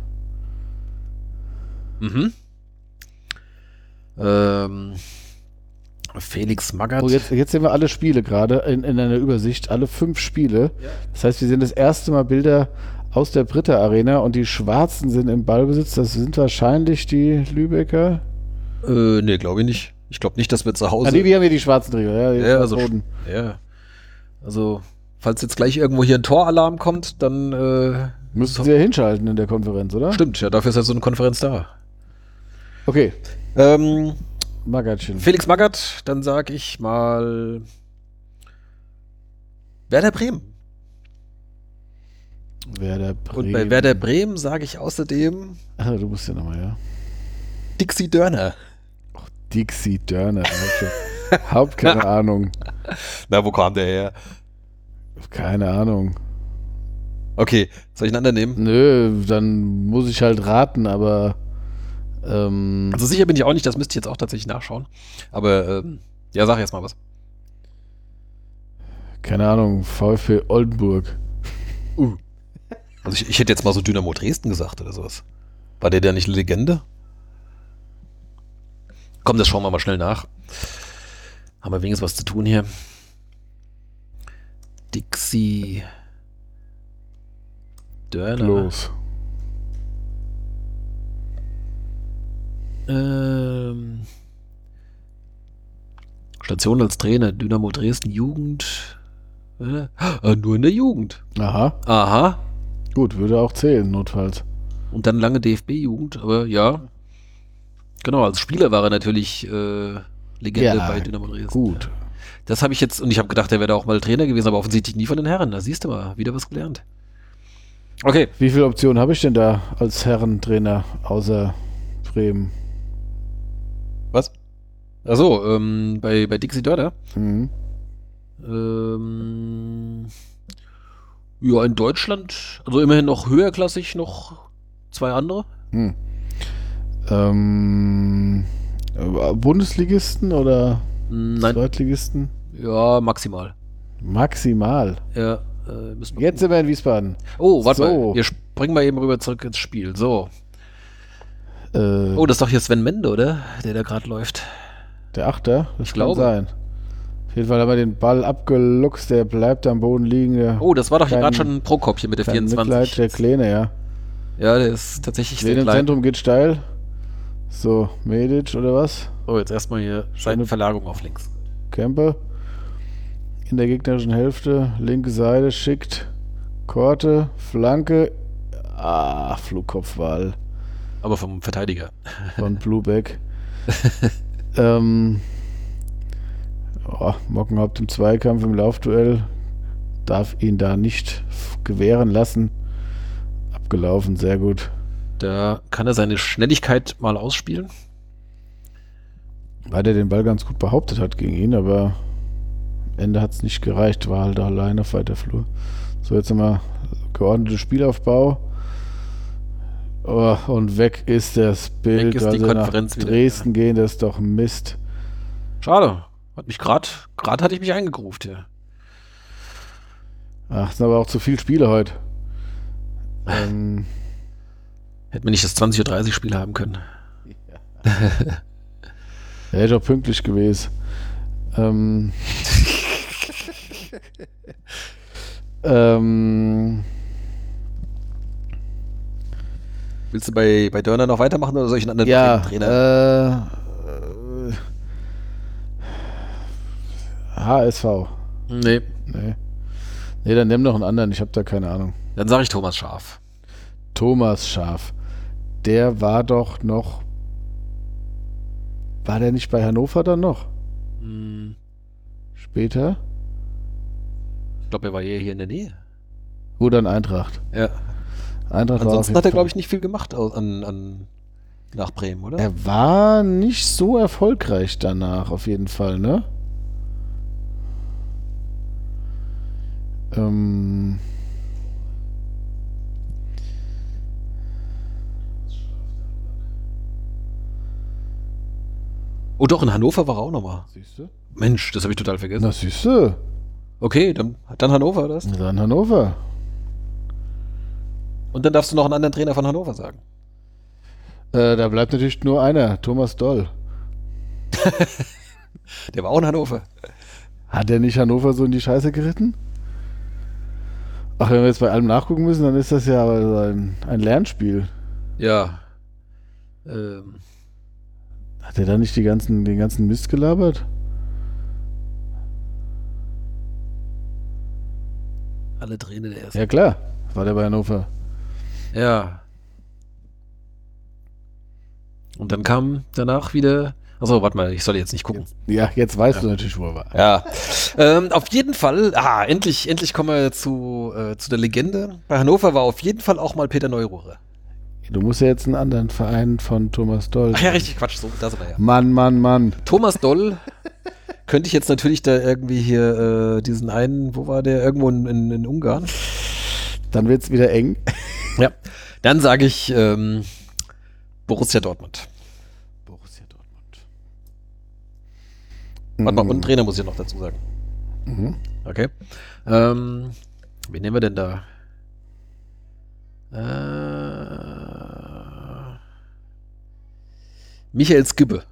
Mhm. Ähm, Felix Magath. Oh, jetzt, jetzt sehen wir alle Spiele gerade in, in einer Übersicht, alle fünf Spiele. Das heißt, wir sehen das erste Mal Bilder aus der Britta Arena und die Schwarzen sind im Ballbesitz. Das sind wahrscheinlich die Lübecker. Äh, nee, glaube ich nicht. Ich glaube nicht, dass wir zu Hause. Ah, nee, wir haben hier die schwarzen Träger. Ja, ja, also, roten. ja. Also, falls jetzt gleich irgendwo hier ein Toralarm kommt, dann äh, Müssen sie ja hinschalten in der Konferenz, oder? stimmt, ja, dafür ist ja so eine Konferenz da. Okay, Ähm, Magatchen. Felix Magath, dann sag ich mal Werder Bremen. Werder Bremen. Und bei Werder Bremen sage ich außerdem Ach, du musst ja nochmal, ja. Dixie Dörner. Dixie Dörner. Haupt keine Ahnung. Na, wo kam der her? Keine Ahnung. Okay, soll ich einen anderen nehmen? Nö, dann muss ich halt raten, aber ähm, Also sicher bin ich auch nicht, das müsste ich jetzt auch tatsächlich nachschauen. Aber ähm, ja, sag jetzt mal was. keine Ahnung, VfB Oldenburg. Also ich, ich hätte jetzt mal so Dynamo Dresden gesagt oder sowas. War der der nicht Legende? Komm, das schauen wir mal schnell nach. Haben wir wenigstens was zu tun hier. Dixie Dörner. Los. Ähm, Station als Trainer, Dynamo Dresden Jugend. Äh, äh, nur in der Jugend. Aha, Aha. gut, würde auch zählen, notfalls. Und dann lange DFB-Jugend, aber ja. Genau, als Spieler war er natürlich äh, Legende Ja, bei Dynamo Dresden. Gut. Das habe ich jetzt, und ich habe gedacht, er wäre auch mal Trainer gewesen, aber offensichtlich nie von den Herren. Da siehst du mal, wieder was gelernt. Okay, Wie viele Optionen habe ich denn da als Herrentrainer außer Bremen? Achso, ähm, bei, bei Dixie Dörder. Mhm. Ähm, ja, in Deutschland, also immerhin noch höherklassig, noch zwei andere. Hm. Ähm, äh, Bundesligisten oder Nein, Zweitligisten? ja, maximal. Maximal. Ja, äh, müssen wir Jetzt sind wir in Wiesbaden. Oh, warte So. mal. Wir, sp- bring mal eben rüber zurück ins Spiel. So. Äh, Oh, das ist doch hier Sven Mende, oder? Der da gerade läuft. Der Achter? Das ich kann glaube. sein. Auf jeden Fall haben wir den Ball abgeluchst, der bleibt am Boden liegen. Oh, das war doch gerade schon ein Prokop hier mit der kein 24. Mitleid, der Kleine, ja. Ja, der ist tatsächlich sehr im klein. Zentrum geht steil. So, Medic oder was? Oh, jetzt erstmal hier Seitenverlagerung auf links. Kemper. In der gegnerischen Hälfte. Linke Seite schickt. Korte. Flanke. Ah, Flugkopfwahl Aber vom Verteidiger. von Blueback. ähm, oh, Mockenhaupt im Zweikampf, im Laufduell. Darf ihn da nicht gewähren lassen. Abgelaufen, sehr gut. Da kann er seine Schnelligkeit mal ausspielen. Weil der den Ball ganz gut behauptet hat gegen ihn, aber am Ende hat es nicht gereicht, war halt alleine auf weiter Flur. So, jetzt nochmal geordneter Spielaufbau. Oh, und weg ist das Bild. Weg ist die weil sie Konferenz nach wieder, Dresden gehen, das ist doch Mist. Schade. Hat mich gerade, gerade hatte ich mich eingegruft hier. Ach, sind aber auch zu viele Spiele heute. Ähm, Hätten wir nicht das 20.30 Uhr Spiel haben können. er ist auch pünktlich gewesen. Ähm, ähm, Willst du bei, bei Dörner noch weitermachen oder soll ich einen anderen Ja, Trainer? äh, äh, HSV. nee. Nee. Nee, dann nimm noch einen anderen, ich habe da keine Ahnung. Dann sage ich Thomas Schaf. Thomas Schaf. Der war doch noch. War der nicht bei Hannover dann noch? Hm, Später? Ich glaube, er war eher hier in der Nähe. Wo dann Eintracht? Ja. Eintracht Ansonsten hat er, glaube ich, nicht viel gemacht an, an, nach Bremen, oder? Er war nicht so erfolgreich danach, auf jeden Fall, ne? Ähm. Oh doch, in Hannover war er auch nochmal. Siehst du? Mensch, das habe ich total vergessen. Na, siehst du? Okay, dann, dann Hannover das. Dann Hannover. Und dann darfst du noch einen anderen Trainer von Hannover sagen. Äh, da bleibt natürlich nur einer, Thomas Doll. Der war auch in Hannover. Hat er nicht Hannover so in die Scheiße geritten? Ach, wenn wir jetzt bei allem nachgucken müssen, dann ist das ja ein, ein Lernspiel. Ja. Ähm, Hat er da nicht ganzen, den ganzen Mist gelabert? alle Trainer der ersten. Ja klar, war der bei Hannover. Ja. Und dann kam danach wieder. Achso, warte mal, ich soll jetzt nicht gucken. Ja, jetzt weißt du natürlich, wo er war. Ja. ähm, auf jeden Fall, ah, endlich, endlich kommen wir zu, äh, zu der Legende. Bei Hannover war auf jeden Fall auch mal Peter Neururer. Du musst ja jetzt einen anderen Verein von Thomas Doll. Ach ja, richtig, Quatsch, so, da sind wir ja. Mann, Mann, Mann. Thomas Doll könnte ich jetzt natürlich da irgendwie hier äh, diesen einen, wo war der? Irgendwo in, in, in Ungarn. Dann wird's wieder eng. Ja. Dann sage ich ähm, Borussia Dortmund. Borussia Dortmund. Warte mal, und einen Trainer muss ich noch dazu sagen. Mhm. Okay. Ähm, wen nehmen wir denn da? Äh, Michael Skibbe.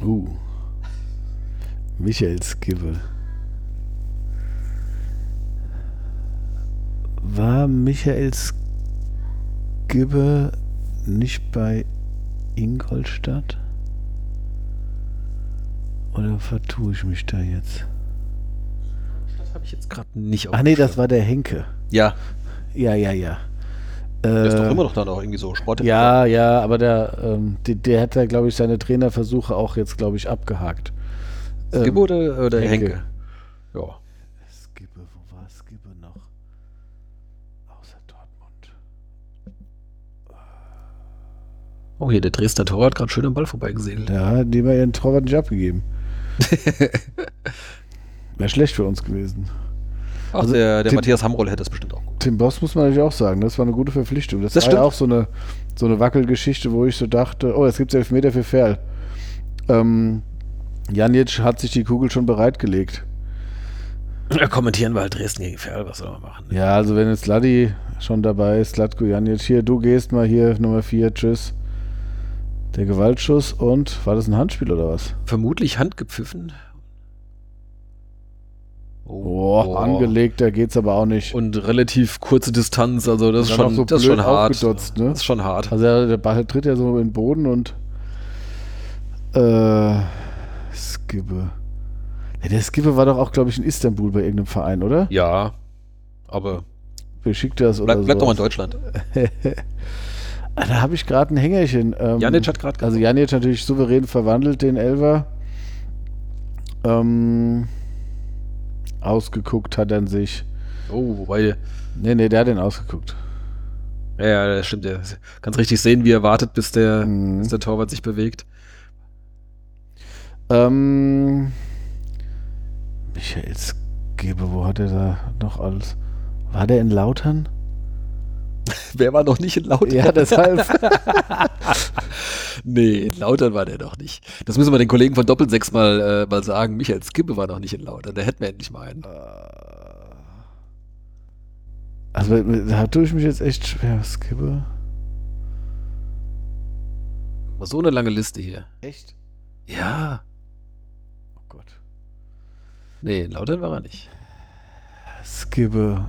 Uh. Michael Skibbe. War Michael Skibbe nicht bei Ingolstadt? Oder vertue ich mich da jetzt? Das habe ich jetzt gerade nicht Ach dem nee, das war der Henke. Ja, Ja, ja, ja. der ist doch Äh, immer noch da noch irgendwie so Sport. Ja, ja, aber der, ähm, der, der hat da, glaube ich, seine Trainerversuche auch jetzt, glaube ich, abgehakt. Skibbe oder, oder Henke. Henke? Ja. Oh, hier, der Dresdner Tor hat gerade schön am Ball vorbeigesegelt. Hat die mal ihren Torwart nicht abgegeben. Wäre schlecht für uns gewesen. Ach, Also, der, der Tim- Matthias Hamroll hätte das bestimmt auch gut. Tim Boss muss man natürlich auch sagen, das war eine gute Verpflichtung. Das, Das war ja auch so eine, so eine Wackelgeschichte, wo ich so dachte, oh, jetzt gibt es Elfmeter für Ferl. Ähm, Janic hat sich die Kugel schon bereitgelegt. Ja, kommentieren wir halt Dresden gegen Ferl, was soll man machen? Ja, also wenn jetzt Ladi schon dabei. Slatko Janic. Hier, du gehst mal hier, Nummer 4, tschüss. Der Gewaltschuss und war das ein Handspiel oder was? Vermutlich handgepfiffen. Oh, oh. angelegt, da geht's aber auch nicht. Und relativ kurze Distanz, also das ist schon, so das ist schon hart. Ne? Das ist schon hart. Also der Ball tritt ja so in den Boden und äh, Skibbe. Ja, der Skibbe war doch auch, glaube ich, in Istanbul bei irgendeinem Verein, oder? Ja, aber Besiktas oder bleib, bleib doch mal in Deutschland. Ah, da habe ich gerade ein Hängerchen. Ähm, Janic hat gerade. Also Janic natürlich souverän verwandelt, den Elver. Ähm, ausgeguckt hat er sich. Oh, wobei. Nee, nee, der hat den ausgeguckt. Ja, ja, das stimmt. Ja. Kannst richtig sehen, wie er wartet, bis der, mhm. bis der Torwart sich bewegt. Ähm, Michael Skebe, wo hat er da noch alles? War der in Lautern? Wer war noch nicht in Lautern? Ja, deshalb. nee, in Lautern war der noch nicht. Das müssen wir den Kollegen von Doppelsechs mal, äh, mal sagen. Michael Skippe war noch nicht in Lautern. Da hätten wir endlich mal einen. Also, da tue ich mich jetzt echt schwer. Skippe. So eine lange Liste hier. Echt? Ja. Oh Gott. Nee, in Lautern war er nicht. Skippe.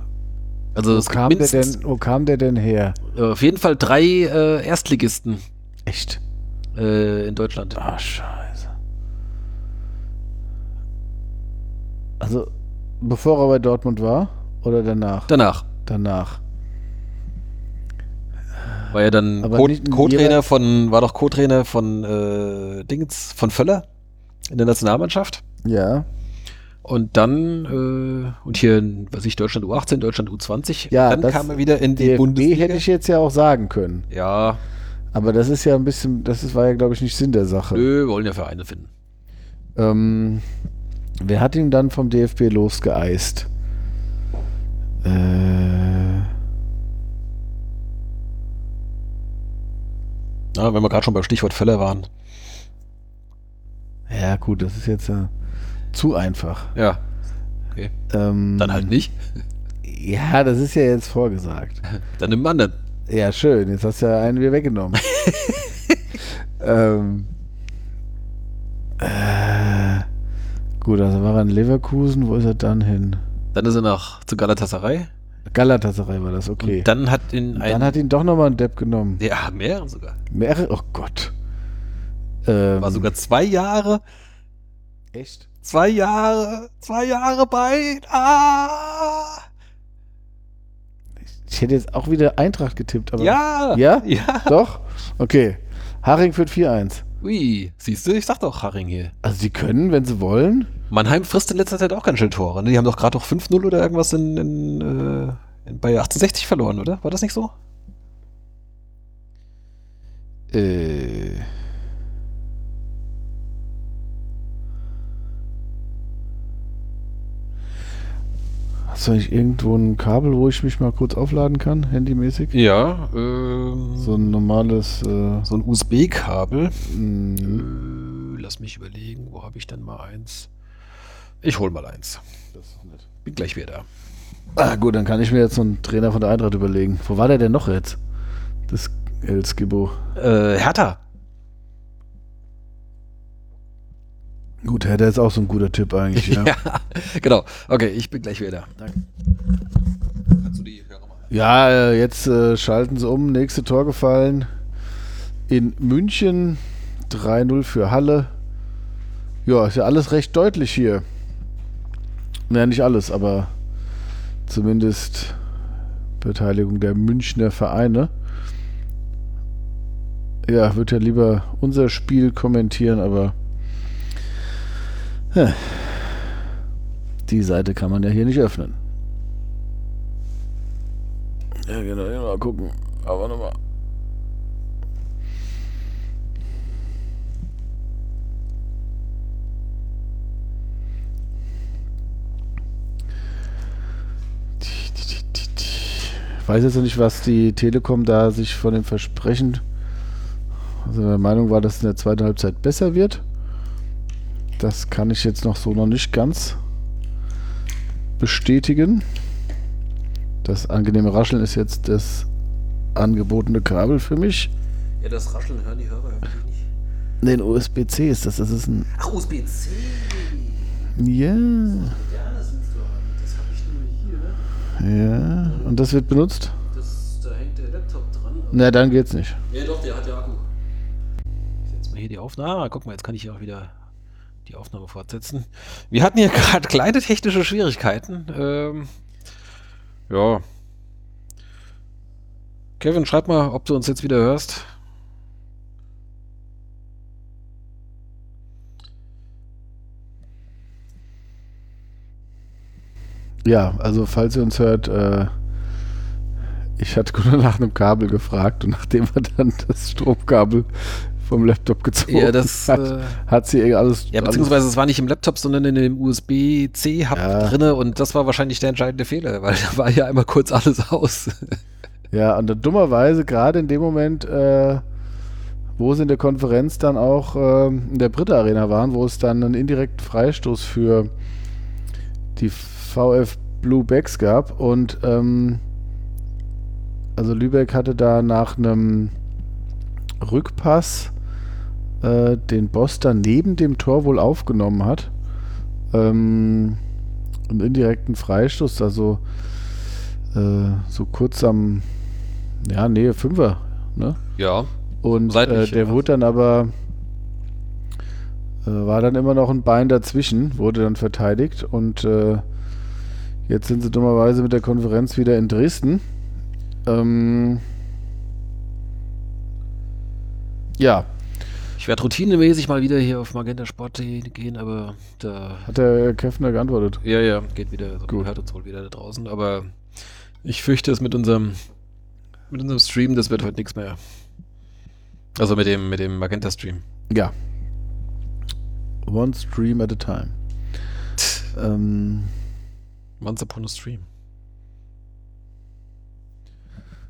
Also wo, kam der denn, wo kam der denn her? Auf jeden Fall drei äh, Erstligisten. Echt? Äh, in Deutschland. Ah, scheiße. Also, bevor er bei Dortmund war? Oder danach? Danach. Danach. War ja dann Co-Trainer von, war doch Co-Trainer von äh, Dings, von Völler in der Nationalmannschaft. Ja. Und dann, äh, und hier, was ich, Deutschland U18, Deutschland U20, ja, dann kam er wieder in die DFB Bundesliga. hätte ich jetzt ja auch sagen können. Ja. Aber das ist ja ein bisschen, das ist, war ja, glaube ich, nicht Sinn der Sache. Nö, wir wollen ja Vereine finden. Ähm, wer hat ihn dann vom DFB losgeeist? Äh. Na, wenn wir gerade schon beim Stichwort Fälle waren. Ja, gut, das ist jetzt ja. Zu einfach. Ja. Okay. Ähm, Dann halt nicht. Ja, das ist ja jetzt vorgesagt. Dann nimm einen anderen. Ja, schön. Jetzt hast du ja einen wieder weggenommen. ähm, äh, gut, also war er in Leverkusen. Wo ist er dann hin? Dann ist er noch zu Galatasaray. Galatasaray war das, okay. Und dann hat ihn ein Dann hat ihn doch nochmal ein Depp genommen. Ja, mehrere sogar. Mehrere? Oh Gott. Ähm, war sogar zwei Jahre. Echt? Zwei Jahre, zwei Jahre bei. Ah! Ich hätte jetzt auch wieder Eintracht getippt, aber. Ja! Ja? Ja! Doch? Okay. Haring führt 4-1. Ui, siehst du, ich sag doch Haring hier. Also, sie können, wenn sie wollen. Mannheim frisst in letzter Zeit auch ganz schön Tore. Ne? Die haben doch gerade doch 5-0 oder irgendwas in, in, äh, bei 1860 verloren, oder? War das nicht so? Äh. Hast du eigentlich irgendwo ein Kabel, wo ich mich mal kurz aufladen kann, handymäßig? Ja. Ähm, so ein normales. Äh, so ein USB-Kabel. Mhm. Äh, lass mich überlegen, wo habe ich denn mal eins? Ich hol mal eins. Bin gleich wieder da. Ah, gut, dann kann ich mir jetzt so einen Trainer von der Eintracht überlegen. Wo war der denn noch jetzt? Das El Skibo. Äh, Hertha. Gut, der ist auch so ein guter Tipp eigentlich, ja. ja. genau. Okay, ich bin gleich wieder. Danke. Kannst du die Hörer mal? Ja, äh, jetzt äh, schalten sie um. Nächste Tor gefallen in München. 3-0 für Halle. Ja, ist ja alles recht deutlich hier. Naja, nicht alles, aber zumindest Beteiligung der Münchner Vereine. Ja, würde ja lieber unser Spiel kommentieren, aber die Seite kann man ja hier nicht öffnen. Ja, genau, mal gucken. Aber nochmal. Ich weiß jetzt noch nicht, was die Telekom da sich von dem Versprechen. Also der Meinung war, dass es in der zweiten Halbzeit besser wird. Das kann ich jetzt noch so noch nicht ganz bestätigen. Das angenehme Rascheln ist jetzt das angebotene Kabel für mich. Ja, das Rascheln hören die Hörer nicht. Nee, ein USB-C ist das. Das ist ein. Ach, USB-C. Ja. Haben. Das habe ich nur hier. Ja. Und das wird benutzt? Das, da hängt der Laptop dran. Na, dann geht's nicht. Ja, doch, der hat ja Akku. Ich setze mal hier die Aufnahme. Ah, guck mal, jetzt kann ich hier auch wieder die Aufnahme fortsetzen. Wir hatten hier gerade kleine technische Schwierigkeiten. Ähm, ja. Kevin, schreib mal, ob du uns jetzt wieder hörst. Ja, also falls ihr uns hört, äh, ich hatte nach einem Kabel gefragt und nachdem er dann das Stromkabel vom Laptop gezogen Ja, das, hat, äh, hat sie eh alles. Ja, beziehungsweise es war nicht im Laptop, sondern in dem USB-C-Hub Ja. drinne und das war wahrscheinlich der entscheidende Fehler, weil da war ja einmal kurz alles aus. Ja, und dann dummerweise gerade in dem Moment, äh, wo sie in der Konferenz dann auch ähm, in der Britta Arena waren, wo es dann einen indirekten Freistoß für die VF Blue Backs gab und ähm, also Lübeck hatte da nach einem Rückpass äh, den Boss dann neben dem Tor wohl aufgenommen hat. Ähm, einen indirekten Freistoß, also äh, so kurz am ja, Nähe Fünfer, ne? Ja. Und äh, der ja. wurde dann aber äh, war dann immer noch ein Bein dazwischen, wurde dann verteidigt und äh, jetzt sind sie dummerweise mit der Konferenz wieder in Dresden. Ähm, ja, Ich werde routinemäßig mal wieder hier auf Magenta Sport gehen, aber da. hat der Keffner geantwortet. Ja, ja, geht wieder. So Gut. hört uns wohl wieder da draußen. Aber ich fürchte es mit unserem mit unserem Stream, das wird heute nichts mehr. Also mit dem, mit dem Magenta-Stream. Ja. One stream at a time. Ähm, Once upon a stream.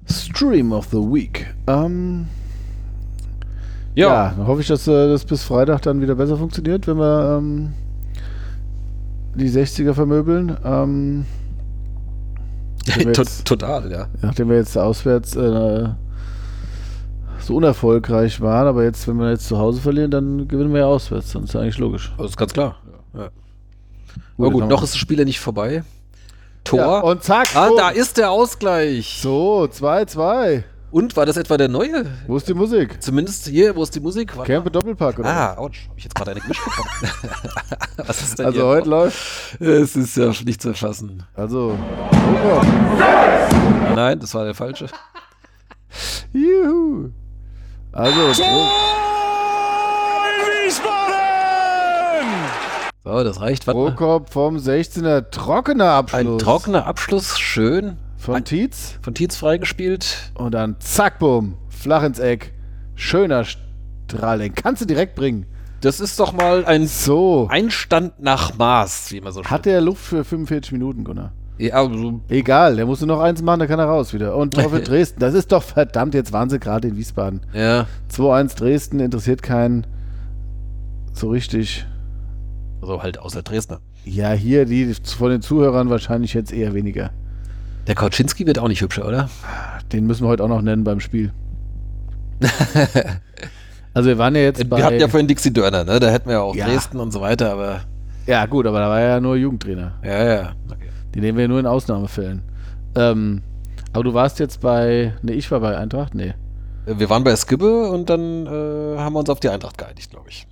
Stream of the Week. Ähm, Ja, dann hoffe ich, dass äh, das bis Freitag dann wieder besser funktioniert, wenn wir ähm, die 60er vermöbeln. Ähm, jetzt- total, ja. nachdem wir jetzt auswärts äh, so unerfolgreich waren, aber jetzt, wenn wir jetzt zu Hause verlieren, dann gewinnen wir ja auswärts. Das ist ja eigentlich logisch. Das ist ganz klar. Ja. Gut, Aber gut, noch ist das Spiel ja nicht vorbei. Tor. Ja, und zack! ah, da ist der Ausgleich. So, 2-2. Und war das etwa der neue? Wo ist die Musik? Zumindest hier, wo ist die Musik? Warte Campe Doppelpack, oder? Ah, ouch. Hab ich jetzt gerade eine gemischt bekommen. Was ist denn Also hier? heute läuft. Es ist ja nicht zu erfassen. Also. Oh, Nein, das war der falsche. Juhu. Also, Pro So, das reicht. Prokop vom 16er. Trockener Abschluss. Ein trockener Abschluss, schön. Von Tietz. Von Tietz freigespielt. Und dann zack, bumm. Flach ins Eck. Schöner Strahl. Den kannst du direkt bringen. Das ist doch mal ein So. Einstand nach Maß, wie man so schön Hat der Luft für 45 Minuten, Gunnar? Ja, also, Egal, der musste noch eins machen, dann kann er raus wieder. Und Tor für Dresden. Das ist doch verdammt, jetzt waren sie gerade in Wiesbaden. ja. 2-1 Dresden interessiert keinen so richtig. Also halt außer Dresdner. Ja, hier, die von den Zuhörern wahrscheinlich jetzt eher weniger. Der Kauczynski wird auch nicht hübscher, oder? Den müssen wir heute auch noch nennen beim Spiel. also wir waren ja jetzt bei... Wir hatten ja vorhin Dixie Dörner, ne? Da hätten wir ja auch Ja. Dresden und so weiter, aber. ja gut, aber da war ja nur Jugendtrainer. Ja, ja. Okay. Die nehmen wir nur in Ausnahmefällen. Ähm, aber du warst jetzt bei... Ne, ich war bei Eintracht? Nee. Wir waren bei Skibbe und dann äh, haben wir uns auf die Eintracht geeinigt, glaube ich.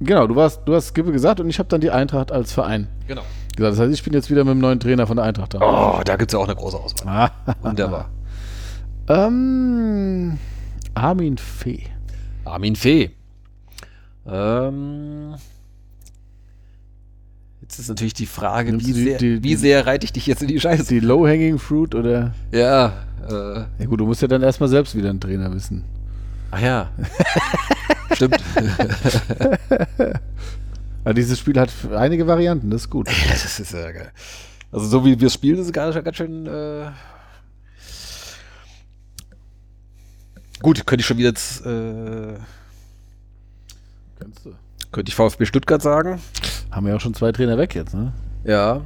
Genau, du warst, du hast Skibbe gesagt und ich habe dann die Eintracht als Verein Genau. gesagt. Das heißt, ich bin jetzt wieder mit dem neuen Trainer von der Eintracht da. Oh, da gibt es ja auch eine große Auswahl. Ah. Wunderbar. Ähm, Armin Fee. Armin Fee. Ähm, jetzt ist natürlich die Frage, Nimmst wie, die- sehr, die- wie sehr reite ich dich jetzt in die Scheiße? Die Low-Hanging Fruit oder... Ja, äh, Ja gut, du musst ja dann erstmal selbst wieder einen Trainer wissen. Ach ja. Stimmt. Aber dieses Spiel hat einige Varianten, das ist gut. das ist ja geil. Also so wie wir spielen, ist es gar, ganz schön äh, gut. Könnte ich schon wieder jetzt, äh, Kannst du. könnte ich VfB Stuttgart sagen. Haben wir ja auch schon zwei Trainer weg jetzt, ne? Ja.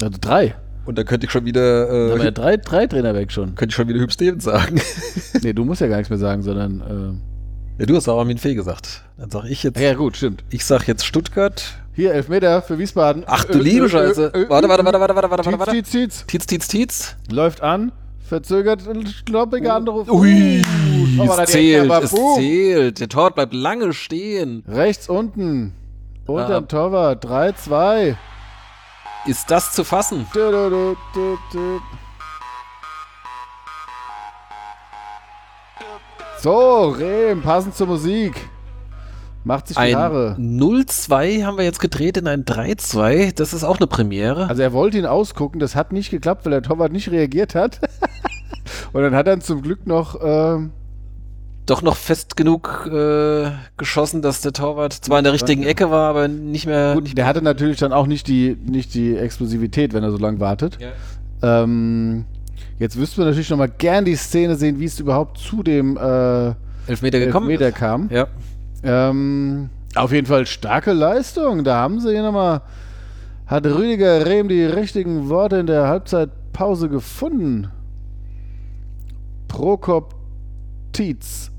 Also drei. Und dann könnte ich schon wieder, Da haben wir ja äh, drei, drei Trainer weg schon. könnte ich schon wieder Hüb Stevens sagen. Nee, du musst ja gar nichts mehr sagen, sondern. ja, du hast auch Armin Fee gesagt. Dann sag ich jetzt, Äh, ja, gut, stimmt. ich sag jetzt Stuttgart. Hier, Elfmeter für Wiesbaden. Ach du liebe Scheiße. Warte, warte, warte, warte, warte, warte, warte. Tietz, Tietz. Tietz, Tietz, Tietz. Läuft an, verzögert, kloppiger Anruf. Ui, hat es zählt, aber es zählt. Der Torwart bleibt lange stehen. Rechts unten. Unterm Ah. Torwart. 3-2. Ist das zu fassen? So, Rehm, passend zur Musik. Macht sich die Ein Haare. 0-2 haben wir jetzt gedreht in ein 3-2. Das ist auch eine Premiere. Also er wollte ihn ausgucken, das hat nicht geklappt, weil der Torwart nicht reagiert hat. Und dann hat er zum Glück noch ähm, Doch noch fest genug äh, geschossen, dass der Torwart zwar in der richtigen Ecke war, aber nicht mehr. Gut, nicht der hatte natürlich dann auch nicht die, nicht die Explosivität, wenn er so lange wartet. Ja. Ähm, jetzt wüssten wir natürlich noch mal gern die Szene sehen, wie es überhaupt zu dem äh, Elfmeter gekommen. Elfmeter kam. Ja. Ähm, auf jeden Fall starke Leistung. Da haben sie hier nochmal, hat Rüdiger Rehm die richtigen Worte in der Halbzeitpause gefunden. Prokop Tietz.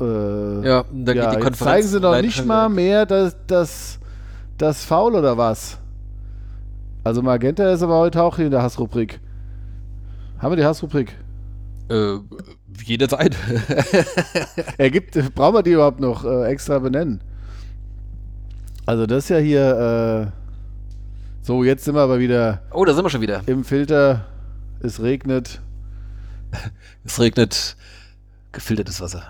Äh, Ja, da geht ja, die jetzt Konferenz. zeigen sie noch nicht mal mehr das, das, das Foul oder was? Also Magenta ist aber heute auch hier in der Hassrubrik. Haben wir die Hassrubrik? Äh, jederzeit. Er gibt, brauchen wir die überhaupt noch äh, extra benennen? Also das ist ja hier, äh, so jetzt sind wir aber wieder oh, da sind wir schon wieder. im Filter, es regnet. Es regnet gefiltertes Wasser.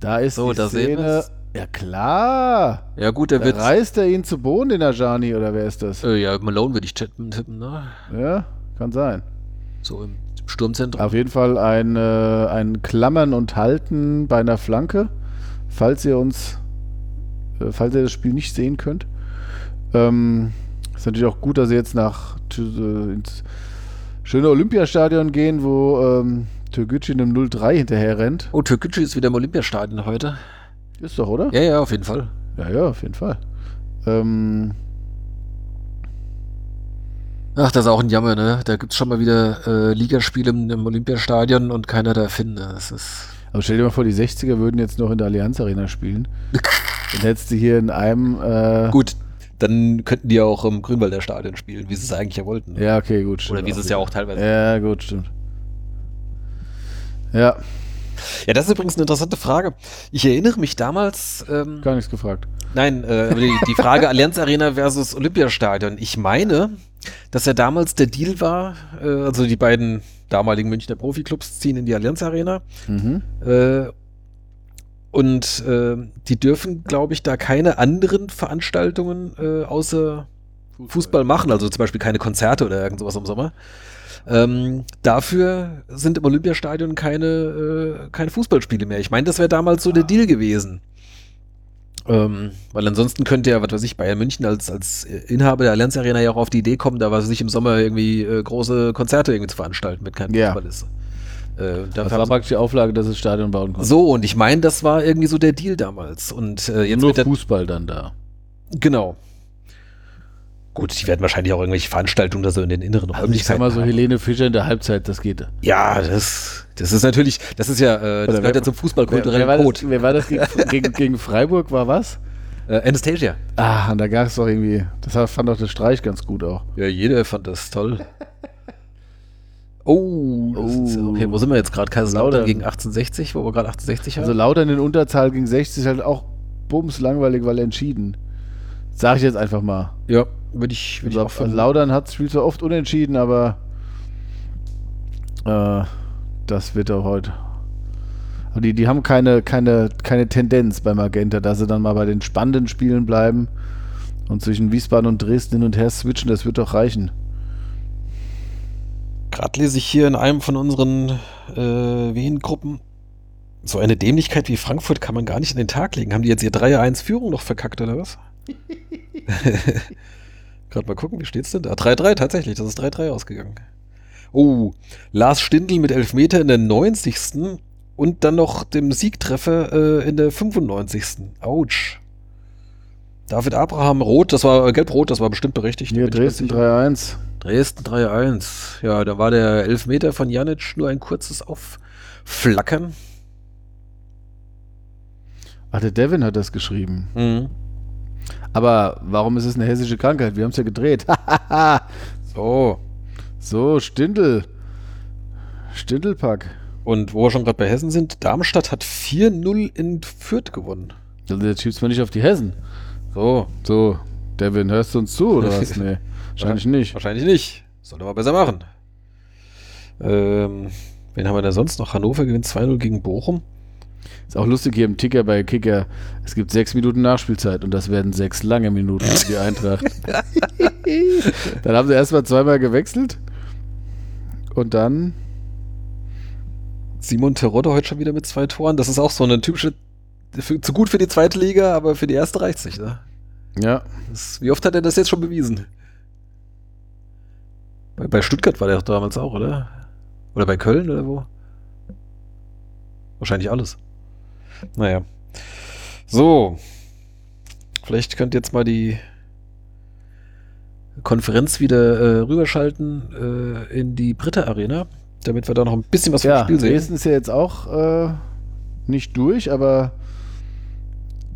Da ist So, die da Szene. Ja klar, Ja, gut, der da wird. reißt er ihn zu Boden, den Ajani, oder wer ist das? Äh, ja, Malone würde ich tippen, tippen, ne? Ja, kann sein. So im Sturmzentrum. Auf jeden Fall ein, äh, ein Klammern und Halten bei einer Flanke, falls ihr uns, äh, falls ihr das Spiel nicht sehen könnt. Ähm, ist natürlich auch gut, dass ihr jetzt nach äh, ins schöne Olympiastadion gehen, wo ähm, Türkgücü einem 0-3 hinterher rennt. Oh, Türkgücü ist wieder im Olympiastadion heute. Ist doch, oder? Ja, ja, auf jeden Fall. Ja, ja, auf jeden Fall. Ähm, Ach, das ist auch ein Jammer, ne? Da gibt's schon mal wieder äh, Ligaspiele im, im Olympiastadion und keiner da findet. Das ist. aber stell dir mal vor, die 60er würden jetzt noch in der Allianz Arena spielen. Dann hättest du hier in einem. Äh, Gut, dann könnten die auch im Grünwalder Stadion spielen, wie sie es eigentlich ja wollten. Ja, okay, gut. stimmt Oder wie sie es ja auch teilweise. Ja, gut, stimmt. Ja, Ja, das ist übrigens eine interessante Frage. Ich erinnere mich damals, ähm, gar nichts gefragt. nein, äh, die, die Frage Allianz Arena versus Olympiastadion. Ich meine, dass ja damals der Deal war, äh, also die beiden damaligen Münchner Profiklubs ziehen in die Allianz Arena Mhm. äh, und äh, die dürfen, glaube ich, da keine anderen Veranstaltungen äh, außer Fußball machen, also zum Beispiel keine Konzerte oder irgend sowas im Sommer. Ähm, dafür sind im Olympiastadion keine, äh, keine Fußballspiele mehr. Ich meine, das wäre damals so der Deal gewesen. Ähm, weil ansonsten könnte ja, was weiß ich, Bayern München als, als Inhaber der Allianz Arena ja auch auf die Idee kommen, da was weiß ich im Sommer irgendwie äh, große Konzerte irgendwie zu veranstalten, wenn kein Ja. Fußball ist. Äh, Das war praktisch die Auflage, dass es Stadion bauen konnte. so, und ich meine, das war irgendwie so der Deal damals. Und äh, jetzt Nur mit der, Fußball dann da. Genau. Gut, die werden wahrscheinlich auch irgendwelche Veranstaltungen da so in den inneren Also ich sag Räumlichkeiten mal so haben. Helene Fischer in der Halbzeit, das geht. Ja, das, das ist natürlich, das ist ja, äh, das Oder gehört wer- ja zum Wer, fußballkulturellen wer, war Code. das, wer war das gegen, gegen, gegen Freiburg, war was? Äh, Anastasia. Ah, und da gab es doch irgendwie, das fand doch der Streich ganz gut auch. Ja, jeder fand das toll. Oh, das Oh. okay, wo sind wir jetzt gerade? Kaiserslautern Lautern. gegen 1860, wo wir gerade 1860 haben? Also Lautern in Unterzahl gegen 60 halt auch bums langweilig, weil entschieden. Sag ich jetzt einfach mal. ja, würde ich, würd ich auch finden. Lautern hat spielt zwar oft unentschieden, aber äh, das wird auch heute. Aber die, die haben keine, keine, keine Tendenz bei Magenta, dass sie dann mal bei den spannenden Spielen bleiben und zwischen Wiesbaden und Dresden hin und her switchen, das wird doch reichen. Gerade lese ich hier in einem von unseren äh, Wien-Gruppen, so eine Dämlichkeit wie Frankfurt kann man gar nicht in den Tag legen. Haben die jetzt ihr 3-1-Führung noch verkackt oder was? Gerade mal gucken, wie steht's denn da? 3-3 tatsächlich, das ist 3-3 ausgegangen. Oh, Lars Stindl mit Elfmeter in der 90. und dann noch dem Siegtreffer äh, in der 95. Autsch. David Abraham, rot, das war äh, gelb-rot, das war bestimmt berechtigt. Hier, Dresden sicher. 3-1. Dresden 3-1. Ja, da war der Elfmeter von Janic nur ein kurzes Aufflackern. Ach, der Devin hat das geschrieben. Mhm. Aber warum ist es eine hessische Krankheit? Wir haben es ja gedreht. So. so, Stindel. Stindelpack. Und wo wir schon gerade bei Hessen sind, Darmstadt hat 4-0 in Fürth gewonnen. Also jetzt schiebst du nicht auf die Hessen. So. So, Devin, hörst du uns zu oder was? Nee, wahrscheinlich nicht. Wahrscheinlich nicht. Sollte man besser machen. Ähm, wen haben wir da sonst noch? Hannover gewinnt 2-0 gegen Bochum. Ist auch lustig hier im Ticker bei Kicker. Es gibt sechs Minuten Nachspielzeit und das werden sechs lange Minuten für die Eintracht. dann haben sie erstmal zweimal gewechselt und dann Simon Terodde heute schon wieder mit zwei Toren. Das ist auch so eine typische, für, zu gut für die zweite Liga, aber für die erste reicht es nicht. Ne? ja, Das, wie oft hat er das jetzt schon bewiesen? Bei, bei Stuttgart war der doch damals auch, oder? Oder bei Köln oder wo? Wahrscheinlich alles. Naja. So. Vielleicht könnt ihr jetzt mal die Konferenz wieder äh, rüberschalten äh, in die Britta Arena, damit wir da noch ein bisschen was vom ja Spiel sehen. Dresden ist ja jetzt auch äh, nicht durch, aber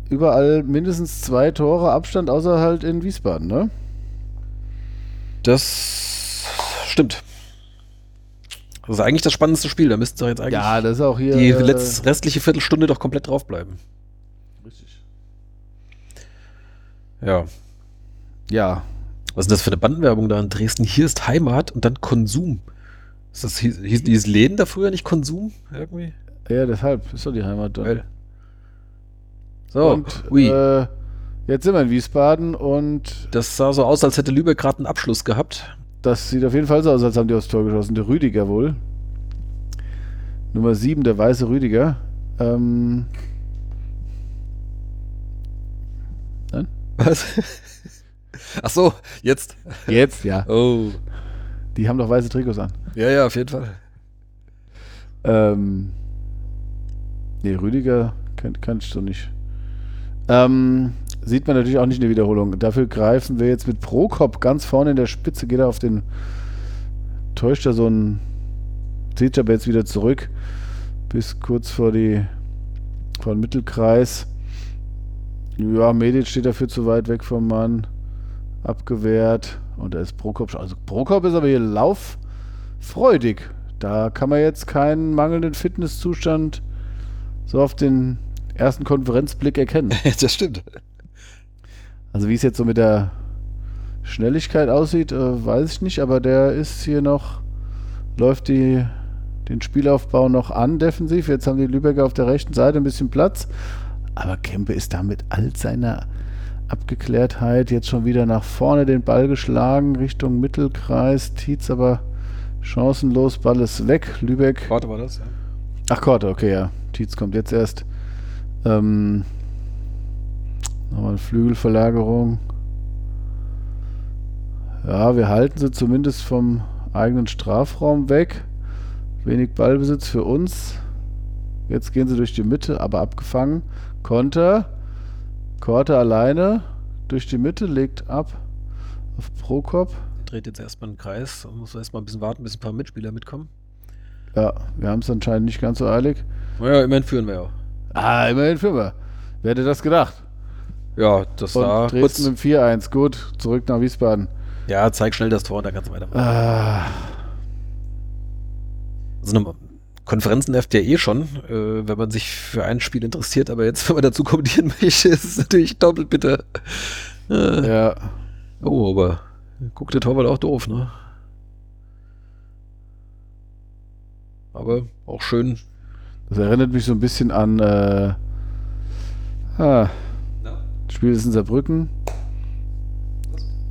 überall mindestens zwei Tore Abstand, außer halt in Wiesbaden, ne? Das stimmt. Das ist eigentlich das spannendste Spiel. Da müssten sie jetzt eigentlich Ja, das ist auch hier. die äh, letz, restliche Viertelstunde doch komplett draufbleiben. Richtig. Ja. Ja, Was ist das für eine Bandenwerbung da in Dresden? Hier ist Heimat und dann Konsum. Ist das, hieß, hieß dieses Läden da früher nicht Konsum? Irgendwie? ja, deshalb ist doch die Heimat da. Geil. So, und ui. äh, jetzt sind wir in Wiesbaden und das sah so aus, als hätte Lübeck gerade einen Abschluss gehabt. Das sieht auf jeden Fall so aus, als haben die aufs Tor geschossen. Der Rüdiger wohl. Nummer 7, der weiße Rüdiger. Ähm, Was? Ach so, jetzt. jetzt, ja. Oh. Die haben doch weiße Trikots an. Ja, ja, auf jeden Fall. Ähm, nee, Rüdiger kann, kann ich so nicht. Ähm, sieht man natürlich auch nicht in der Wiederholung. Dafür greifen wir jetzt mit Prokop ganz vorne in der Spitze, geht er auf den, täuscht er so ein, zieht aber jetzt wieder zurück, bis kurz vor die, vor den Mittelkreis. Ja, Medic steht dafür zu weit weg vom Mann, abgewehrt. Und da ist Prokop, also Prokop ist aber hier lauffreudig. Da kann man jetzt keinen mangelnden Fitnesszustand so auf den ersten Konferenzblick erkennen. das stimmt. Also wie es jetzt so mit der Schnelligkeit aussieht, äh, weiß ich nicht, aber der ist hier noch, läuft die, den Spielaufbau noch an defensiv. Jetzt haben die Lübecker auf der rechten Seite ein bisschen Platz. Aber Kempe ist da mit all seiner Abgeklärtheit jetzt schon wieder nach vorne den Ball geschlagen, Richtung Mittelkreis. Tietz aber chancenlos, Ball ist weg. Lübeck Warte war das, ja. Ach Korte, okay, ja. Tietz kommt jetzt erst. Ähm, nochmal eine Flügelverlagerung. Ja, wir halten sie zumindest vom eigenen Strafraum weg. Wenig Ballbesitz für uns. Jetzt gehen sie durch die Mitte, aber abgefangen. Konter. Korte alleine durch die Mitte, legt ab auf Prokop. Dreht jetzt erstmal einen Kreis und muss erstmal ein bisschen warten, bis ein paar Mitspieler mitkommen. Ja, wir haben es anscheinend nicht ganz so eilig. Naja, immerhin führen wir ja. Ah, immerhin Fünfer. Wer hätte das gedacht? Ja, das Und war Dresden kurz. mit 4-1. Gut, zurück nach Wiesbaden. Ja, zeig schnell das Tor und dann kannst du weitermachen. Ah, Also eine Konferenzen nervt ja eh schon, äh, wenn man sich für ein Spiel interessiert, aber jetzt, wenn man dazu kommentieren möchte, ist es natürlich doppelt bitter. Äh, ja. Oh, aber guckt der Torwart auch doof, ne? Aber auch schön. Das erinnert mich so ein bisschen an. Äh, ah, Spiel ist in Saarbrücken.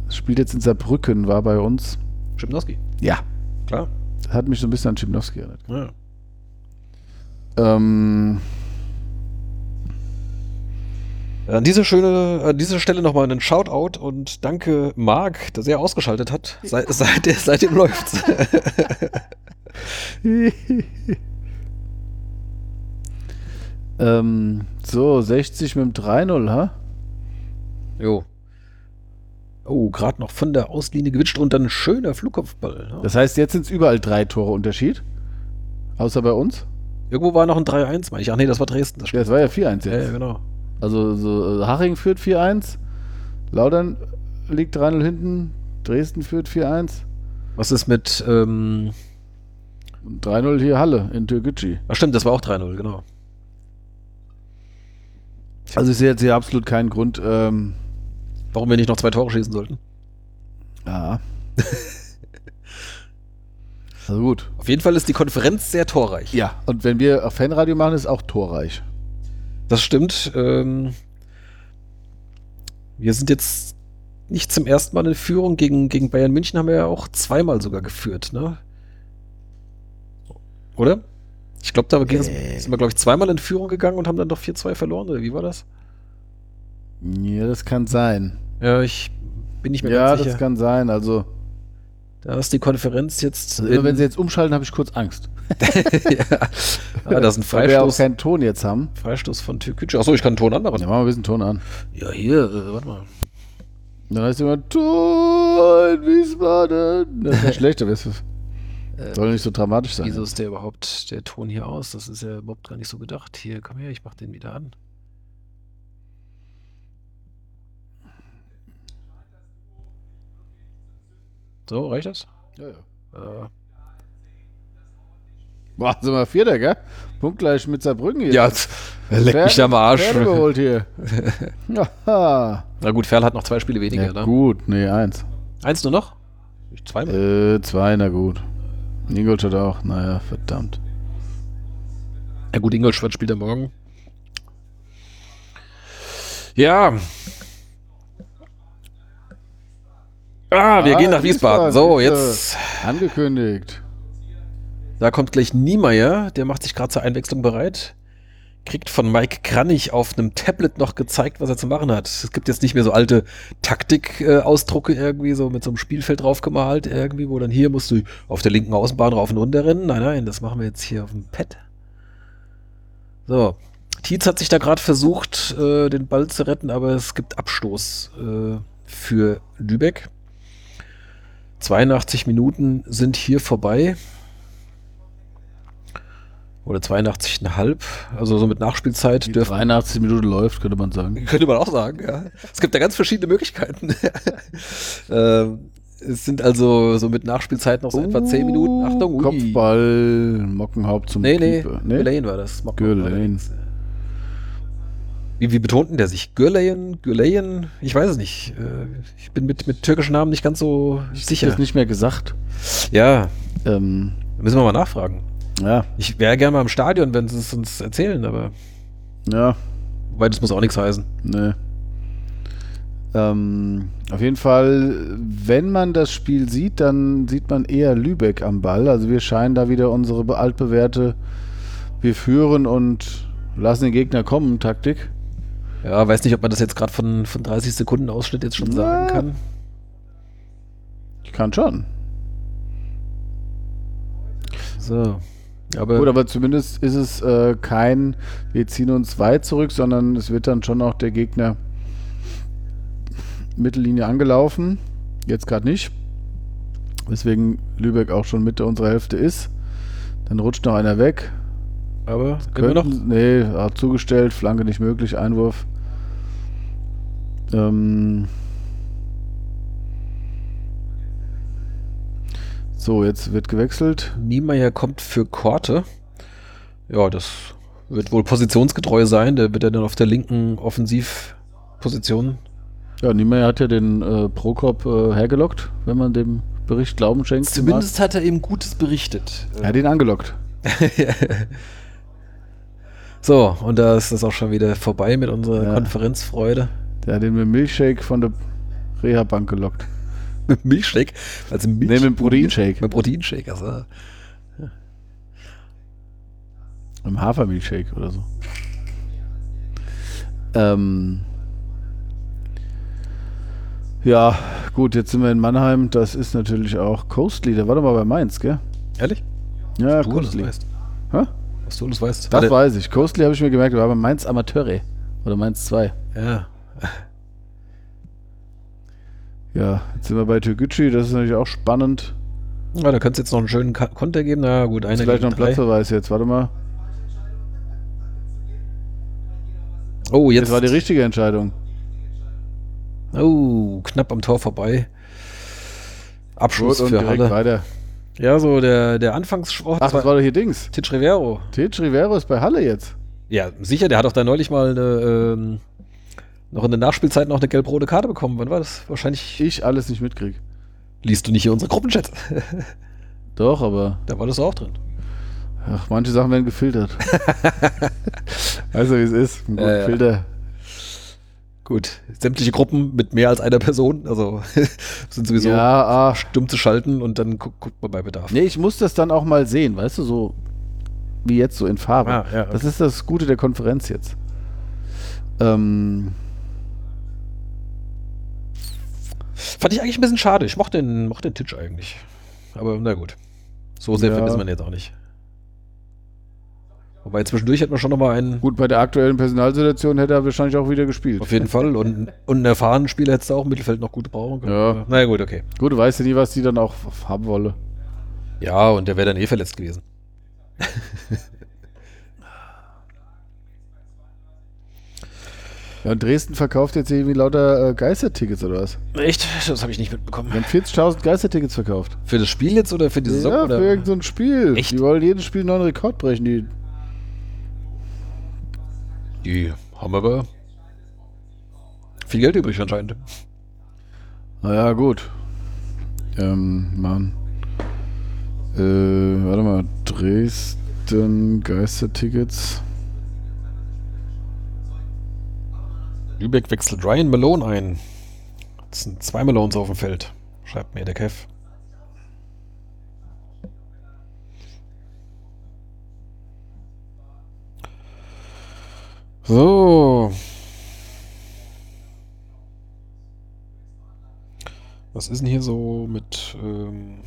Das spielt jetzt in Saarbrücken, war bei uns. Schipnowski, Ja. klar. Das hat mich so ein bisschen an Schipnowski erinnert. Ja. Ähm, An dieser, schöne, an dieser Stelle nochmal einen Shoutout und danke Marc, dass er ausgeschaltet hat. Seit, seit, seitdem läuft's. ähm, so, 60 mit dem 3-0, ha? Jo. Oh, gerade noch von der Auslinie gewitscht und dann ein schöner Flugkopfball. Ja. Das heißt, jetzt sind es überall drei Tore Unterschied. Außer bei uns. Irgendwo war noch ein 3-1, meine ich. Ach nee, das war Dresden. Das Ja, es war ja 4-1 jetzt. ja, genau. Also so, äh, Haching führt 4-1. Laudern liegt 3-0 hinten. Dresden führt 4-1. Was ist mit, ähm, Und 3-0 hier Halle in Türkgücü. ach stimmt, das war auch 3-0, genau. Also ich sehe jetzt hier absolut keinen Grund. Ähm, Warum wir nicht noch zwei Tore schießen sollten. ja. also gut. Auf jeden Fall ist die Konferenz sehr torreich. Ja, und wenn wir auf Fanradio machen, ist auch torreich. Das stimmt. Ähm, wir sind jetzt nicht zum ersten Mal in Führung. Gegen, gegen Bayern München haben wir ja auch zweimal sogar geführt, ne? Oder? Ich glaube, da sind wir, glaube ich, zweimal in Führung gegangen und haben dann doch 4-2 verloren, oder wie war das? Ja, das kann sein. Ja, ich bin nicht mehr Ja, ganz das sicher. kann sein. Also, da ist die Konferenz jetzt. also wenn sie jetzt umschalten, habe ich kurz Angst. ja. ah, das ist ein Weil wir auch Freistoß, keinen Ton jetzt haben. Freistoß von Türkgücü. Achso, ich kann einen Ton anmachen. Ja, machen wir ein bisschen Ton an. Ja, hier, äh, warte mal. Dann heißt immer Tor in Wiesbaden. Das ist nicht schlecht, aber es soll nicht so dramatisch sein. Wieso ist der überhaupt der Ton hier aus? Das ist ja überhaupt gar nicht so gedacht. Hier, komm her, ich mach den wieder an. So, reicht das? Ja, ja. Äh, Boah, sind wir Vierter, gell? Punktgleich mit Saarbrücken hier. ja, leck mich am Arsch. Pferde geholt hier. Na gut, Ferl hat noch zwei Spiele weniger, ja ne? gut. Nee, eins. Eins nur noch? Zweimal. Äh, zwei, na gut. Ingolstadt auch. Naja, verdammt. Ja gut, Ingolstadt spielt er morgen. Ja. Ah, wir Ah, gehen nach Wiesbaden. So, Wiesbaden, jetzt. Angekündigt. Da kommt gleich Niemeyer, der macht sich gerade zur Einwechslung bereit. Kriegt von Mike Kranich auf einem Tablet noch gezeigt, was er zu machen hat. Es gibt jetzt nicht mehr so alte Taktik-Ausdrucke irgendwie, so mit so einem Spielfeld draufgemalt irgendwie, wo dann hier musst du auf der linken Außenbahn rauf und runter rennen. Nein, nein, das machen wir jetzt hier auf dem Pad. So. Tietz hat sich da gerade versucht, äh, den Ball zu retten, aber es gibt Abstoß äh, für Lübeck. 82 Minuten sind hier vorbei. Oder 82,5. Also so mit Nachspielzeit Die dürfen 83 Minuten läuft, könnte man sagen. könnte man auch sagen, ja. Es gibt da ganz verschiedene Möglichkeiten. ähm, es sind also so mit Nachspielzeit noch so etwa 10 Minuten. Achtung, ui. Kopfball, Mockenhaupt zum Nee, nee, Keeper. Gürleyen war das. Mock- Gürleyen. Wie, wie betonten der sich? Gürleyen? Gürleyen? Ich weiß es nicht. Äh, Ich bin mit, mit türkischen Namen nicht ganz so Ich sicher. das nicht mehr gesagt. Ja, Ähm, müssen wir mal nachfragen. ja, Ich wäre gerne mal im Stadion, wenn sie es uns erzählen, aber ja, weil das muss auch nichts heißen. ne. Ähm, auf jeden Fall, wenn man das Spiel sieht, dann sieht man eher Lübeck am Ball. Also wir scheinen da wieder unsere be- altbewährte wir führen und lassen den Gegner kommen Taktik. Ja, weiß nicht, ob man das jetzt gerade von, von 30 Sekunden Ausschnitt jetzt schon sagen Na. kann. Ich kann schon. So. Aber Gut, aber zumindest ist es äh, kein, wir ziehen uns weit zurück, sondern es wird dann schon auch der Gegner Mittellinie angelaufen. Jetzt gerade nicht. Weswegen Lübeck auch schon Mitte unserer Hälfte ist. Dann rutscht noch einer weg. aber können wir noch? Nee, zugestellt, Flanke nicht möglich, Einwurf. Ähm so, jetzt wird gewechselt. Niemeyer kommt für Korte. Ja, das wird wohl positionsgetreu sein. Der wird ja dann auf der linken Offensivposition. Ja, Niemeyer hat ja den äh, Prokop äh, hergelockt, wenn man dem Bericht Glauben schenkt. Zumindest hat er eben Gutes berichtet. Er hat ihn angelockt. so, und da ist das auch schon wieder vorbei mit unserer Ja. Konferenzfreude. Der hat ihn mit Milchshake von der Reha-Bank gelockt. Mit Milchshake. Also Milch Nee, mit Proteinshake. Mit Proteinshake, also. Mit dem Hafermilchshake oder so. Ähm. Ja, gut, jetzt sind wir in Mannheim. Das ist natürlich auch Coastly. Der war doch mal bei Mainz, gell? Ehrlich? Ja, Du das Coastly. weißt. Hä? Was du das weißt. Das Warte. weiß ich. Coastly habe ich mir gemerkt, war bei Mainz Amateure. Oder Mainz 2. Ja. Ja, jetzt sind wir bei Türkgücü, das ist natürlich auch spannend. Ja, da könnte es jetzt noch einen schönen Ka- Konter geben. Na gut, einer vielleicht noch ein. Platzverweis jetzt, warte mal. Oh, jetzt. Das war die richtige Entscheidung. Oh, knapp am Tor vorbei. Abschluss Gut, und für direkt Halle. weiter. Ja, so der, der Anfangsschrott. Ach, das war doch hier Dings. Titch Rivero. Tej Rivero ist bei Halle jetzt. Ja, sicher, der hat doch da neulich mal eine, ähm, noch in der Nachspielzeit noch eine gelb-rote Karte bekommen. Wann war das? Wahrscheinlich Ich alles nicht mitkrieg. liest du nicht hier unsere Gruppenchat. Doch, aber da war das auch drin. ach, manche Sachen werden gefiltert. also wie es ist. Ein guter Ja, ja. Filter. Gut, sämtliche Gruppen mit mehr als einer Person, also sind sowieso Ja, ah. stumm zu schalten und dann guckt guckt man bei Bedarf. Nee, ich muss das dann auch mal sehen, weißt du, so wie jetzt so in Farbe. Ah, ja, Das okay. ist das Gute der Konferenz jetzt. Ähm, Fand ich eigentlich ein bisschen schade. Ich mochte den, mochte den Titch eigentlich. Aber na gut. So sehr Ja. wir ihn jetzt auch nicht. Wobei zwischendurch hätten wir schon nochmal einen, gut, bei der aktuellen Personalsituation hätte er wahrscheinlich auch wieder gespielt. auf jeden Fall. Und, und einen erfahrenen Spieler hättest du auch im Mittelfeld noch gut brauchen können. Ja. Na ja, gut, okay. Gut, du weißt ja nie, was die dann auch haben wolle. Ja, und der wäre dann eh verletzt gewesen. Ja, und Dresden verkauft jetzt irgendwie lauter äh, Geistertickets oder was? Echt? Das habe ich nicht mitbekommen. Die haben 40.000 Geistertickets verkauft. Für das Spiel jetzt oder für die Saison? ja, oder? für irgendein so ein Spiel. Echt? Die wollen jedes Spiel einen neuen Rekord brechen. Die, Die haben aber viel Geld übrig anscheinend. naja, gut. Ähm, Mann. Äh, warte mal. Dresden Geistertickets. Lübeck wechselt Ryan Malone ein. Es sind zwei Malones auf dem Feld, schreibt mir der Kev. So. Was ist denn hier so mit, ähm,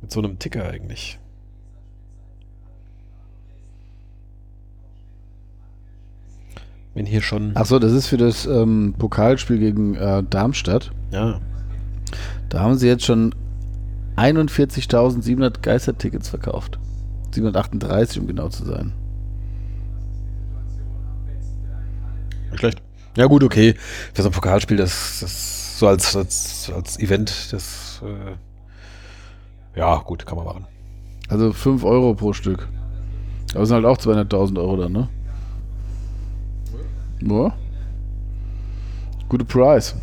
mit so einem Ticker eigentlich? Wenn hier schon. Achso, das ist für das ähm, Pokalspiel gegen äh, Darmstadt. Ja. Da haben sie jetzt schon 41.700 Geistertickets verkauft. 738, um genau zu sein. Nicht schlecht. Ja, gut, okay. Für so ein Pokalspiel, das, das so als, als, als Event, das. Äh, ja, gut, kann man machen. Also 5 Euro pro Stück. Aber es sind halt auch 200.000 Euro dann, ne? Ja. Gute Price.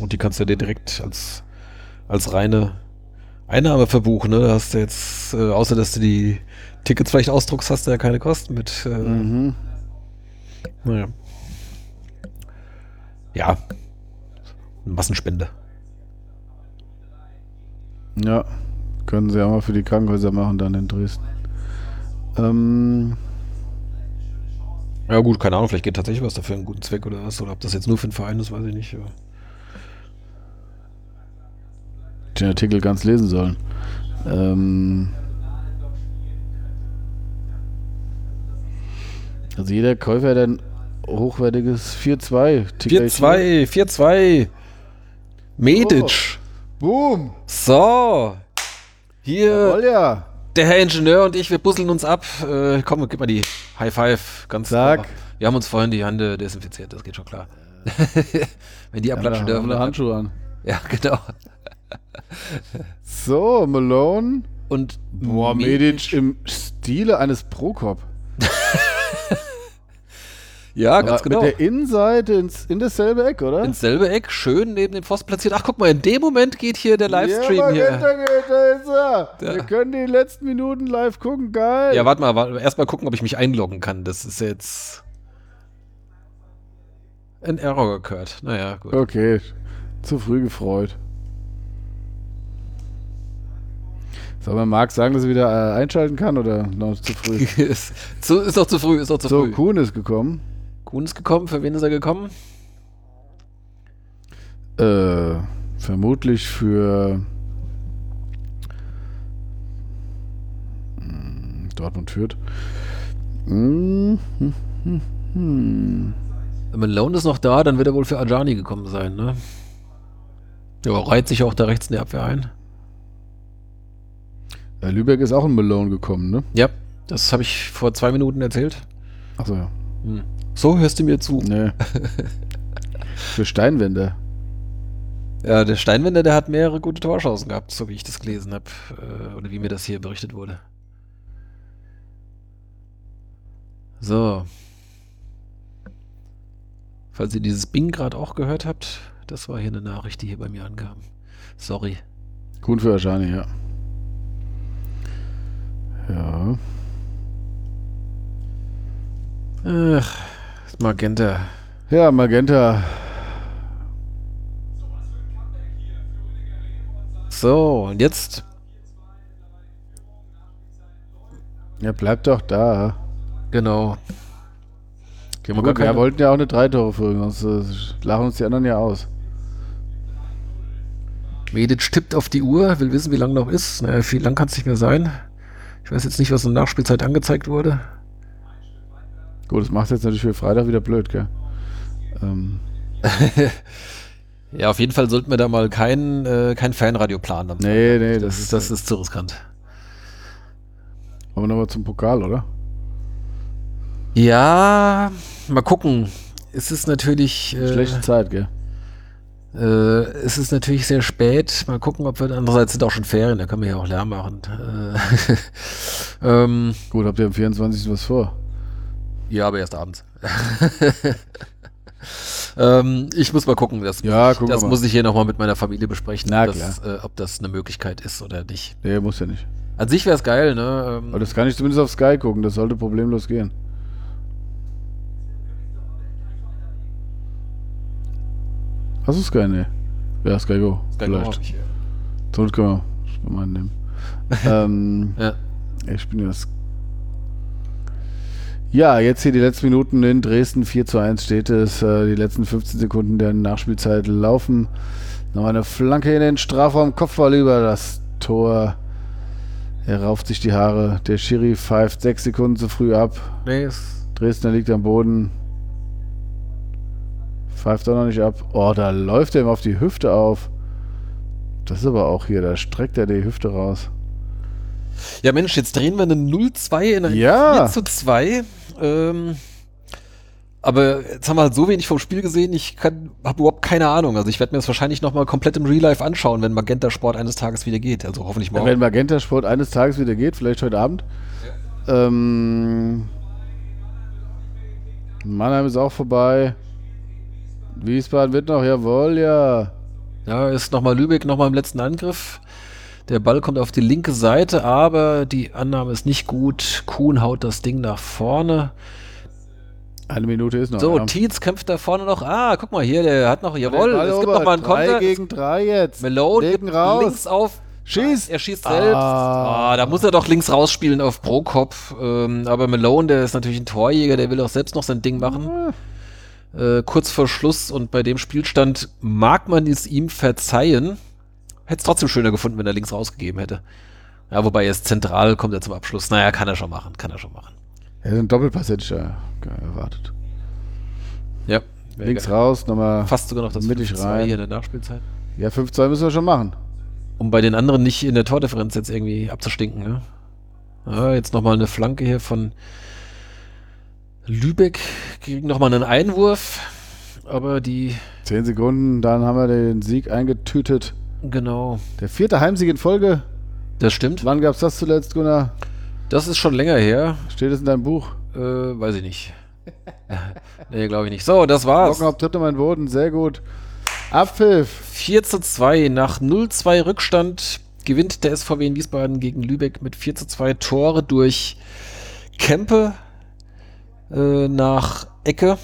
Und die kannst du dir direkt als, als reine Einnahme verbuchen, ne? Da hast du jetzt, äh, außer dass du die Tickets vielleicht ausdruckst, hast du ja keine Kosten mit. Äh, Mhm. Naja. Ja. Massenspende. Ja. Können sie auch mal für die Krankenhäuser machen dann in Dresden. Ähm, Ja, gut, keine Ahnung, vielleicht geht tatsächlich was dafür einen guten Zweck oder was. Oder ob das jetzt nur für den Verein ist, weiß ich nicht. den Artikel ganz lesen sollen. Ähm, also jeder Käufer hat ein hochwertiges 4-2. Ticker 4-2, 4-2. Medic. Boom! So. Hier, Jawohl, ja. Der Herr Ingenieur und ich, wir busseln uns ab. Äh, komm, gib mal die High Five. Ganz Sag. klar. Wir haben uns vorhin die Hände desinfiziert, das geht schon klar. Wenn die Ja, abklatschen haben dürfen. wir dann- Handschuhe an. Ja, genau. So, Malone. Und Boah, Medic im Stile eines Prokop. Ja, ganz genau. Mit der Innenseite ins, in dasselbe Eck, oder? Ins selbe Eck, schön neben dem Pfosten platziert. Ach, guck mal, in dem Moment geht hier der Livestream ja, hier. Magenta geht, da ist er. Ja. Wir können die letzten Minuten live gucken, geil. Ja, warte mal, warte, erst mal gucken, ob ich mich einloggen kann. Das ist jetzt ein Error gehört. Naja, gut. Okay, zu früh gefreut. Soll man Marc sagen, dass er wieder äh, einschalten kann oder noch zu früh? ist, zu, ist zu früh, ist doch zu so, früh. Kuhn ist gekommen. Kuhn ist gekommen, für wen ist er gekommen? Äh, vermutlich für Hm, Dortmund führt. Hm, hm, hm, hm. Malone ist noch da, dann wird er wohl für Ajani gekommen sein, ne? Ja, reiht sich auch da rechts in die Abwehr ein. Äh, Lübeck ist auch in Malone gekommen, ne? Ja, das habe ich vor zwei Minuten erzählt. Achso, ja. Hm. So, hörst du mir zu? Nee. Für Steinwände. Ja, der Steinwender, der hat mehrere gute Torchancen gehabt, so wie ich das gelesen habe. Äh, oder wie mir das hier berichtet wurde. So. Falls ihr dieses Bing gerade auch gehört habt, das war hier eine Nachricht, die hier bei mir ankam. Sorry. Gut für Ajani, ja. Ja. Ach, Magenta. Ja, Magenta. So, und jetzt. Ja, bleibt doch da. Genau. Okay, wir Gut, wir wollten ja auch eine Drei-Tore-Führung, sonst äh, lachen uns die anderen ja aus. Medic tippt auf die Uhr, will wissen, wie lang noch ist. Naja, viel lang kann es nicht mehr sein. Ich weiß jetzt nicht, was in der Nachspielzeit angezeigt wurde. Gut, das macht jetzt natürlich für Freitag wieder blöd, gell? Ähm. ja, auf jeden Fall sollten wir da mal kein, äh, kein Fanradio planen. Nee, nee, das, das, ist, das ist zu riskant. Kommen wir nochmal zum Pokal, oder? Ja, mal gucken. Es ist natürlich. Äh, Schlechte Zeit, gell? Äh, es ist natürlich sehr spät. Mal gucken, ob wir. Andererseits sind auch schon Ferien, da können wir ja auch Lärm machen. Äh, ähm, Gut, habt ihr am 24. was vor? Ja, aber erst abends. ähm, ich muss mal gucken. Das, ja, guck das muss ich hier nochmal mit meiner Familie besprechen, Na, ob, das, äh, ob das eine Möglichkeit ist oder nicht. Nee, muss ja nicht. An sich wäre es geil, ne? Ähm, aber das kann ich zumindest auf Sky gucken, das sollte problemlos gehen. Hast du Sky? Nee. Ja, Sky Go. Sky Vielleicht. Go ich, ja. Zur können wir mal nehmen. ähm, ja. Ich bin ja Sky ja, jetzt hier die letzten Minuten in Dresden. 4 zu 1 steht es. Äh, die letzten 15 Sekunden der Nachspielzeit laufen. Nochmal eine Flanke in den Strafraum. Kopfball über das Tor. Er rauft sich die Haare. Der Schiri pfeift 6 Sekunden zu früh ab. Nee, Dresdner liegt am Boden. Pfeift auch noch nicht ab. Oh, da läuft er ihm auf die Hüfte auf. Das ist aber auch hier. Da streckt er die Hüfte raus. Ja, Mensch, jetzt drehen wir eine 0-2 in ein ja. 4 zu 2. Ähm, aber jetzt haben wir halt so wenig vom Spiel gesehen, ich habe überhaupt keine Ahnung. Also ich werde mir das wahrscheinlich nochmal komplett im Real Life anschauen, wenn Magenta Sport eines Tages wieder geht. Also hoffentlich morgen. Wenn Magenta Sport eines Tages wieder geht, vielleicht heute Abend. Ja. Ähm, Mannheim ist auch vorbei. Wiesbaden wird noch, jawohl, ja. Ja, ist nochmal Lübeck nochmal im letzten Angriff. Der Ball kommt auf die linke Seite, aber die Annahme ist nicht gut. Kuhn haut das Ding nach vorne. Eine Minute ist noch. So, ja. Tietz kämpft da vorne noch. Ah, guck mal hier, der hat noch, jawohl, es gibt noch mal einen Konter. Drei gegen drei jetzt. Malone Legen raus. links auf. Schießt. Er schießt selbst. Ah. ah. da muss er doch links rausspielen auf Prokop. Ähm, aber Malone, der ist natürlich ein Torjäger, der will auch selbst noch sein Ding machen. Ah. Äh, kurz vor Schluss und bei dem Spielstand mag man es ihm verzeihen. Hätte es trotzdem schöner gefunden, wenn er links rausgegeben hätte. Ja, wobei er ist zentral, kommt er zum Abschluss. Naja, kann er schon machen, kann er schon machen. Er hat einen Doppelpass hätte ich ja erwartet. Ja. Links geil. raus, nochmal fast sogar noch das mittig rein. hier in der Nachspielzeit. Ja, 5-2 müssen wir schon machen. Um bei den anderen nicht in der Tordifferenz jetzt irgendwie abzustinken. Ne? Ja, jetzt nochmal eine Flanke hier von Lübeck. Kriegen nochmal einen Einwurf. Aber die. 10 Sekunden, dann haben wir den Sieg eingetütet. Genau. Der vierte Heimsieg in Folge. Das stimmt. Wann gab es das zuletzt, Gunnar? Das ist schon länger her. Steht es in deinem Buch? Äh, weiß ich nicht. nee, glaube ich nicht. So, das war's. Glockenhaupt tritt mein Boden, sehr gut. Abpfiff. 4 zu 2 nach 0-2 Rückstand gewinnt der SVW in Wiesbaden gegen Lübeck mit 4 zu 2 Tore durch Kempe äh, nach Ecke.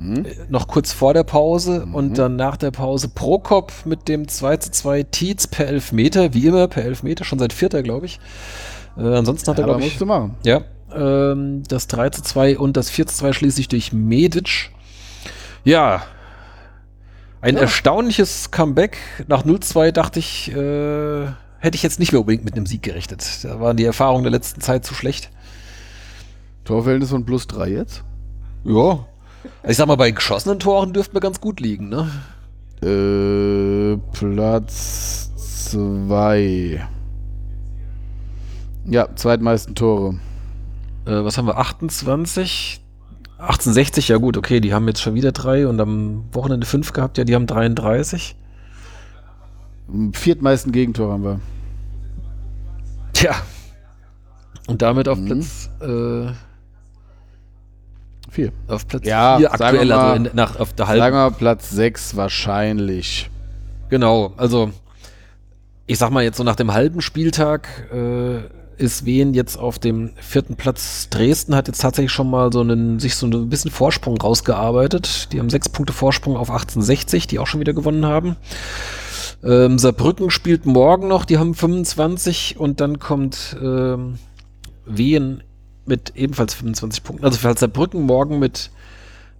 Mhm. Noch kurz vor der Pause mhm. und dann nach der Pause Prokop mit dem 2 zu 2 Tietz per Elfmeter, wie immer per Elfmeter, schon seit vierter, glaube ich. Äh, ansonsten hat ja, er, glaube ich. Machen. Ja. Ähm, das 3 zu 2 und das 4 zu 2 schließlich durch Medic. Ja. Ein ja. erstaunliches Comeback. Nach 0-2 dachte ich, äh, hätte ich jetzt nicht mehr unbedingt mit einem Sieg gerechnet. Da waren die Erfahrungen der letzten Zeit zu schlecht. Torverhältnis von plus 3 jetzt? Ja, Ich sag mal, bei geschossenen Toren dürften wir ganz gut liegen, ne? Äh, Platz 2. Ja, zweitmeisten Tore. Äh, was haben wir? 28? 1860, ja gut, okay, die haben jetzt schon wieder drei und am Wochenende fünf gehabt, ja, die haben 33. Viertmeisten Gegentore haben wir. Tja. Und damit auf Mhm. Platz äh, Vier. auf Platz Ja, vier aktuell, wir mal- also in, nach auf der halben. Sagen wir Platz 6 wahrscheinlich. Genau, also ich sag mal jetzt so nach dem halben Spieltag äh, ist Wien jetzt auf dem vierten Platz. Dresden hat jetzt tatsächlich schon mal so einen, sich so ein bisschen Vorsprung rausgearbeitet. Die haben sechs Punkte Vorsprung auf 1860, die auch schon wieder gewonnen haben. Ähm, Saarbrücken spielt morgen noch, die haben 25 und dann kommt ähm, Wien mit ebenfalls 25 Punkten. Also falls Saarbrücken morgen mit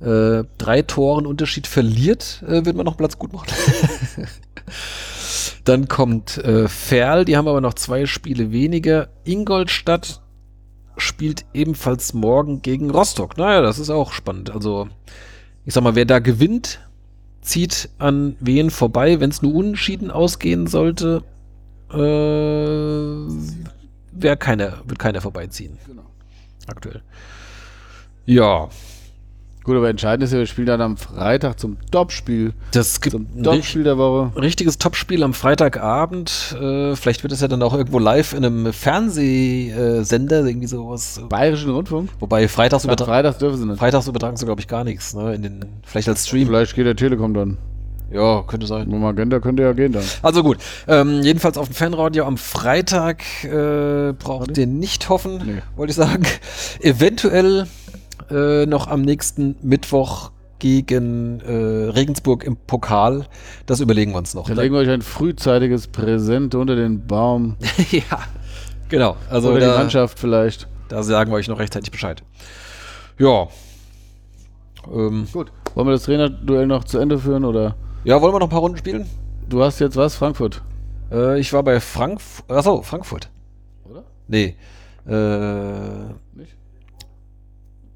äh, drei Toren Unterschied verliert, äh, wird man noch Platz gut machen. Dann kommt äh, Ferl, die haben aber noch zwei Spiele weniger. Ingolstadt spielt ebenfalls morgen gegen Rostock. Naja, das ist auch spannend. Also, ich sag mal, wer da gewinnt, zieht an wen vorbei. Wenn es nur unentschieden ausgehen sollte, äh, wer keiner, wird keiner vorbeiziehen. Genau. Aktuell. Ja, Gut, aber entscheidend ist ja, wir spielen dann am Freitag zum Topspiel. das gibt Zum Topspiel der Woche. richtiges Topspiel am Freitagabend. Äh, vielleicht wird es ja dann auch irgendwo live in einem Fernsehsender, irgendwie sowas. Bayerischen Rundfunk. Wobei freitags, übertra Freitags dürfen sie nicht. freitags übertragen sie, glaube ich, gar nichts. Ne? In den, vielleicht als Stream. Vielleicht geht der Telekom dann. Ja, könnte sein. Nur Magenta könnte ja gehen dann. Also gut, ähm, jedenfalls auf dem Fanradio am Freitag äh, braucht ihr nicht hoffen, Nee. wollte ich sagen. Eventuell äh, noch am nächsten Mittwoch gegen äh, Regensburg im Pokal. Das überlegen wir uns noch. Dann legen wir euch ein frühzeitiges Präsent unter den Baum. ja, genau. Also oder die da, Mannschaft vielleicht. da sagen wir euch noch rechtzeitig Bescheid. Ja. Ähm, Gut. Wollen wir das Trainerduell noch zu Ende führen oder? Ja, wollen wir noch ein paar Runden spielen? Du hast jetzt was? Frankfurt. Äh, ich war bei Frankfurt. Achso, Frankfurt. Oder? Nee. Äh, Nicht?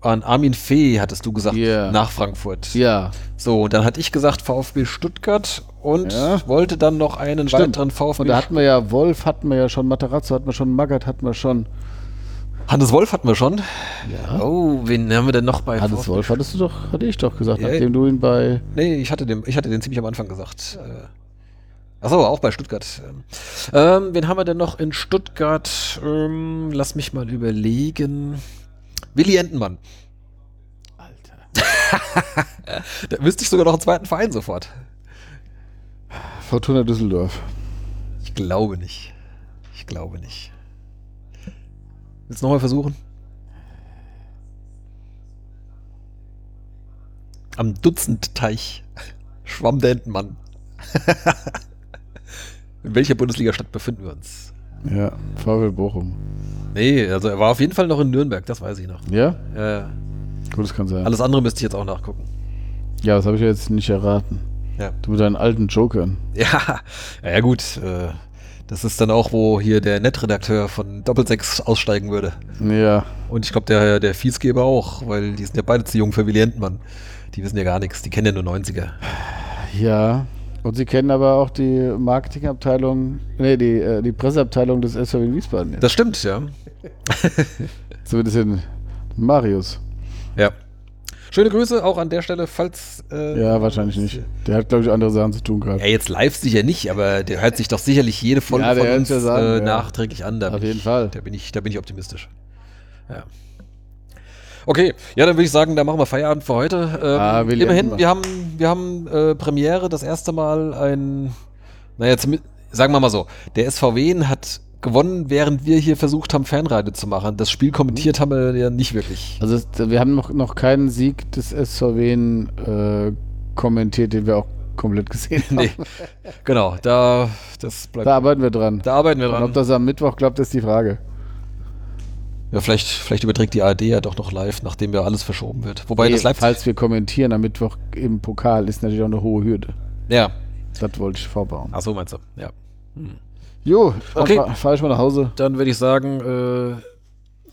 an Armin Fee hattest du gesagt, Ja. nach Frankfurt. Ja. So, und dann hatte ich gesagt VfB Stuttgart und Ja. wollte dann noch einen Stimmt. weiteren VfB. Und da hatten wir ja Wolf, hatten wir ja schon, Matarazzo hatten wir schon, Magath hatten wir schon. Hannes Wolf hatten wir schon. Ja. Oh, wen haben wir denn noch bei Hannes? Wolf hattest du doch, hatte ich doch gesagt, Ja, nachdem du ihn bei. Nee, ich hatte den, ich hatte den ziemlich am Anfang gesagt. Äh, Achso, auch bei Stuttgart. Ähm, Ähm, wen haben wir denn noch in Stuttgart? Ähm, lass mich mal überlegen. Willi Entenmann. Alter. Da wüsste ich sogar noch einen zweiten Verein sofort. Fortuna Düsseldorf. Ich glaube nicht. Ich glaube nicht. Willst du nochmal versuchen? Am Dutzendteich schwamm der Entenmann. In welcher Bundesliga-Stadt befinden wir uns? Ja, VfL Bochum. Nee, also er war auf jeden Fall noch in Nürnberg, das weiß ich noch. Ja? Äh, Gut, das kann sein. alles andere müsste ich jetzt auch nachgucken. Ja, das habe ich ja jetzt nicht erraten. Ja. Du mit deinen alten Jokern. Ja, ja, ja gut. Äh, das ist dann auch, wo hier der Netredakteur von Doppelsechs aussteigen würde. Ja. Und ich glaube, der, der Fiesgeber auch, weil die sind ja beide zu jung für Willi Entenmann. Die wissen ja gar nichts, die kennen ja nur 90er. Ja. Und sie kennen aber auch die Marketingabteilung, nee, die, äh, die Presseabteilung des SVW in Wiesbaden. jetzt. Das stimmt, ja. Zumindest in Marius. Ja. Schöne Grüße auch an der Stelle, falls. Äh, Ja, wahrscheinlich nicht. Der hat, glaube ich, andere Sachen zu tun Ja, gerade. jetzt live sicher nicht, aber der hört sich doch sicherlich jede Folge Ja, von uns ja sagen, äh, ja. nachträglich an. Da Auf jeden ich, Fall. Da bin, ich, da bin ich optimistisch. Ja. Okay, ja, dann würde ich sagen, da machen wir Feierabend für heute. Ähm, Ah, immerhin, Entenmann. wir haben, wir haben äh, Premiere, das erste Mal ein, naja, sagen wir mal so, der SVW hat gewonnen, während wir hier versucht haben, Fanradio zu machen. Das Spiel kommentiert haben wir ja nicht wirklich. Also es, wir haben noch, noch keinen Sieg des SVW äh, kommentiert, den wir auch komplett gesehen haben. nee, genau, da, das bleibt, Da arbeiten wir dran. da arbeiten wir Und dran. ob das am Mittwoch klappt, ist die Frage. Ja, vielleicht, vielleicht überträgt die ARD ja doch noch live, nachdem ja alles verschoben wird. Wobei das Nee, live. falls wir kommentieren am Mittwoch im Pokal, ist natürlich auch eine hohe Hürde. Ja. Das wollte ich vorbauen. Ach so, meinst du? Ja. Jo, Okay. fahr- fahr ich mal nach Hause. Dann würde ich sagen, äh,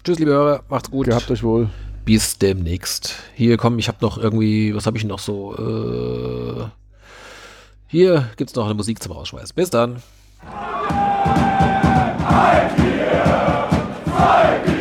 tschüss, liebe Hörer, macht's gut. Gehabt euch wohl. Bis demnächst. Hier komm, ich habe noch irgendwie, was habe ich noch so? Äh, hier gibt's noch eine Musik zum Rausschmeißen. Bis dann. Halt hier, halt hier.